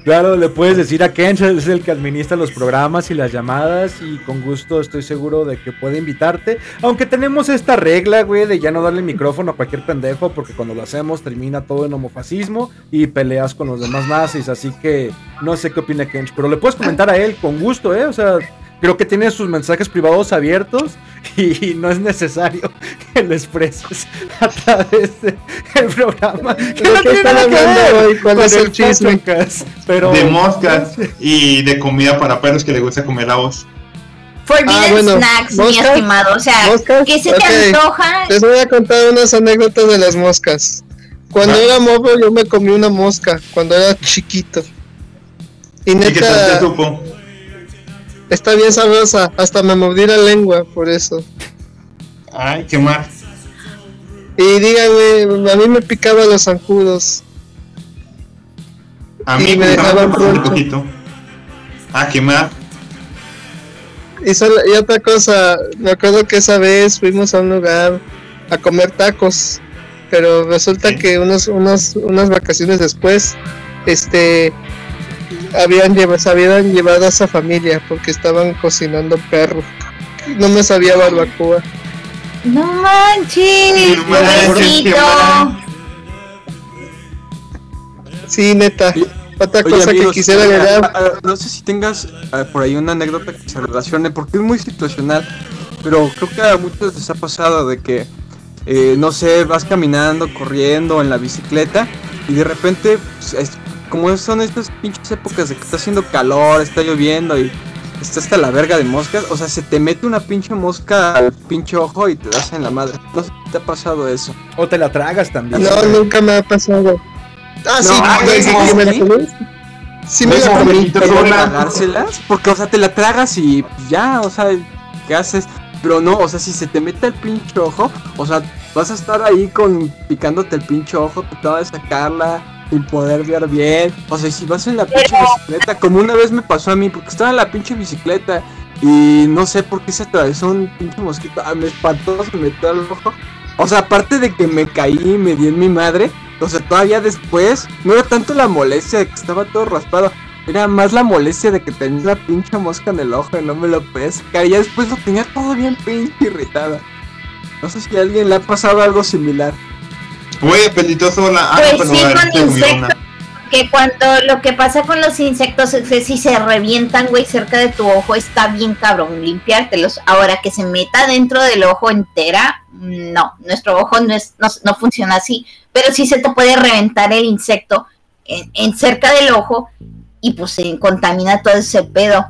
Claro, le puedes decir a Ken, es el que administra los programas y las llamadas y con gusto estoy seguro de que puede invitarte. Aunque tenemos esta regla, güey, de ya no darle micrófono a cualquier pendejo porque cuando lo hacemos termina todo en homofascismo y peleas con los demás nazis. Así que no sé qué opina Kench, pero le puedes comentar a él con gusto, ¿eh? O sea, creo que tiene sus mensajes privados abiertos y no es necesario que lo expreses a través del programa. Que ¿De no qué tiene nada que ver hoy? ¿Cuál con es el chisme? podcast, Pero De moscas y de comida para perros que le gusta comer a vos. Forbidden Ah, bueno, snacks, mi ¿moscas? estimado. O sea, ¿Moscas? ¿qué se te antoja? Les voy a contar unas anécdotas de las moscas. Cuando Ah. era mobo yo me comí una mosca, cuando era chiquito. Y ¿Y qué tal te neta, supo? Está bien sabrosa, hasta me mordí la lengua por eso. Ay, qué mal. Y díganme, a mí me picaban los zancudos. A mí Y me dejaban un poquito. Ah, qué mal. Y, solo- y otra cosa, me acuerdo que esa vez fuimos a un lugar a comer tacos, pero resulta Sí. que unos, unos, unas vacaciones después, este, habían llevado, se habían llevado a esa familia porque estaban cocinando perro. No me sabía barbacoa. No manches, No manches, pobrecito. Sí, neta. Otra Oye, cosa amigos, que quisiera agregar. no sé si tengas ah, por ahí una anécdota que se relacione, porque es muy situacional, pero creo que a muchos les ha pasado de que, eh, no sé, vas caminando, corriendo en la bicicleta y de repente, pues, es- como son estas pinches épocas de que está haciendo calor, está lloviendo y está hasta la verga de moscas, o sea, se te mete una pinche mosca al pinche ojo y te das en la madre. No sé si te ha pasado eso. O te la tragas también. No, nunca me ha pasado. Ah, sí, No, ¿sí? sí, me la comí. Sí, me la comí. Tragárselas, porque o sea, te la tragas y ya, o sea, ¿qué haces? Pero no, o sea, si se te mete el pinche ojo, o sea, vas a estar ahí con picándote el pinche ojo, tratando de sacarla sin poder ver bien. O sea, si vas en la pinche bicicleta, como una vez me pasó a mí, porque estaba en la pinche bicicleta y no sé por qué se atravesó un pinche mosquito, ah, me espantó, se me metió al ojo. O sea, aparte de que me caí y me di en mi madre, o sea, todavía después, no era tanto la molestia de que estaba todo raspado, era más la molestia de que tenía una pinche mosca en el ojo y no me lo podía sacar. Y ya después lo tenía todo bien pinche irritado. No sé si a alguien le ha pasado algo similar. Oye, pelito sola. Ah, Pues no, sí, con insectos. Que cuando lo que pasa con los insectos es que si se revientan, güey, cerca de tu ojo, está bien cabrón limpiártelos. Ahora que se meta dentro del ojo entera, no, nuestro ojo no, es, no, no funciona así. Pero sí se te puede reventar el insecto en, en cerca del ojo y pues se contamina todo ese pedo.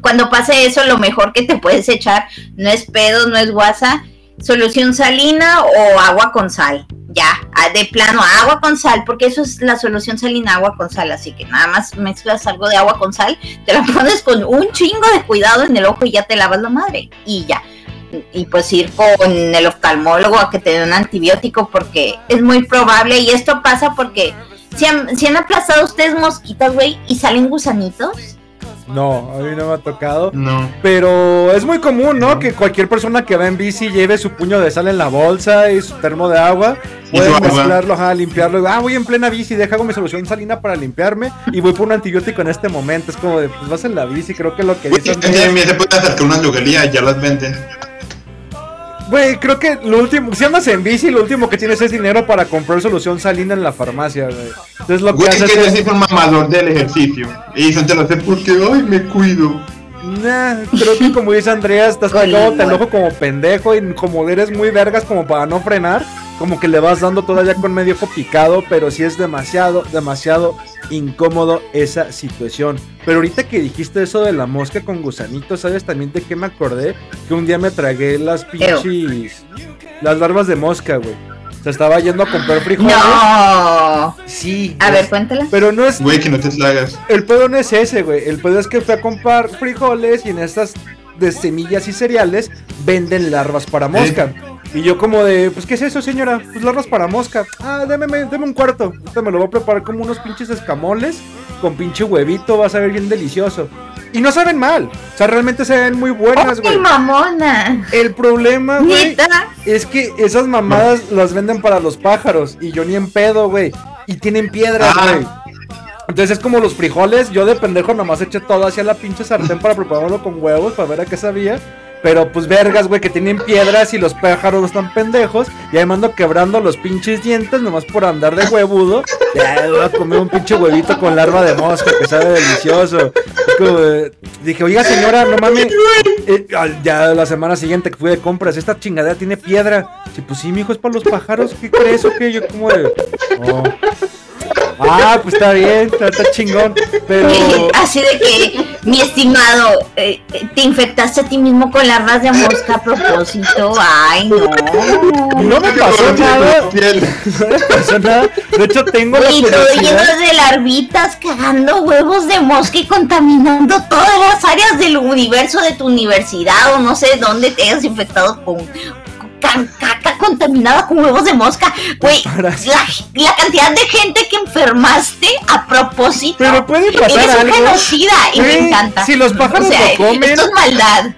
Cuando pase eso, lo mejor que te puedes echar no es pedo, no es guasa, solución salina o agua con sal. Ya, ah, de plano, agua con sal, porque eso es la solución salina, agua con sal. Así que nada más mezclas algo de agua con sal, te la pones con un chingo de cuidado en el ojo y ya te lavas la madre. Y ya. Y pues ir con el oftalmólogo a que te den un antibiótico, porque es muy probable. Y esto pasa porque si han, si han aplastado ustedes mosquitas, güey, y salen gusanitos. No, a mí no me ha tocado. No. Pero es muy común, ¿no? Que cualquier persona que va en bici lleve su puño de sal en la bolsa y su termo de agua. Puede mezclarlo, ajá, limpiarlo. Ah, voy en plena bici, deja mi solución salina para limpiarme y voy por un antibiótico en este momento. Es como de, pues vas en la bici, creo que lo que Güey, dice es que Andrés- también se puede acercar a una y ya las venden. Güey, creo que lo último, si andas en bici, lo último que tienes es dinero para comprar solución salina en la farmacia, güey. Entonces lo que Güey, es haces que yo es... soy un mamador del ejercicio. Y eso te lo sé porque, ay, me cuido. Nah, creo que como dice Andrea, estás pegándote el ojo como pendejo y como eres muy vergas como para no frenar, como que le vas dando todavía con medio ojo picado, pero sí es demasiado, demasiado incómodo esa situación. Pero ahorita que dijiste eso de la mosca con gusanito, ¿sabes también de qué me acordé? Que un día me tragué las pinches... Las larvas de mosca, güey. Se estaba yendo a comprar frijoles. No. Sí. A ver, cuéntala. Pero no es, Güey, que no te slagas. el pedo no es ese, güey. El pedo es que fui a comprar frijoles y en estas de semillas y cereales venden larvas para mosca. Y yo como de, pues ¿qué es eso, señora? Pues larvas para mosca. Ah, deme, deme un cuarto. Ahorita me lo voy a preparar como unos pinches escamoles con pinche huevito. Va a saber bien delicioso. Y no saben mal. O sea, realmente se ven muy buenas, ¡Ay, güey. mamona! El problema, güey, es que esas mamadas las venden para los pájaros y yo ni en pedo, güey. Y tienen piedras, Ah. Entonces es como los frijoles, yo de pendejo nomás eché todo hacia la pinche sartén para prepararlo con huevos para ver a qué sabía. Pero pues vergas, güey, que tienen piedras y los pájaros no están pendejos. Y ahí mando quebrando los pinches dientes nomás por andar de huevudo. Ya voy a comer un pinche huevito con larva de mosca que sabe delicioso. Eh, dije, oiga señora, no mames. Eh, ya la semana siguiente que fui de compras, esta chingadera tiene piedra. Sí, pues sí, mijo, es para los pájaros. ¿Qué crees o qué? Yo como de. "Oh". Ah, pues está bien, está, está chingón. Pero. Así de que, mi estimado, eh, eh, te infectaste a ti mismo con larvas de mosca a propósito. Ay, no. No me pasó nada. No me pasó nada. De hecho, tengo la Y todo lleno de larvitas cagando huevos de mosca y contaminando todas las áreas del universo de tu universidad o no sé dónde te hayas infectado con, ca- caca contaminada con huevos de mosca. Güey, Para- la, la cantidad de gente que enfermaste a propósito. Pero puede pasar Eres un algo. genocida y me encanta. si los pájaros O sea, lo comen- Esto es maldad.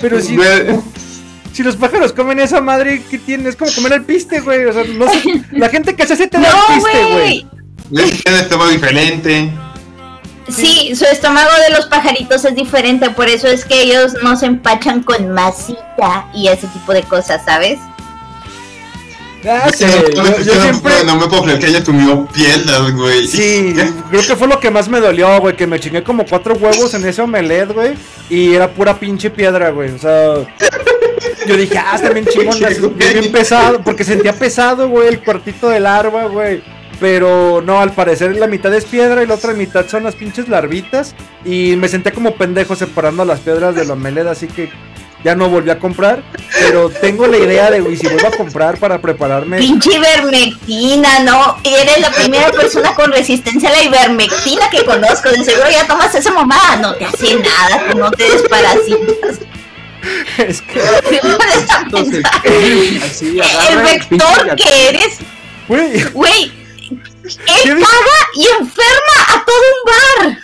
Pero si, los pájaros comen esa madre, ¿qué tiene? Es como comer el piste, güey. O sea, no sé. La gente que hace ese te da el piste, güey. güey, tiene estómago diferente. Sí, su estómago de los pajaritos es diferente, por eso es que ellos no se empachan con masita y ese tipo de cosas, ¿sabes? Ah, sí, no, yo, no, yo no, siempre. no me puedo creer que haya comido piedras, güey. Sí, creo que fue lo que más me dolió, güey, que me chingué como cuatro huevos en ese omelette, güey, y era pura pinche piedra, güey, o sea, yo dije, ah, está bien chingón, bien pesado, porque sentía pesado, güey, el cuartito de larva, güey, pero no, al parecer la mitad es piedra y la otra mitad son las pinches larvitas, y me senté como pendejo separando las piedras del omelette, así que ya no volví a comprar, pero tengo la idea de, güey, si vuelvo a comprar para prepararme... Pinche ivermectina, ¿no? Eres la primera persona con resistencia a la ivermectina que conozco. De seguro ya tomas esa mamada. No te hace nada, tú no te desparasitas. Es que, ¿Qué puedes Entonces, así, El vector que eres, güey, güey. ¿Qué Él caga y enferma a todo un bar.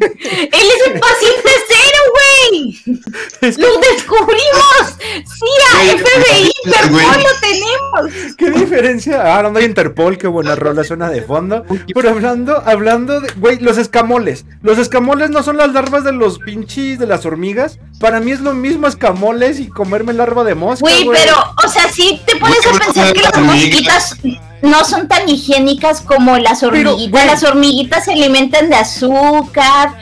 Él es el paciente cero, güey. ¡Lo descubrimos! ¡CIA, Güey, FBI. Interpol lo tenemos! ¿Qué diferencia? Ah, hablando de Interpol, qué buena rola suena de fondo. Pero hablando, hablando de, güey, los escamoles. Los escamoles no son las larvas de los pinches de las hormigas. Para mí es lo mismo escamoles y comerme larva de mosca. Güey, pero, o sea, sí te pones a pensar que las mosquitas no son tan higiénicas como las hormiguitas. Las hormiguitas se alimentan de azúcar,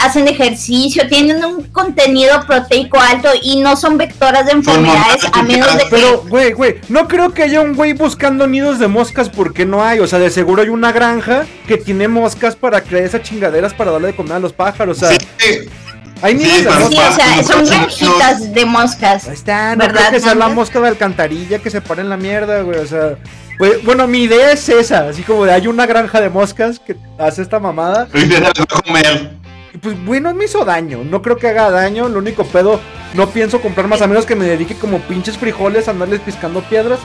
hacen ejercicio, tienen un contenido proteico alto y no son vectoras de enfermedades a menos de que... Pero, güey, güey, no creo que haya un güey buscando nidos de moscas porque no hay. O sea, de seguro hay una granja que tiene moscas para crear esas chingaderas para darle de comer a los pájaros. O sea, Sí, hay sí, de para- Sí, moscas. o sea, son no, granjitas de moscas. Ahí está, no ¿Verdad, creo que sea la mosca de alcantarilla que se pare en la mierda, güey. O sea, pues, bueno, mi idea es esa, así como de hay una granja de moscas que hace esta mamada. y te a comer. Pues bueno, me hizo daño. No creo que haga daño. Lo único pedo, no pienso comprar más a menos que me dedique como pinches frijoles a andarles piscando piedras.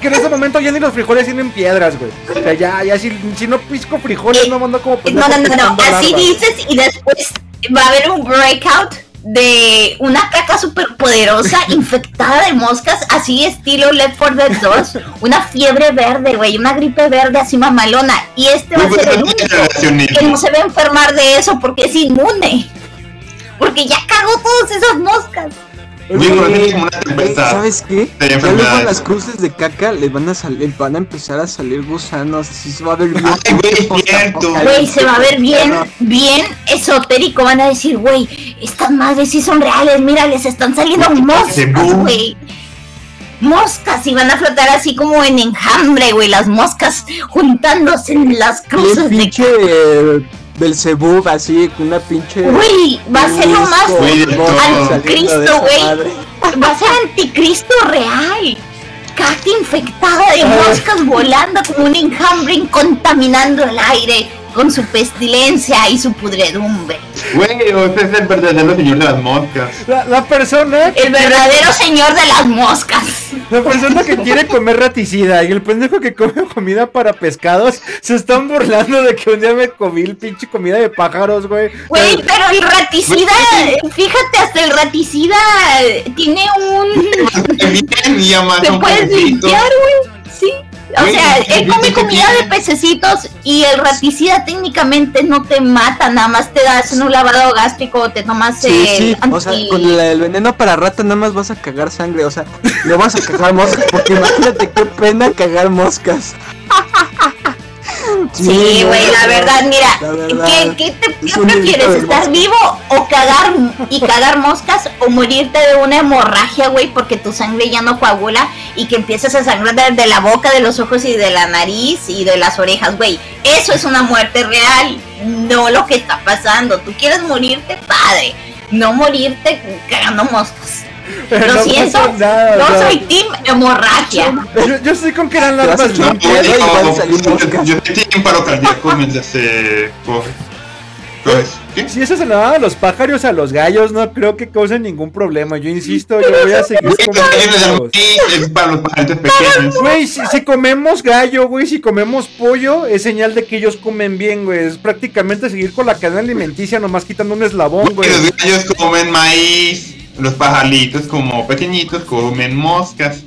que en ese momento ya ni los frijoles tienen piedras, güey. O sea, ya, ya, si, si no pisco frijoles, no mando como No, pendejo no, no, no, piscando así larvas. dices y después va a haber un breakout de una caca súper poderosa infectada de moscas, así estilo Left 4 Dead 2, una fiebre verde, güey, una gripe verde así mamalona, y este va a ser el único que no se va a enfermar de eso porque es inmune, porque ya cagó todas esas moscas. Digo, no Oye, es como una tempestad. ¿Sabes qué? Ya luego las cruces de caca les van a salir, van a empezar a salir gusanos, así se va a ver bien. Ay, güey, cierto. Güey, se va a ver bien, bien esotérico. Van a decir, güey, estas madres sí son reales. Mira, les están saliendo moscas, güey. Moscas y van a flotar así como en enjambre, güey. Las moscas juntándose en las cruces de eh, Belzebub así, con una pinche. Güey, va a ser lo más Güey, de todo. anticristo, güey. Va a ser anticristo real. Caca infectada de moscas volando como un enjambre contaminando el aire con su pestilencia y su pudredumbre. Güey, usted es el verdadero señor de las moscas. La, la persona El verdadero señor de las moscas. La persona que quiere comer raticida y el pendejo que come comida para pescados se están burlando de que un día me comí el pinche comida de pájaros, güey. Güey, pero el raticida, fíjate, hasta el raticida tiene un... Te puedes limpiar, güey. Sí. O sea, él come comida de pececitos y el raticida técnicamente no te mata, nada más te das un lavado gástrico, te tomas Sí, el sí, o sea, anti- con la- el veneno para rata nada más vas a cagar sangre, o sea, no vas a cagar moscas, porque imagínate qué pena cagar moscas. Sí, güey, la verdad, mira, La verdad, ¿qué, qué te qué prefieres? hilito de ¿Estar mosca. vivo o cagar y cagar moscas o morirte de una hemorragia, güey, porque tu sangre ya no coagula y que empiezas a sangrar de, de la boca, de los ojos y de la nariz y de las orejas, güey? Eso es una muerte real, no lo que está pasando. Tú quieres morirte, padre, no morirte cagando moscas. Pero Lo no siento, nada, no soy team hemorragia. Yo, yo sé con que eran larvas echar limpias. Yo, estoy en paro cardíaco mientras se coge. Pues, ¿qué? Si eso se le daba a los pájaros, a los gallos, no creo que causen ningún problema. Yo insisto, yo voy a seguir Güey, comiendo es para los pajaritos pequeños. Güey, si, si comemos gallo, güey, si comemos pollo, es señal de que ellos comen bien, güey. Es prácticamente seguir con la cadena alimenticia, nomás quitando un eslabón, Güey, güey. los gallos comen maíz, los pajaritos como pequeñitos comen moscas.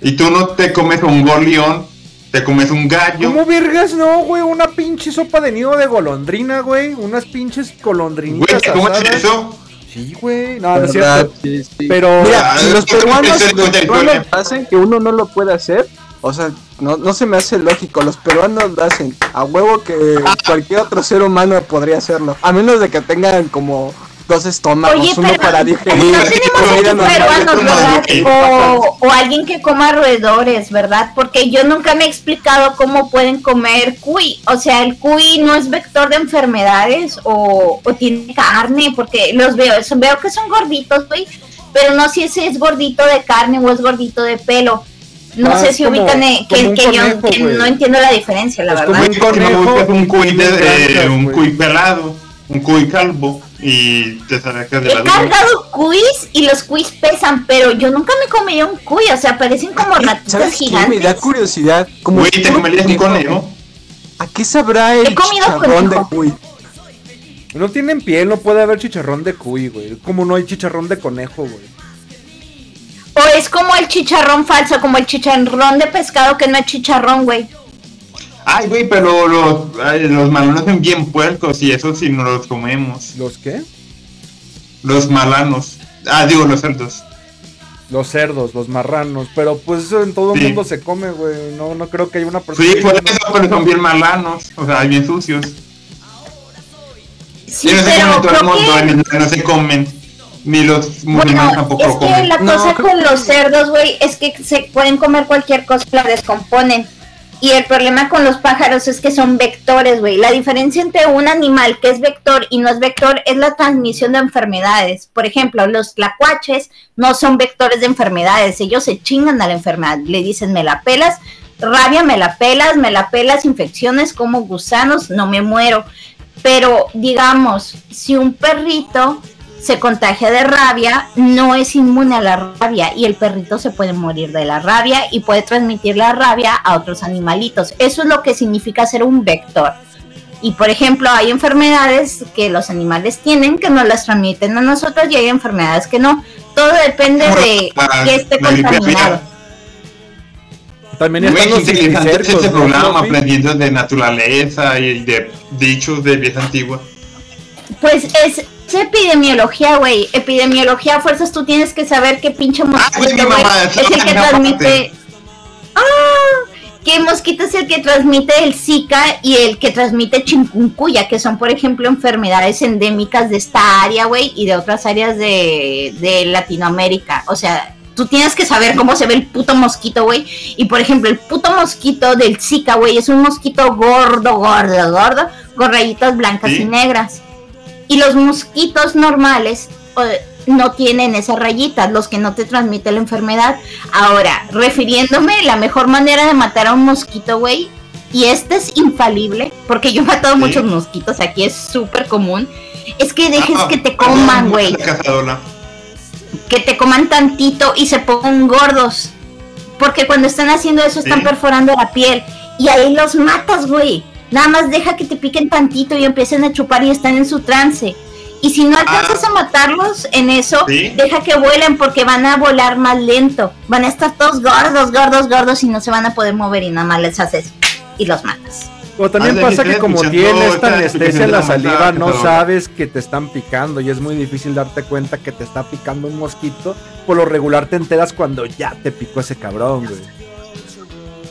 Y tú no te comes un gorrión, te comes un gallo. ¿Cómo vergas no, güey? Una pinche sopa de nido de golondrina, güey. Unas pinches Güey, golondrinitas ¿cómo es asadas. eso? Sí, güey. No, no es cierto. Sí, sí. Pero... Mira, si los peruanos, los hacen que uno no lo puede hacer, o sea, no, no se me hace lógico, los peruanos lo hacen a huevo que cualquier otro ser humano podría hacerlo, a menos de que tengan como dos estómagos, Oye, uno pero para no tenemos un peruanos, ¿verdad? O, o alguien que coma roedores, ¿verdad? Porque yo nunca me he explicado cómo pueden comer cuy. O sea, el cuy no es vector de enfermedades o, o tiene carne, porque los veo, eso, veo que son gorditos, güey, pero no sé si es gordito de carne o es gordito de pelo. No Ah, sé si como- ubican eh, como que, un que yo conejo, que güey. no entiendo la diferencia, la Es verdad. como no conejo un cuy de, eh, un cuy pelado, un cuy calvo y te sacas de He la duda. cargado cuis y los cuis pesan, pero yo nunca me comería un cuy, o sea, parecen como ratitas ¿Sabes qué? gigantes. Me da curiosidad. Como Güey, te comerías un conejo. ¿A qué sabrá el He chicharrón de cuy? No tienen piel, no puede haber chicharrón de cuy, güey. Como no hay chicharrón de conejo, güey. O es como el chicharrón falso, como el chicharrón de pescado que no es chicharrón, güey. Ay, güey, pero los, ay, los malanos son bien puercos y eso sí no los comemos. ¿Los qué? Los malanos. Ah, digo, los cerdos. Los cerdos, los marranos. Pero pues eso en todo el Sí. mundo se come, güey. No, no creo que haya una persona. Sí, que por no- eso, pero son bien malanos. O sea, bien sucios. Sí, y no se pero comen todo el mundo, que... no se comen. Ni los musulmanes Bueno, tampoco es lo que comen. la No, cosa creo con que- los cerdos, güey, es que se pueden comer cualquier cosa la descomponen. Y el problema con los pájaros es que son vectores, güey. La diferencia entre un animal que es vector y no es vector es la transmisión de enfermedades. Por ejemplo, los tlacuaches no son vectores de enfermedades. Ellos se chingan a la enfermedad. Le dicen, me la pelas, rabia, me la pelas, me la pelas, infecciones como gusanos, no me muero. Pero digamos, si un perrito se contagia de rabia, no es inmune a la rabia y el perrito se puede morir de la rabia y puede transmitir la rabia a otros animalitos. Eso es lo que significa ser un vector. Y por ejemplo, hay enfermedades que los animales tienen que no las transmiten a nosotros y hay enfermedades que no. Todo depende de que esté contaminado. aviar. También Muy están los interesante cercos, este ¿no, programa, aprendiendo de naturaleza y de dichos de vieja antigua. Pues es, es epidemiología, güey. Epidemiología, a fuerzas tú tienes que saber qué pinche güey, mosquito, mamá, es el que transmite. ¡Ah! ¿Qué mosquito es el que transmite el Zika y el que transmite chikungunya? Que son, por ejemplo, enfermedades endémicas de esta área, güey, y de otras áreas de, de Latinoamérica. O sea, tú tienes que saber cómo se ve el puto mosquito, güey. Y, por ejemplo, el puto mosquito del Zika, güey, es un mosquito gordo, gordo, gordo, con rayitas blancas Sí. y negras. Y los mosquitos normales no tienen esas rayitas, los que no te transmiten la enfermedad. Ahora, refiriéndome, la mejor manera de matar a un mosquito, güey, y este es infalible, porque yo he matado Sí. muchos mosquitos, aquí es súper común, es que dejes Ah, que te perdón, coman, güey, que te coman tantito y se pongan gordos. Porque cuando están haciendo eso están Sí. perforando la piel y ahí los matas, güey. Nada más deja que te piquen tantito y empiecen a chupar y están en su trance. Y si no alcanzas Ah. a matarlos en eso, Sí. deja que vuelen porque van a volar más lento. Van a estar todos gordos, gordos, gordos y no se van a poder mover y nada más les haces y los matas. O también Ah, pasa que como tienes esta anestesia en la saliva, no sabes que te están picando y es muy difícil darte cuenta que te está picando un mosquito. Por lo regular te enteras cuando ya te picó ese cabrón, güey.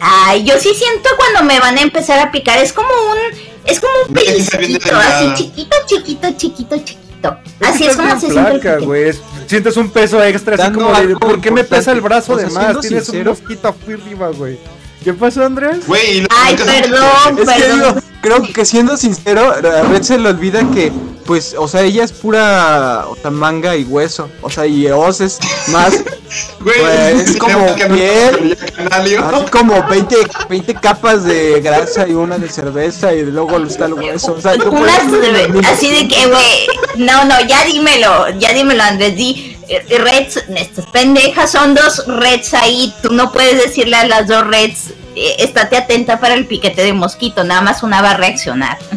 Ay, yo sí siento cuando me van a empezar a picar. Es como un, es como un pellizquito, así chiquito, chiquito, chiquito, chiquito. Así es como se siente el Sientes un peso extra, así Dando como de, ¿por qué me pesa el brazo O de más? Tienes sincero- un mosquito aquí arriba, güey. ¿Qué pasó, Andrés? Güey, y lo- Ay, lo que- perdón, Es que perdón. digo, creo que siendo sincero, a Red se le olvida que, pues, o sea, ella es pura, o sea, manga y hueso. O sea, y Oz es más, Güey, Pues, es como piel. Así como 20, 20 capas de grasa y una de cerveza y luego está el hueso. O sea, me- me- así de que, güey, no, no, ya dímelo, ya dímelo, Andrés, di, Reds, estas pendejas son dos Reds ahí, tú no puedes decirle a las dos Reds, eh, estate atenta para el piquete de mosquito, nada más una va a reaccionar.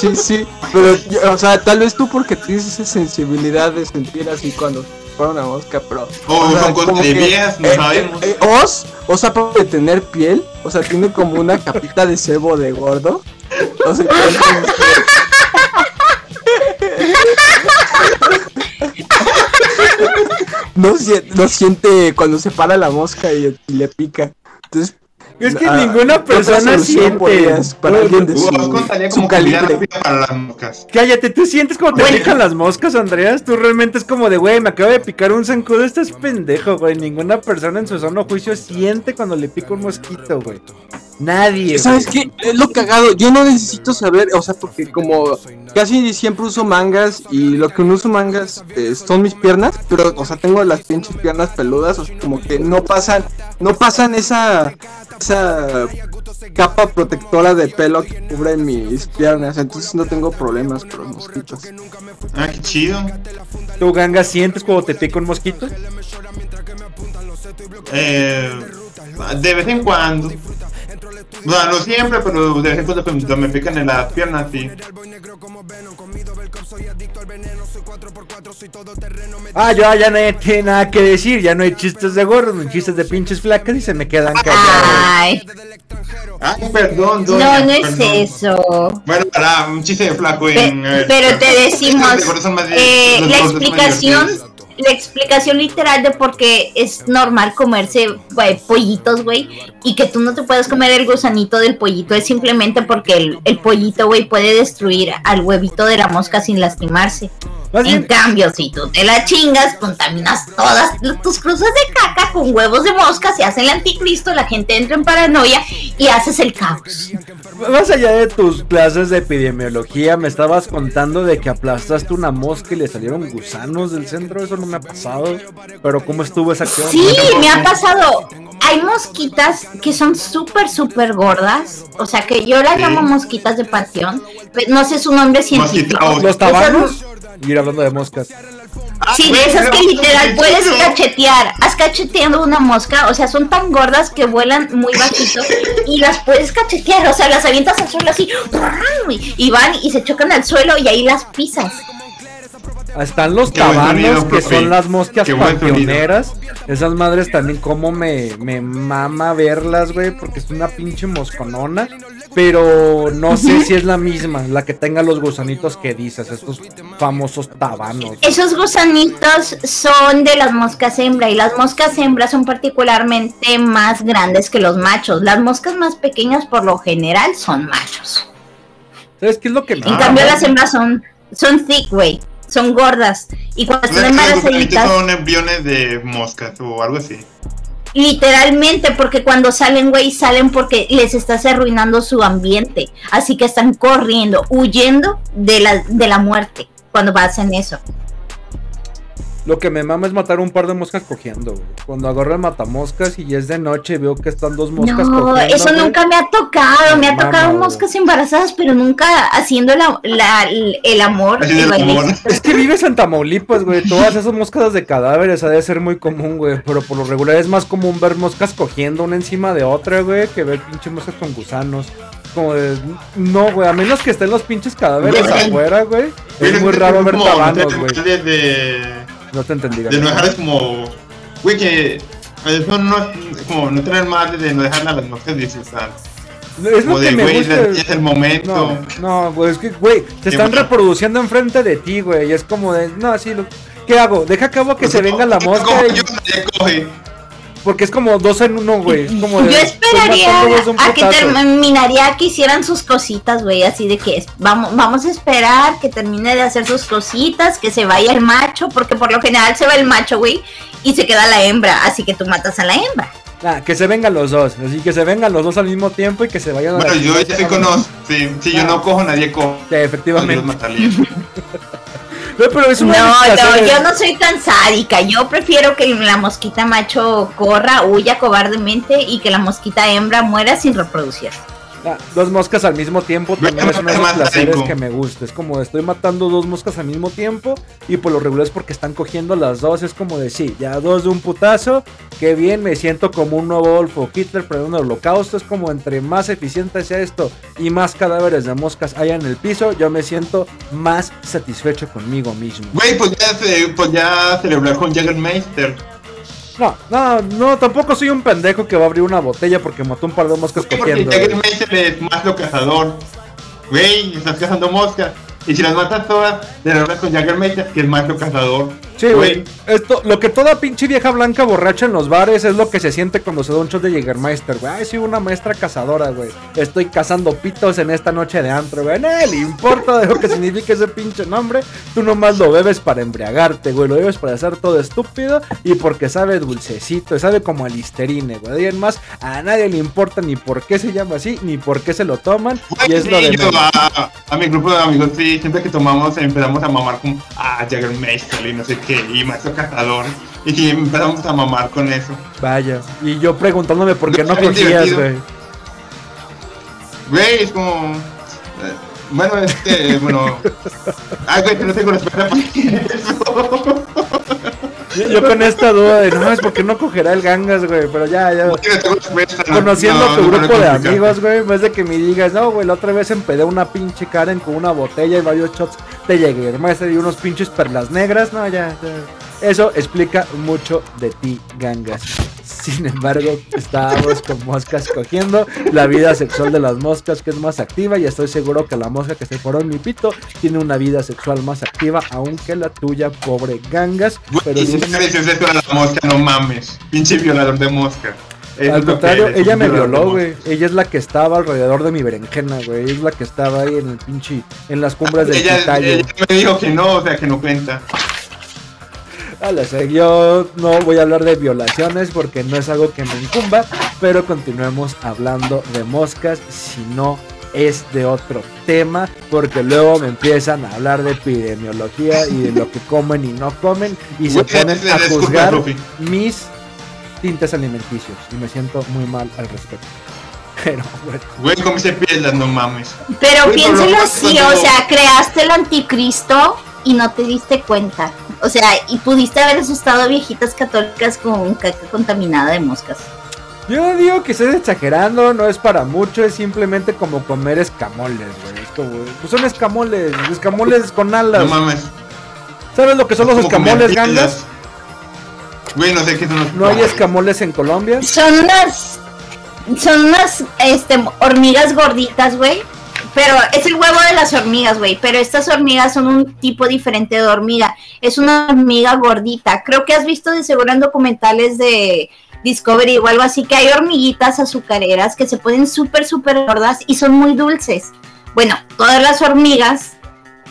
Sí, sí, pero, yo- o sea, tal vez tú porque tienes esa sensibilidad de sentir así cuando fuera una mosca, pero... O sea, de que, viejas, no eh, sabemos. eh, eh, Oz, Oz aparte de tener piel, o sea, tiene como una capita de cebo de gordo. O sea, no, sie- no siente cuando se para la mosca y, y le pica. Entonces, Es que ah, ninguna ¿qué otra persona siente. para alguien de su, su como comida calibre? rápida para las moscas. Cállate, ¿tú sientes como te pican las moscas, Andreas? Tú realmente es como de, güey, me acaba de picar un zancudo, estás pendejo, güey. Ninguna persona en su sano juicio siente cuando le pica un mosquito, güey. Nadie. ¿Sabes qué? Es lo cagado. Yo no necesito saber, o sea, porque como casi siempre uso mangas y lo que no uso mangas eh, son mis piernas, pero, o sea, tengo las pinches piernas peludas, o sea, como que no pasan, no pasan esa, esa capa protectora de pelo que cubre mis piernas, entonces no tengo problemas con los mosquitos. Ah, qué chido. ¿Tú, ganga, sientes cuando te pica un mosquito? Eh, de vez en cuando. No, no siempre, pero de vez en cuando cuando me pican en las piernas, sí. Ah, yo ya no tiene nada que decir, ya no hay chistes de gordos, ni chistes de pinches flacas y se me quedan callados. Ay, Ay, perdón, no, doña, no es perdón. eso. Bueno, para un chiste de flaco Pe- en. eh, pero te decimos, eh, la explicación. La explicación literal de por qué es normal comerse pollitos, güey, y que tú no te puedes comer el gusanito del pollito es simplemente porque el, el pollito, güey, puede destruir al huevito de la mosca sin lastimarse. Más En bien, cambio, si tú te la chingas, contaminas todas tus cruzas de caca con huevos de mosca, se hace el anticristo, la gente entra en paranoia y haces el caos. más allá de tus clases de epidemiología, me estabas contando de que aplastaste una mosca y le salieron gusanos del centro. Eso no me ha pasado. Pero ¿cómo estuvo esa acción? Sí, me ha pasado. Hay mosquitas que son súper, súper gordas. O sea, que yo las Sí. llamo mosquitas de panteón. pero No sé su nombre científico. Mosquitaos. Los tabanos. Y ir hablando de moscas. Sí, güey, de esas que literal puedes cachetear. Has cacheteando una mosca, o sea, son tan gordas que vuelan muy bajito y las puedes cachetear, o sea, las avientas al suelo así y van y se chocan al suelo y ahí las pisas. Están los tabanos, que son las moscas panteoneras. Esas madres también como me, me mama verlas, güey, porque es una pinche mosconona. Pero no sé si es la misma, la que tenga los gusanitos que dices, estos famosos tabanos. Esos gusanitos son de las moscas hembra y las moscas hembras son particularmente más grandes que los machos. Las moscas más pequeñas por lo general son machos. ¿Sabes qué es lo que me En Ah, cambio las hembras son son thick, güey. Son gordas. Y cuando están embarazaditas, son embriones de moscas o algo así. literalmente, porque cuando salen, güey, salen porque les estás arruinando su ambiente. Así que están corriendo, huyendo de la, de la muerte cuando hacen eso. Lo que me mama es matar un par de moscas cogiendo, güey. Cuando agarro el matamoscas y es de noche veo que están dos moscas no, cogiendo. eso güey. nunca me ha tocado. Me ha tocado güey. moscas embarazadas, pero nunca haciendo la, la- el amor. El amor. Es que vives en Tamaulipas, güey. Todas esas moscas de cadáveres ha de ser muy común, güey. Pero por lo regular es más común ver moscas cogiendo una encima de otra, güey, que ver pinches moscas con gusanos. Como de. No, güey. A menos que estén los pinches cadáveres Güey. afuera, güey. Es muy raro ver tabanos, güey. De, de, No te entendí, de no dejarles como. Güey, que. Eso no es como no tener madre de no dejar a las moscas disfrutar. Es lo que de, me gusta. es el momento. No, no, güey, es que, güey, se están mucho. reproduciendo enfrente de ti, güey. Y es como de, no, así, lo, ¿qué hago? Deja que hago que Pues, se venga la mosca. y- yo, coge. Porque es como dos en uno, güey. Es como de, Yo estoy esperaría a que terminaría que hicieran sus cositas, güey, así de que es- vamos, vamos a esperar que termine de hacer sus cositas, que se vaya el macho, porque por lo general se va el macho, güey, y se queda la hembra, así que tú matas a la hembra. Ah, que se vengan los dos. Así que se vengan los dos al mismo tiempo y que se vayan a la Bueno, yo chingada. ya estoy conozco. Sí, si yo Ah. no cojo, nadie coge. Sí, efectivamente. No, pero es una yo no soy tan sádica, yo prefiero que la mosquita macho corra, huya cobardemente y que la mosquita hembra muera sin reproducir. Ah, dos moscas al mismo tiempo también es uno de los placeres que me gusta. Es como estoy matando dos moscas al mismo tiempo y por lo regular es porque están cogiendo las dos. Es como de sí, ya dos de un putazo. Qué bien, me siento como un nuevo Adolfo Hitler pero un holocausto. Es como entre más eficiente sea esto y más cadáveres de moscas haya en el piso, yo me siento más satisfecho conmigo mismo. Güey, pues ya, pues ya celebrar con Jägermeister. No, no, no, tampoco soy un pendejo que va a abrir una botella porque mató un par de moscas Porque cogiendo. güey. Jägermeister es más lo cazador. Güey, estás cazando moscas. Y si las matas todas, celebras con Jägermeister, que es más lo cazador. Sí, güey. Esto, lo que toda pinche vieja blanca borracha en los bares es lo que se siente cuando se da un shot de Jägermeister, güey. Ay, soy una maestra cazadora, güey. Estoy cazando pitos en esta noche de antro, güey. No le importa de lo que significa ese pinche nombre. Tú nomás lo bebes para embriagarte, güey. Lo bebes para hacer todo estúpido y porque sabe dulcecito, sabe como a listerine, güey. Y además, a nadie le importa ni por qué se llama así, ni por qué se lo toman. y es lo de yo a mi grupo de amigos, sí, siempre que tomamos empezamos a mamar con ah, Jägermeister y no sé qué, y maestro cazador. Y empezamos a mamar con eso. Vaya. Y yo preguntándome por qué no Es cogías, güey. Güey, es como. eh, bueno, es que, bueno. Ah, güey, que no tengo respuesta para eso. Yo, yo con esta duda de no, es porque no cogerá el gangas, güey, pero ya, ya. Conociendo No, a tu grupo de amigos, güey, vez de que me digas, no, güey, la otra vez empedé una pinche Karen con una botella y varios shots de Jägermeister y unos pinches perlas negras, no, ya, ya. Eso explica mucho de ti, gangas. Sin embargo, estábamos con moscas cogiendo la vida sexual de las moscas que es más activa y estoy seguro que la mosca que se foró en mi pito tiene una vida sexual más activa aunque la tuya, pobre gangas. Pero sí si no dices eso a la mosca, no mames. Pinche violador de mosca. Eso Al contrario, eres, ella me violó, güey. Ella es la que estaba alrededor de mi berenjena, güey. Es la que estaba ahí en el pinche, en las cumbres del Ella, ella me dijo que no, o sea, que no cuenta. Dale, o sea, yo no voy a hablar de violaciones porque no es algo que me incumba, pero continuemos hablando de moscas, si no es de otro tema, porque luego me empiezan a hablar de epidemiología y de lo que comen y no comen y se ponen a juzgar mis tintes alimenticios y me siento muy mal al respecto. Pero bueno, Güey, comiste piedras, no mames. Pero Güey, piénselo así, cuando- o sea, creaste el anticristo y no te diste cuenta. O sea, y pudiste haber asustado a viejitas católicas con caca contaminada de moscas. yo digo que estoy exagerando, no es para mucho, es simplemente como comer escamoles, güey. Es como, pues son escamoles, escamoles con alas. No mames. ¿Sabes lo que son los escamoles, gangas? Güey, no sé qué son los No hay escamoles en Colombia. Son unas. Son unas este, hormigas gorditas, güey. Pero es el huevo de las hormigas, güey. Pero estas hormigas son un tipo diferente de hormiga. Es una hormiga gordita. Creo que has visto de seguro en documentales de Discovery o algo así que hay hormiguitas azucareras que se ponen súper, súper gordas y son muy dulces. Bueno, todas las hormigas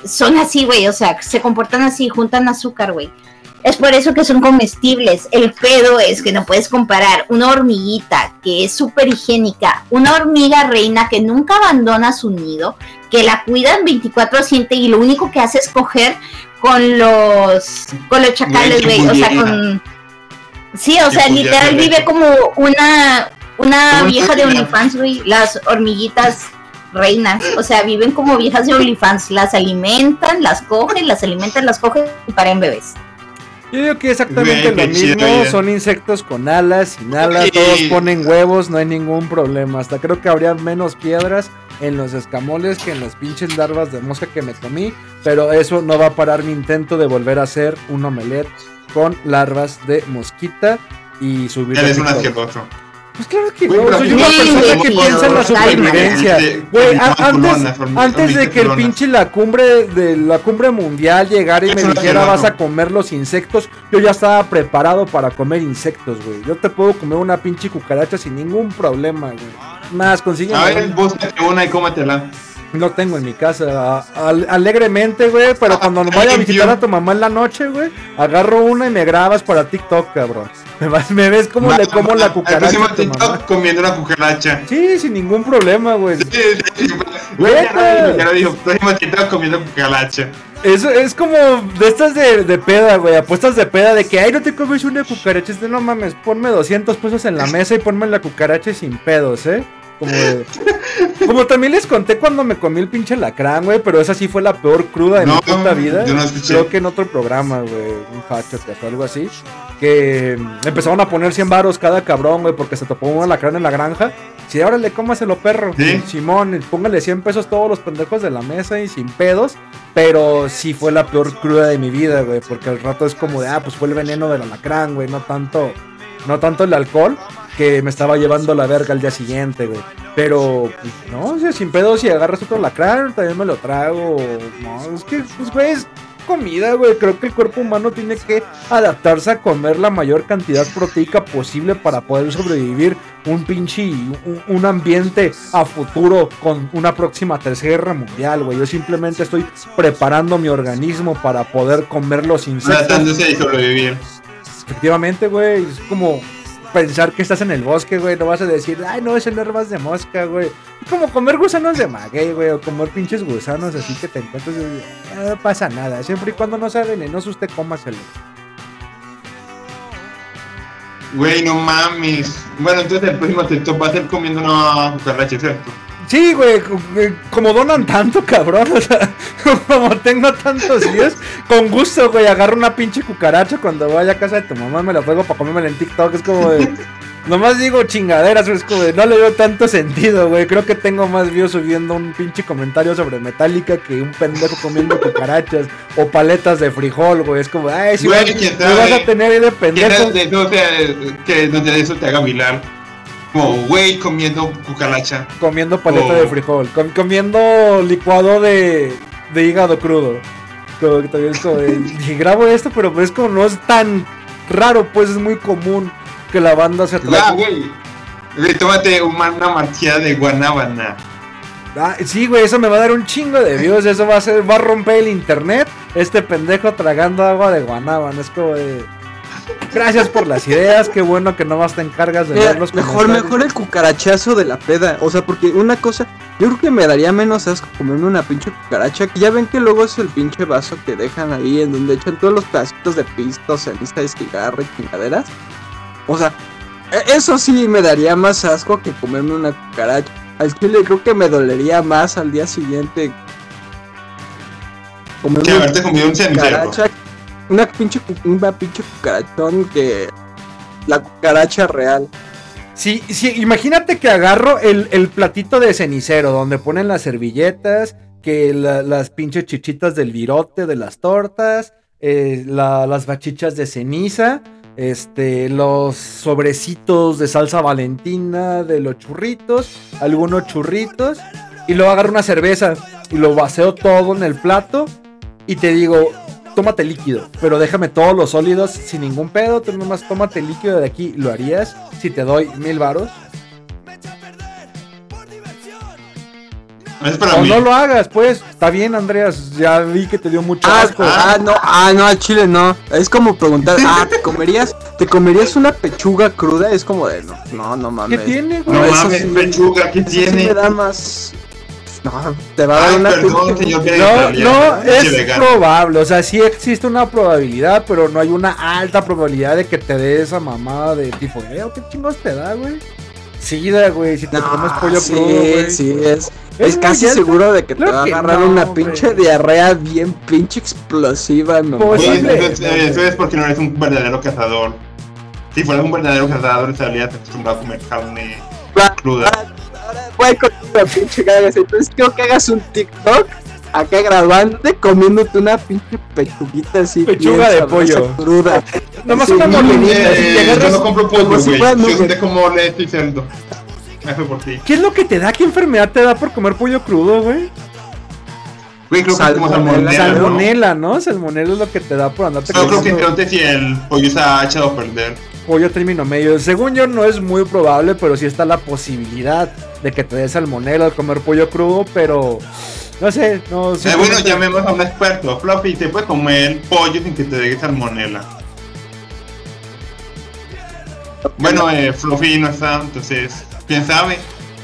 son así, güey. O sea, se comportan así, juntan azúcar, güey. Es por eso que son comestibles. El pedo es que no puedes comparar una hormiguita que es súper higiénica, una hormiga reina que nunca abandona su nido, que la cuidan 24/7 y lo único que hace es coger con los con los chacales, Güey, o sea, con Sí, o sea, literal vive como una una vieja de OnlyFans, güey, las hormiguitas reinas, o sea, viven como viejas de OnlyFans, las alimentan, las cogen, las alimentan, las cogen y paren bebés. Yo digo que exactamente Güey, lo chido, mismo, son insectos con alas, sin alas, todos ponen huevos, no hay ningún problema. Hasta creo que habría menos piedras en los escamoles que en las pinches larvas de mosca que me comí, pero eso no va a parar mi intento de volver a hacer un omelette con larvas de mosquita y subir Eres un asqueroso. Pues claro que Güey, no, soy una no persona que piensa en la supervivencia. Güey, antes, antes de que el pinche la cumbre de la cumbre mundial llegara y me dijera vas a comer los insectos, yo ya estaba preparado para comer insectos, güey. Yo te puedo comer una pinche cucaracha sin ningún problema, güey. Más, consigue. A ver, búscate una y cómetela. No tengo en mi casa, al- alegremente, güey, pero cuando vaya a visitar a tu mamá en la noche, güey, agarro una y me grabas para TikTok, cabrón. Me, vas- me ves cómo le como la cucaracha próximo a tu TikTok mamá. comiendo una cucaracha. Sí, sin ningún problema, güey. Sí, sí, sí. Güey, ya TikTok comiendo cucaracha. Es, es como de estas de, de peda, güey. Apuestas de peda de que, ay, no te comes una cucaracha. No mames, ponme 200 pesos en la mesa y ponme la cucaracha sin pedos, ¿eh? Como, de- como también les conté cuando me comí el pinche lacrán, güey. Pero esa sí fue la peor cruda de mi puta vida. yo no escuché. Creo que en otro programa, güey. Un fue algo así. Que mm, empezaron a poner 100 varos cada cabrón, güey. Porque se topó un alacrán en la granja. Si ahora le cómaselo, perro. ¿Sí? Simón, póngale 100 pesos todos los pendejos de la mesa y sin pedos. Pero sí fue la peor cruda de mi vida, güey. Porque al rato es como de, ah, pues fue el veneno del alacrán, güey. No tanto, no tanto el alcohol que me estaba llevando la verga al día siguiente, güey. Pero, pues, no, o sea, sin pedos, si agarras otro alacrán, también me lo trago. No, es que, pues, güey, es comida, güey. Creo que el cuerpo humano tiene que adaptarse a comer la mayor cantidad proteica posible para poder sobrevivir un pinche, un, un ambiente a futuro con una próxima tercera guerra mundial, güey. Yo simplemente estoy preparando mi organismo para poder comer los insectos. Tratándose de sobrevivir. Efectivamente, güey, es como pensar que estás en el bosque, güey, no vas a decir, ay, no, es en larvas de mosca, güey. Como comer gusanos de maguey, güey, o comer pinches gusanos así que te encuentras, y, "Ah, no pasa nada, siempre y cuando no sea venenoso, usted cómaselo. Güey, no mames. Bueno, entonces el próximo TikTok va a ser comiendo una cucaracha. Sí, güey, eh, como donan tanto, cabrón, o sea, como tengo tantos días, con gusto, güey, agarro una pinche cucaracha cuando vaya a casa de tu mamá, me la juego para comérmela en TikTok, es como de... Nomás digo chingaderas, güey, es como de, no le veo tanto sentido, güey. Creo que tengo más views subiendo un pinche comentario sobre Metallica que un pendejo comiendo cucarachas o paletas de frijol, güey. Es como, ay, si Güey, vas, a tener ahí de Que pendejo. de eso te, que eso te haga vilar. Como güey comiendo cucaracha. Comiendo paleta de frijol, com- comiendo licuado de, de hígado crudo. Como que también es como de, dije, grabo esto, pero pues es como no es tan raro, pues es muy común que la banda se Ah, atrapa. güey. Tómate una, marchilla de guanábana. Ah, sí, güey, eso me va a dar un chingo de views, eso va a ser, va a romper el internet, este pendejo tragando agua de guanábana, es como de... Gracias por las ideas, qué bueno que nomás te encargas de ver los mejor, mejor el cucarachazo de la peda. O sea, porque una cosa, yo creo que me daría menos asco comerme una pinche cucaracha. Que ya ven que luego es el pinche vaso que dejan ahí en donde echan todos los pedacitos de pisto, ceniza de cigarro y chingaderas. O sea, E- Eso sí me daría más asco que comerme una cucaracha. Al chile creo que me dolería más al día siguiente. Comerme Que una haberte comido un cenicero. Una pinche, pinche cucarachón que la cucaracha real. Sí, sí, imagínate que agarro el, el platito de cenicero donde ponen las servilletas, que la- las pinches chichitas del virote, de las tortas, eh, la- las bachichas de ceniza, este, los sobrecitos de salsa valentina, de los churritos, algunos churritos, y luego agarro una cerveza y lo vaceo todo en el plato y te digo, tómate líquido, pero déjame todos los sólidos sin ningún pedo, tú nomás tómate líquido de aquí, ¿lo harías si te doy mil varos? Es para O mí. no lo hagas, pues, está bien Andreas, ya vi que te dio mucho Ah, asco. ah, no, ah, no, al chile no. Es como preguntar, ah, ¿te comerías, ¿te comerías una pechuga cruda? Es como de, no, no, no ¿Qué mames. tiene, güey? No eso mames, sí- pechuga, ¿qué Eso sí tiene? me da más... No, te va a dar Ay, una perdón, señor No, no, es vegano. probable, o sea, sí existe una probabilidad, pero no hay una alta probabilidad de que te dé esa mamada de tipo, eh, ¿qué chingos te da, güey? Sida, güey, si te No, comes pollo sí, crudo, güey. sí, es, Es es casi seguro de que Claro te va a agarrar no, una güey. pinche diarrea bien pinche explosiva, no Pues, sí, mames. entonces, eh, eso es porque no eres un verdadero cazador. Si fueras un verdadero cazador, estarías acostumbrado a comer carne cruda. Ahora voy contigo, pinche cagas. Entonces quiero que hagas un TikTok acá grabándote comiéndote una pinche pechuguita así. Pechuga bien de pollo. Cruda. Nomás Sí, una si te agarras- yo no compro pollo, como si güey. fuera Yo sé cómo le estoy cerdo. Me fue por ti. ¿Qué es lo que te da? ¿Qué enfermedad te da por comer pollo crudo, güey? Güey, creo que es como Salmonela, salmonela, ¿no? Salmonela, ¿no? Salmonela es lo que te da por andarte Yo creo que entonces si el pollo se ha echado a perder. Pollo término medio. Según yo no es muy probable, pero sí está la posibilidad de que te dé salmonela al comer pollo crudo, pero no sé, no Eh, sé. bueno, llamemos a un experto. Fluffy, ¿te puedes comer pollo sin que te dé salmonela? Bueno, eh, Fluffy no está, entonces, ¿quién sabe?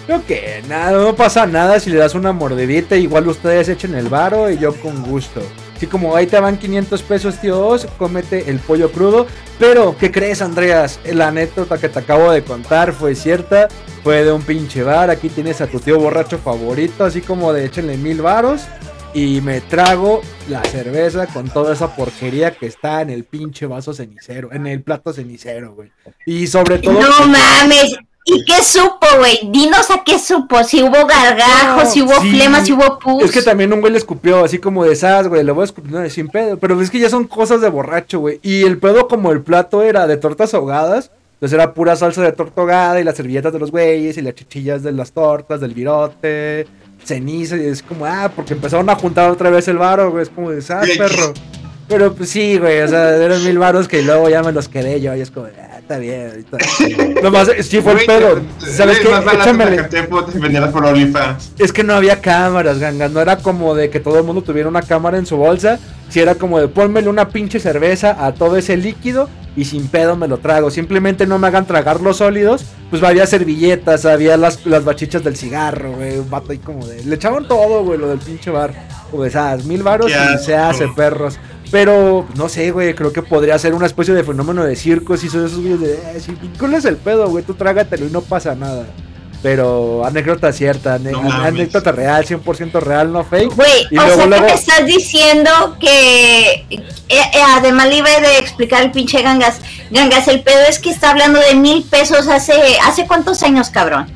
Creo que nada, no pasa nada si le das una mordidita, igual ustedes echen el varo y yo con gusto. Así como ahí te van 500 pesos, tío, Oz, cómete el pollo crudo. Pero, ¿qué crees, Andreas? La anécdota que te acabo de contar fue cierta. Fue de un pinche bar. Aquí tienes a tu tío borracho favorito, así como de échenle mil varos. Y me trago la cerveza con toda esa porquería que está en el pinche vaso cenicero, en el plato cenicero, güey. Y sobre todo. No mames. ¿Y qué supo, güey? Dinos a qué supo. Si hubo gargajos, No, si hubo sí. flemas, si hubo pus. Es que también un güey le escupió así como de esas, güey. Le voy a escupir no, sin pedo. Pero es que ya son cosas de borracho, güey. Y el pedo, como el plato era de tortas ahogadas. Entonces era pura salsa de torta ahogada y las servilletas de los güeyes y las chichillas de las tortas, del virote, ceniza. Y es como, ah, porque empezaron a juntar otra vez el varo, güey. Es como de, ah, Sí. perro. Pero pues sí, güey. O sea, eran mil varos que luego ya me los quedé yo. Y es como, ah, está bien. ahorita". Nomás, sí fue el pedo. ¿Sabes es qué? Échamele. por OnlyFans. Es que no había cámaras, ganga. No era como de que todo el mundo tuviera una cámara en su bolsa. Si era como de pónmele una pinche cerveza a todo ese líquido y sin pedo me lo trago. Simplemente no me hagan tragar los sólidos. Pues había servilletas, había las, las bachichas del cigarro, güey. Un vato ahí como de. Le echaban todo, güey, lo del pinche bar. Pues, ah, mil varos y se hace, perros. Pero, no sé, güey, creo que podría ser una especie de fenómeno de circo. Si son esos güeyes de, eh, sí, ¿cuál es el pedo, güey? Tú trágatelo y no pasa nada. Pero anécdota cierta, ane- No ane- mames. anécdota real, 100% real, no fake. Güey, o luego, sea luego- que me estás diciendo que eh, eh, además le iba de explicar el pinche Gangas. Gangas, el pedo es que está hablando de mil pesos hace hace cuántos años, cabrón.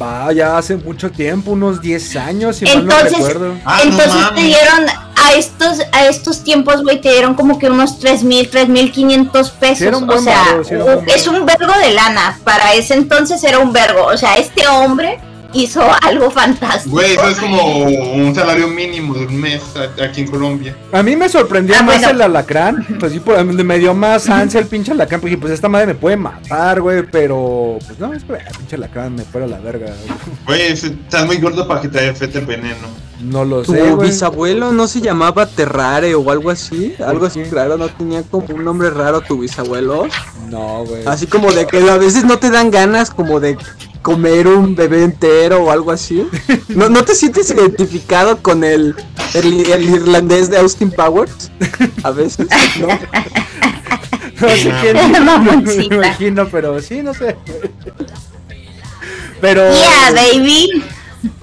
Va, ya hace mucho tiempo, unos 10 años, si mal no Entonces, recuerdo. Ah, no entonces te dieron a estos a estos tiempos, güey, te dieron como que unos tres mil, tres mil quinientos pesos. Sí, o sea, sí, un es un vergo de lana. Para ese entonces era un vergo. O sea, este hombre hizo algo fantástico. Güey, eso es como un salario mínimo de un mes aquí en Colombia. A mí me sorprendió Ah, más bueno. el alacrán. Pues sí, por- me dio más ansia el pinche alacrán. Porque pues esta madre me puede matar, güey. Pero, pues no, es pinche alacrán me fuera la verga. Güey, es- estás muy gordo para que te afecte el veneno. No lo ¿Tu sé, güey. bisabuelo no se llamaba Terrare o algo así? Algo así raro, no tenía como un nombre raro tu bisabuelo. No, güey. Así como de que a veces no te dan ganas como de comer un bebé entero o algo así. ¿No, no te sientes identificado con el, el, el irlandés de Austin Powers? A veces, ¿no? No sé quién. me Mamoncita. imagino, pero sí, no sé. Pero. Yeah, baby.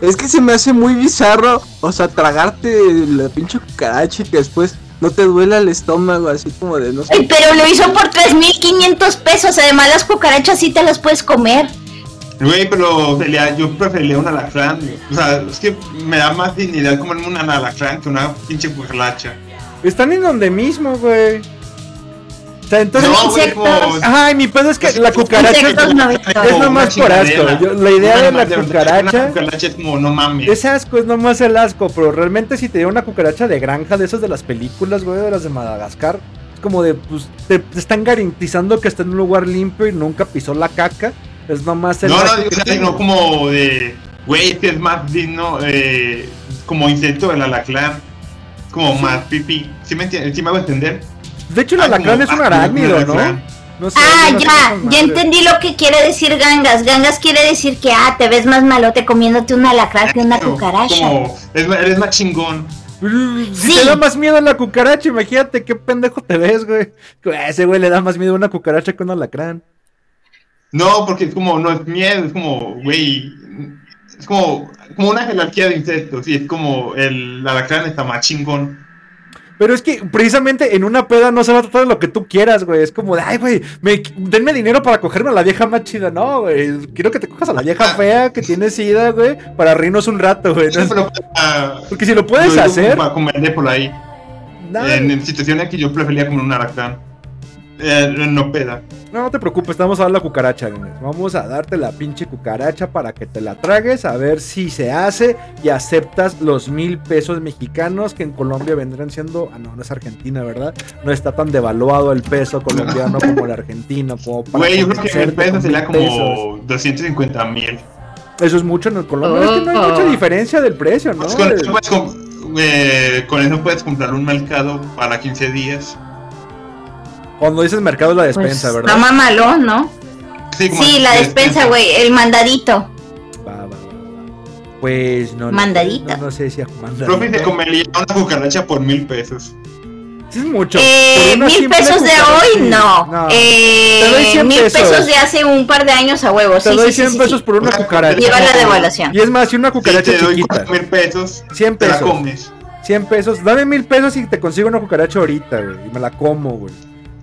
Es que se me hace muy bizarro, o sea, tragarte la pinche cucaracha y que después no te duela el estómago, así como de no sé. Ay, pero lo hizo por 3.500 pesos. Además, las cucarachas sí te las puedes comer. Güey, pero yo preferiría un alacrán. O sea, es que me da más dignidad comerme un alacrán que una pinche cucaracha. Están en donde mismo, güey. O sea, entonces. No, güey, Ay, mi pedo es que la cucaracha Insectos no, es nomás por asco. Yo- la idea de la cucaracha cucaracha es como, no mames. es asco, es nomás el asco. Pero realmente, si te dio una cucaracha de granja de esas de las películas, güey, de las de Madagascar, es como de, pues, te, te están garantizando que está en un lugar limpio y nunca pisó la caca. Es nomás el No, no, digo, sea, no como de, güey, este es más digno, eh, como insecto del alacrán. Como más pipí. ¿Sí me entiendes? ¿Sí me hago entender? De hecho, el Ah, alacrán es un ah, arácnido, un ¿no? alacrán. No sé, Ah, no ya, ya entendí lo que quiere decir gangas. Gangas quiere decir que, ah, te ves más malote comiéndote una alacrán que una cucaracha. Como, eres más chingón. Si Sí. te da más miedo a la cucaracha, imagínate qué pendejo te ves, güey. A Ese güey le da más miedo a una cucaracha que un alacrán. No, porque es como, no es miedo, es como, güey, es como, como una jerarquía de insectos. Y es como, el alacrán está más chingón. Pero es que precisamente en una peda no se va a tratar de lo que tú quieras, güey. Es como de, ay, güey, me- denme dinero para cogerme a la vieja más chida. No, güey. Quiero que te cojas a la vieja fea que tiene sida, güey, para reírnos un rato, güey. No pero, ah, Porque si lo puedes hacer, Para comerle por ahí. nada, En, en situaciones que yo prefería comer un alacrán. Eh, no peda. No, no te preocupes, vamos a dar la cucaracha, Inés. Vamos a darte la pinche cucaracha para que te la tragues, a ver si se hace y aceptas los mil pesos mexicanos que en Colombia vendrán siendo. Ah, no, no es Argentina, ¿verdad? No está tan devaluado el peso colombiano como el argentino. Como Güey, yo creo que pesos con sería como 250 mil. Eso es mucho en el Colombia. Es que no hay mucha diferencia del precio, ¿no? Pues con, eso puedes com- eh, con eso puedes comprar un mercado para 15 días. Cuando dices mercado es la Pues, despensa, está ¿verdad? mamalón, ¿no? Sí, la despensa, güey, el mandadito. Va, va, va, va. Pues no. no, Mandadita. No, no sé si a Profe se comería una cucaracha por mil pesos. Sí es mucho. Eh, mil pesos de hoy, no. Doy Eh, 100 mil pesos. pesos. de hace un par de años a huevo. Te Sí, doy sí, 100 sí, sí, pesos sí. por una cucaracha. Lleva la devaluación. Y es más, si una cucaracha te doy chiquita. cuatro mil pesos, 100 te la pesos. comes. 100 pesos. Dame mil pesos y te consigo una cucaracha ahorita, güey. Y me la como, güey.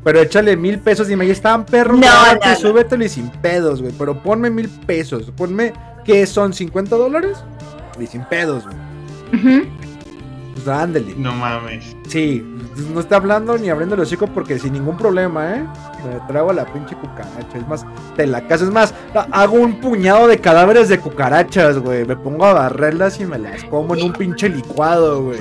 Pero échale mil pesos y me están perros. No, no, no. Súbetelo y sin pedos, güey. Pero ponme mil pesos. Ponme, ¿qué son? ¿50 dólares? Y sin pedos, güey. Ujú. Pues ándale. No mames. Sí, no está hablando ni abriendo el hocico porque sin ningún problema, ¿eh? Me trago la pinche cucaracha. Es más, te la caso. Es más, ha- hago un puñado de cadáveres de cucarachas, güey. Me pongo a barrerlas y me las como en un pinche licuado, güey.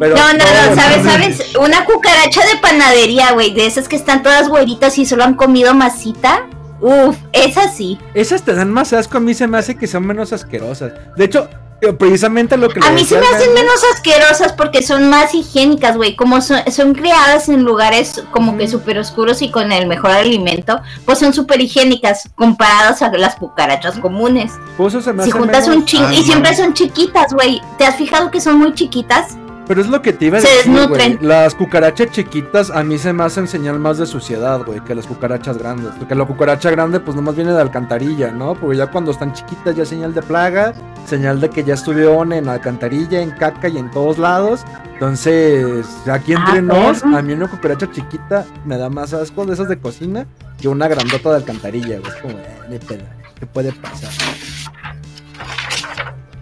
Pero No, no, no, ¿sabes? no, ¿Sabes? Una cucaracha de panadería, güey, de esas que están todas güeritas y solo han comido masita. Uf, esa sí. Esas te dan más asco. A mí se me hace que son menos asquerosas. De hecho, precisamente lo que A mí se me hacen menos asquerosas porque son más higiénicas, güey. Como son, son creadas en lugares como que súper oscuros y con el mejor alimento, pues son súper higiénicas comparadas a las cucarachas comunes. Pues eso se me Si hace juntas menos- un chingo, Ah, y siempre son chiquitas, güey. ¿Te has fijado que son muy chiquitas? Pero es lo que te iba a Se decir, desnutren. güey. Las cucarachas chiquitas a mí se me hacen señal más de suciedad, güey, que las cucarachas grandes. Porque la cucaracha grande, pues nomás viene de alcantarilla, ¿no? Porque ya cuando están chiquitas ya es señal de plaga, señal de que ya estuvieron en alcantarilla, en caca y en todos lados. Entonces, aquí Ah, entre nos, a mí una cucaracha chiquita me da más asco de esas de cocina que una grandota de alcantarilla, güey. Es como, eh, ni pedo, ¿qué puede pasar?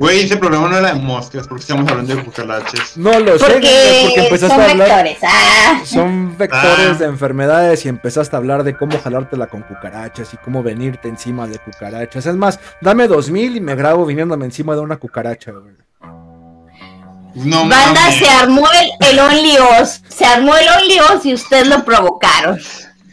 Güey, ese programa no era de moscas, porque estamos hablando de cucarachas. No lo sé, güey, porque Porque empezaste son a hablar. vectores. Ah. Son vectores Ah. de enfermedades y empezaste a hablar de cómo jalártela con cucarachas y cómo venirte encima de cucarachas. Es más, dame dos mil y me grabo viniéndome encima de una cucaracha, güey. No Banda, mames. se armó el, el Only. Se armó el Only Us y ustedes lo provocaron.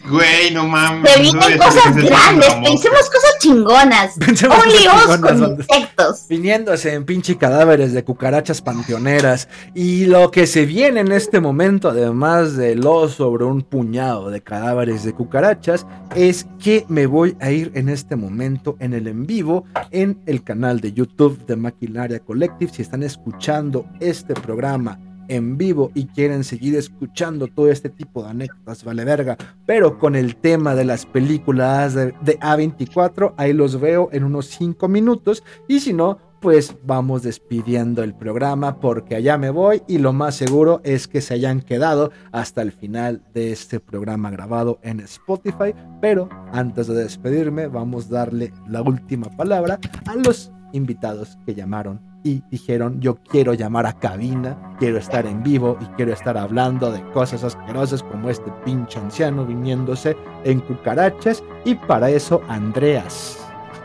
Güey, no mames. Se vienen cosas grandes. Pensemos cosas chingonas. Pensemos Only cosas chingonas, con insectos. Viniéndose en pinche cadáveres de cucarachas panteoneras. Y lo que se viene en este momento, además de lo sobre un puñado de cadáveres de cucarachas, es que me voy a ir en este momento en el en vivo en el canal de YouTube de Maquinaria Collective. Si están escuchando este programa en vivo y quieren seguir escuchando todo este tipo de anécdotas, vale verga, pero con el tema de las películas de, de A24, ahí los veo en unos 5 minutos y si no, pues vamos despidiendo el programa porque allá me voy y lo más seguro es que se hayan quedado hasta el final de este programa grabado en Spotify. Pero antes de despedirme vamos a darle la última palabra a los invitados que llamaron y dijeron yo quiero llamar a cabina, quiero estar en vivo y quiero estar hablando de cosas asquerosas como este pinche anciano viniéndose en cucarachas y para eso Andreas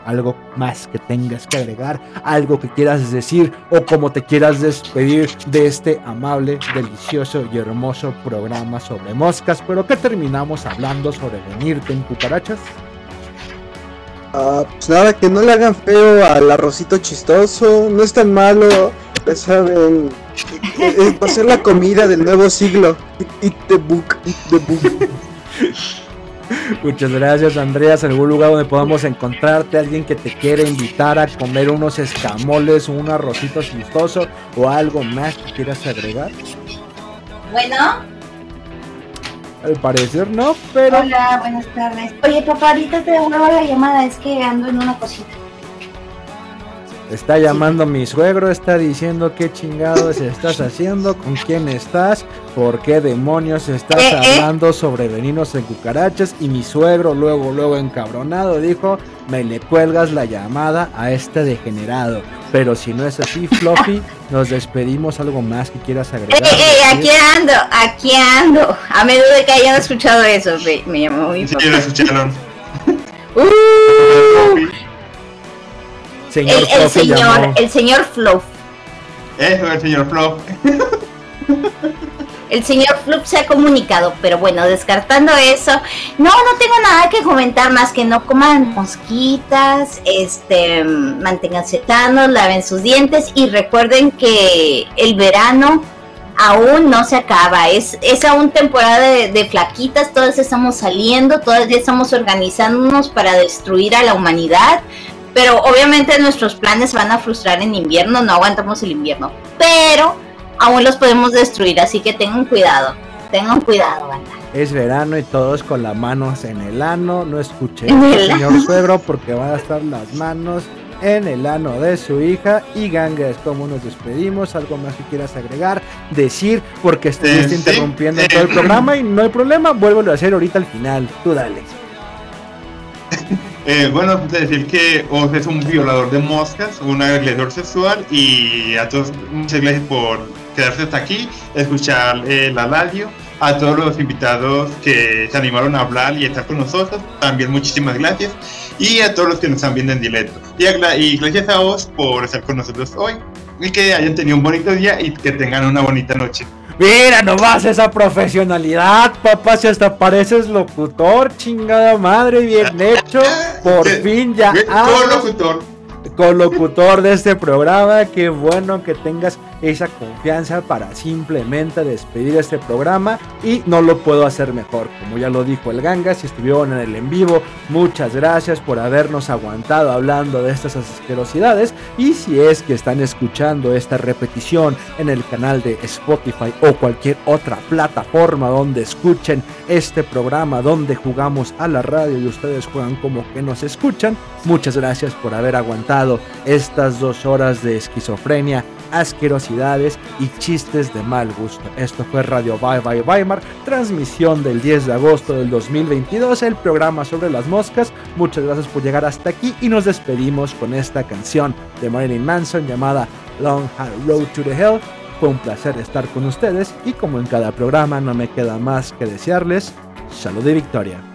algo más que tengas que agregar, algo que quieras decir o como te quieras despedir de este amable, delicioso y hermoso programa sobre moscas, pero que terminamos hablando sobre venirte en cucarachas. Ah, pues nada, que no le hagan feo al arrocito chistoso, no es tan malo, ya saben, eh, va a ser la comida del nuevo siglo. Eat the book, eat the book. Muchas gracias, Andreas. ¿Algún lugar donde podamos encontrarte? ¿Alguien que te quiera invitar a comer unos escamoles, un arrocito chistoso o algo más que quieras agregar? Bueno, Al parecer no, pero hola, buenas tardes. Oye, papá, ahorita te devuelvo la llamada, es que ando en una cosita. Está llamando mi suegro, está diciendo qué chingados estás haciendo, con quién estás, por qué demonios estás Eh, eh. hablando sobre veninos en cucarachas y mi suegro luego, luego encabronado dijo, me le cuelgas la llamada a este degenerado. Pero si no es así, Fluffy, nos despedimos. ¿Algo más que quieras Eh, agregar? eh, aquí ando, aquí ando. A menudo de que hayan escuchado eso, me, me llamó mi Sí, papá. lo escucharon. Uh, Señor el, señor, llamó. el señor Fluff. Eso, el señor Flop. El señor Fluff se ha comunicado, pero bueno, descartando eso, no, no tengo nada que comentar más que no coman mosquitas, este, manténganse sanos, laven sus dientes y recuerden que el verano aún no se acaba, es, es aún temporada de, de flaquitas, todas estamos saliendo, todas ya estamos organizándonos para destruir a la humanidad, pero obviamente nuestros planes van a frustrar en invierno, no aguantamos el invierno, pero aún los podemos destruir, así que tengan cuidado, tengan cuidado, banda. Es verano y todos con las manos en el ano. No escuché al el señor suegro porque van a estar las manos en el ano de su hija. Y Ganga, es como nos despedimos. Algo más que quieras agregar, decir, porque estuviste Eh, sí, interrumpiendo eh. todo el programa y no hay problema. Vuélvelo a hacer ahorita al final. Tú dale. Eh, bueno, pues decir que Oz es un violador de moscas, un agresor sexual y a todos muchas gracias por quedarse hasta aquí, escuchar eh, la a todos los invitados que se animaron a hablar y estar con nosotros, también muchísimas gracias y a todos los que nos están viendo en directo. Y, y gracias a Oz por estar con nosotros hoy y que hayan tenido un bonito día y que tengan una bonita noche. Mira nomás esa profesionalidad, papá. Si hasta pareces locutor, chingada madre, bien hecho. Por fin ya. Bien, hablas. locutor. colocutor de este programa. Qué bueno que tengas esa confianza para simplemente despedir este programa y no lo puedo hacer mejor. Como ya lo dijo el Ganga, si estuvieron en el en vivo, muchas gracias por habernos aguantado hablando de estas asquerosidades y si es que están escuchando esta repetición en el canal de Spotify o cualquier otra plataforma donde escuchen este programa donde jugamos a la radio y ustedes juegan como que nos escuchan, muchas gracias por haber aguantado estas dos horas de esquizofrenia, asquerosidades y chistes de mal gusto. Esto fue Radio Bye Bye Weimar, transmisión del 10 de agosto del 2022, el programa sobre las moscas. Muchas gracias por llegar hasta aquí y nos despedimos con esta canción de Marilyn Manson llamada Long Hard Road to the Hell. Fue un placer estar con ustedes y como en cada programa no me queda más que desearles salud y victoria.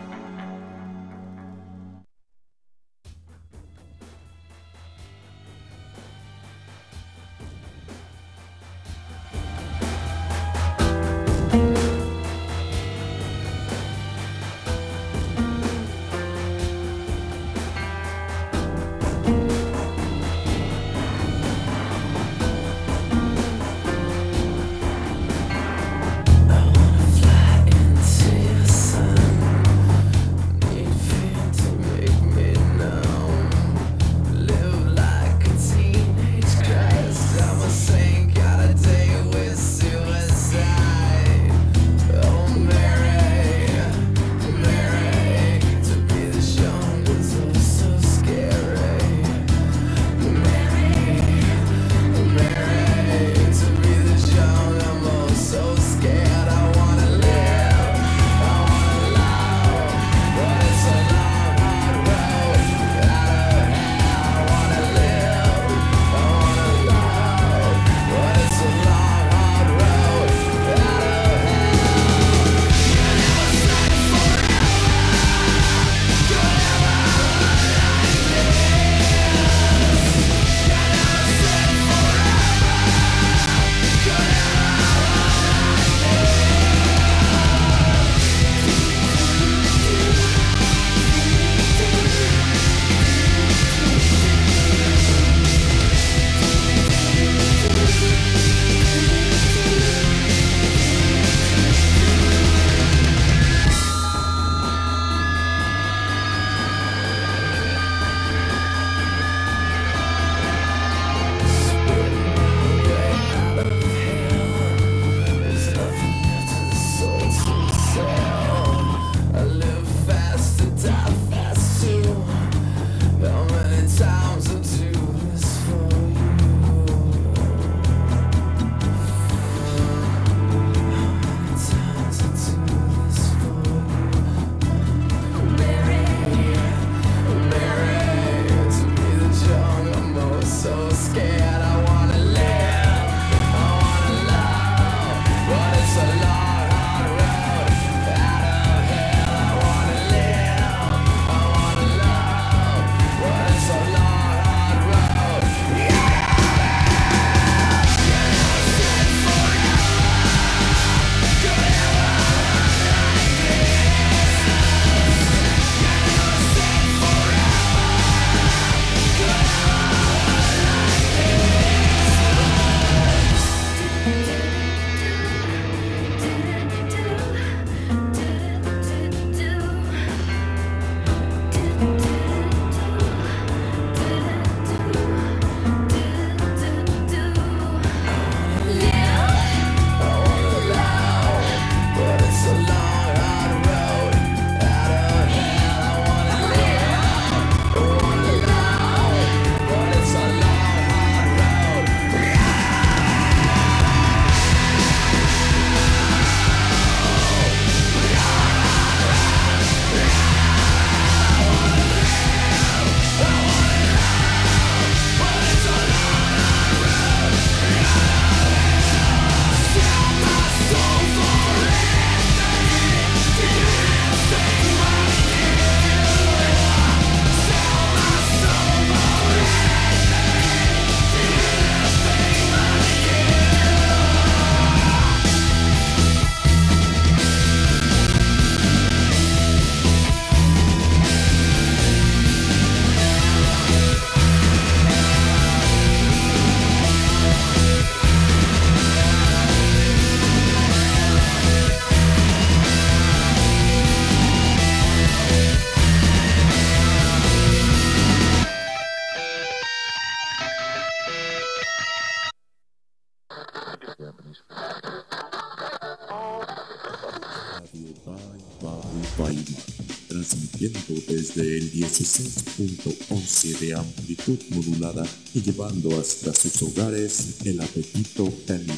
16.11 de amplitud modulada y llevando hasta sus hogares el apetito caníbal.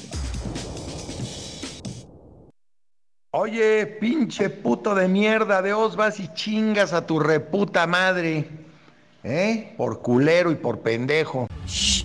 Oye, pinche puto de mierda, de os vas y chingas a tu reputa madre. ¿Eh? Por culero y por pendejo. Shh,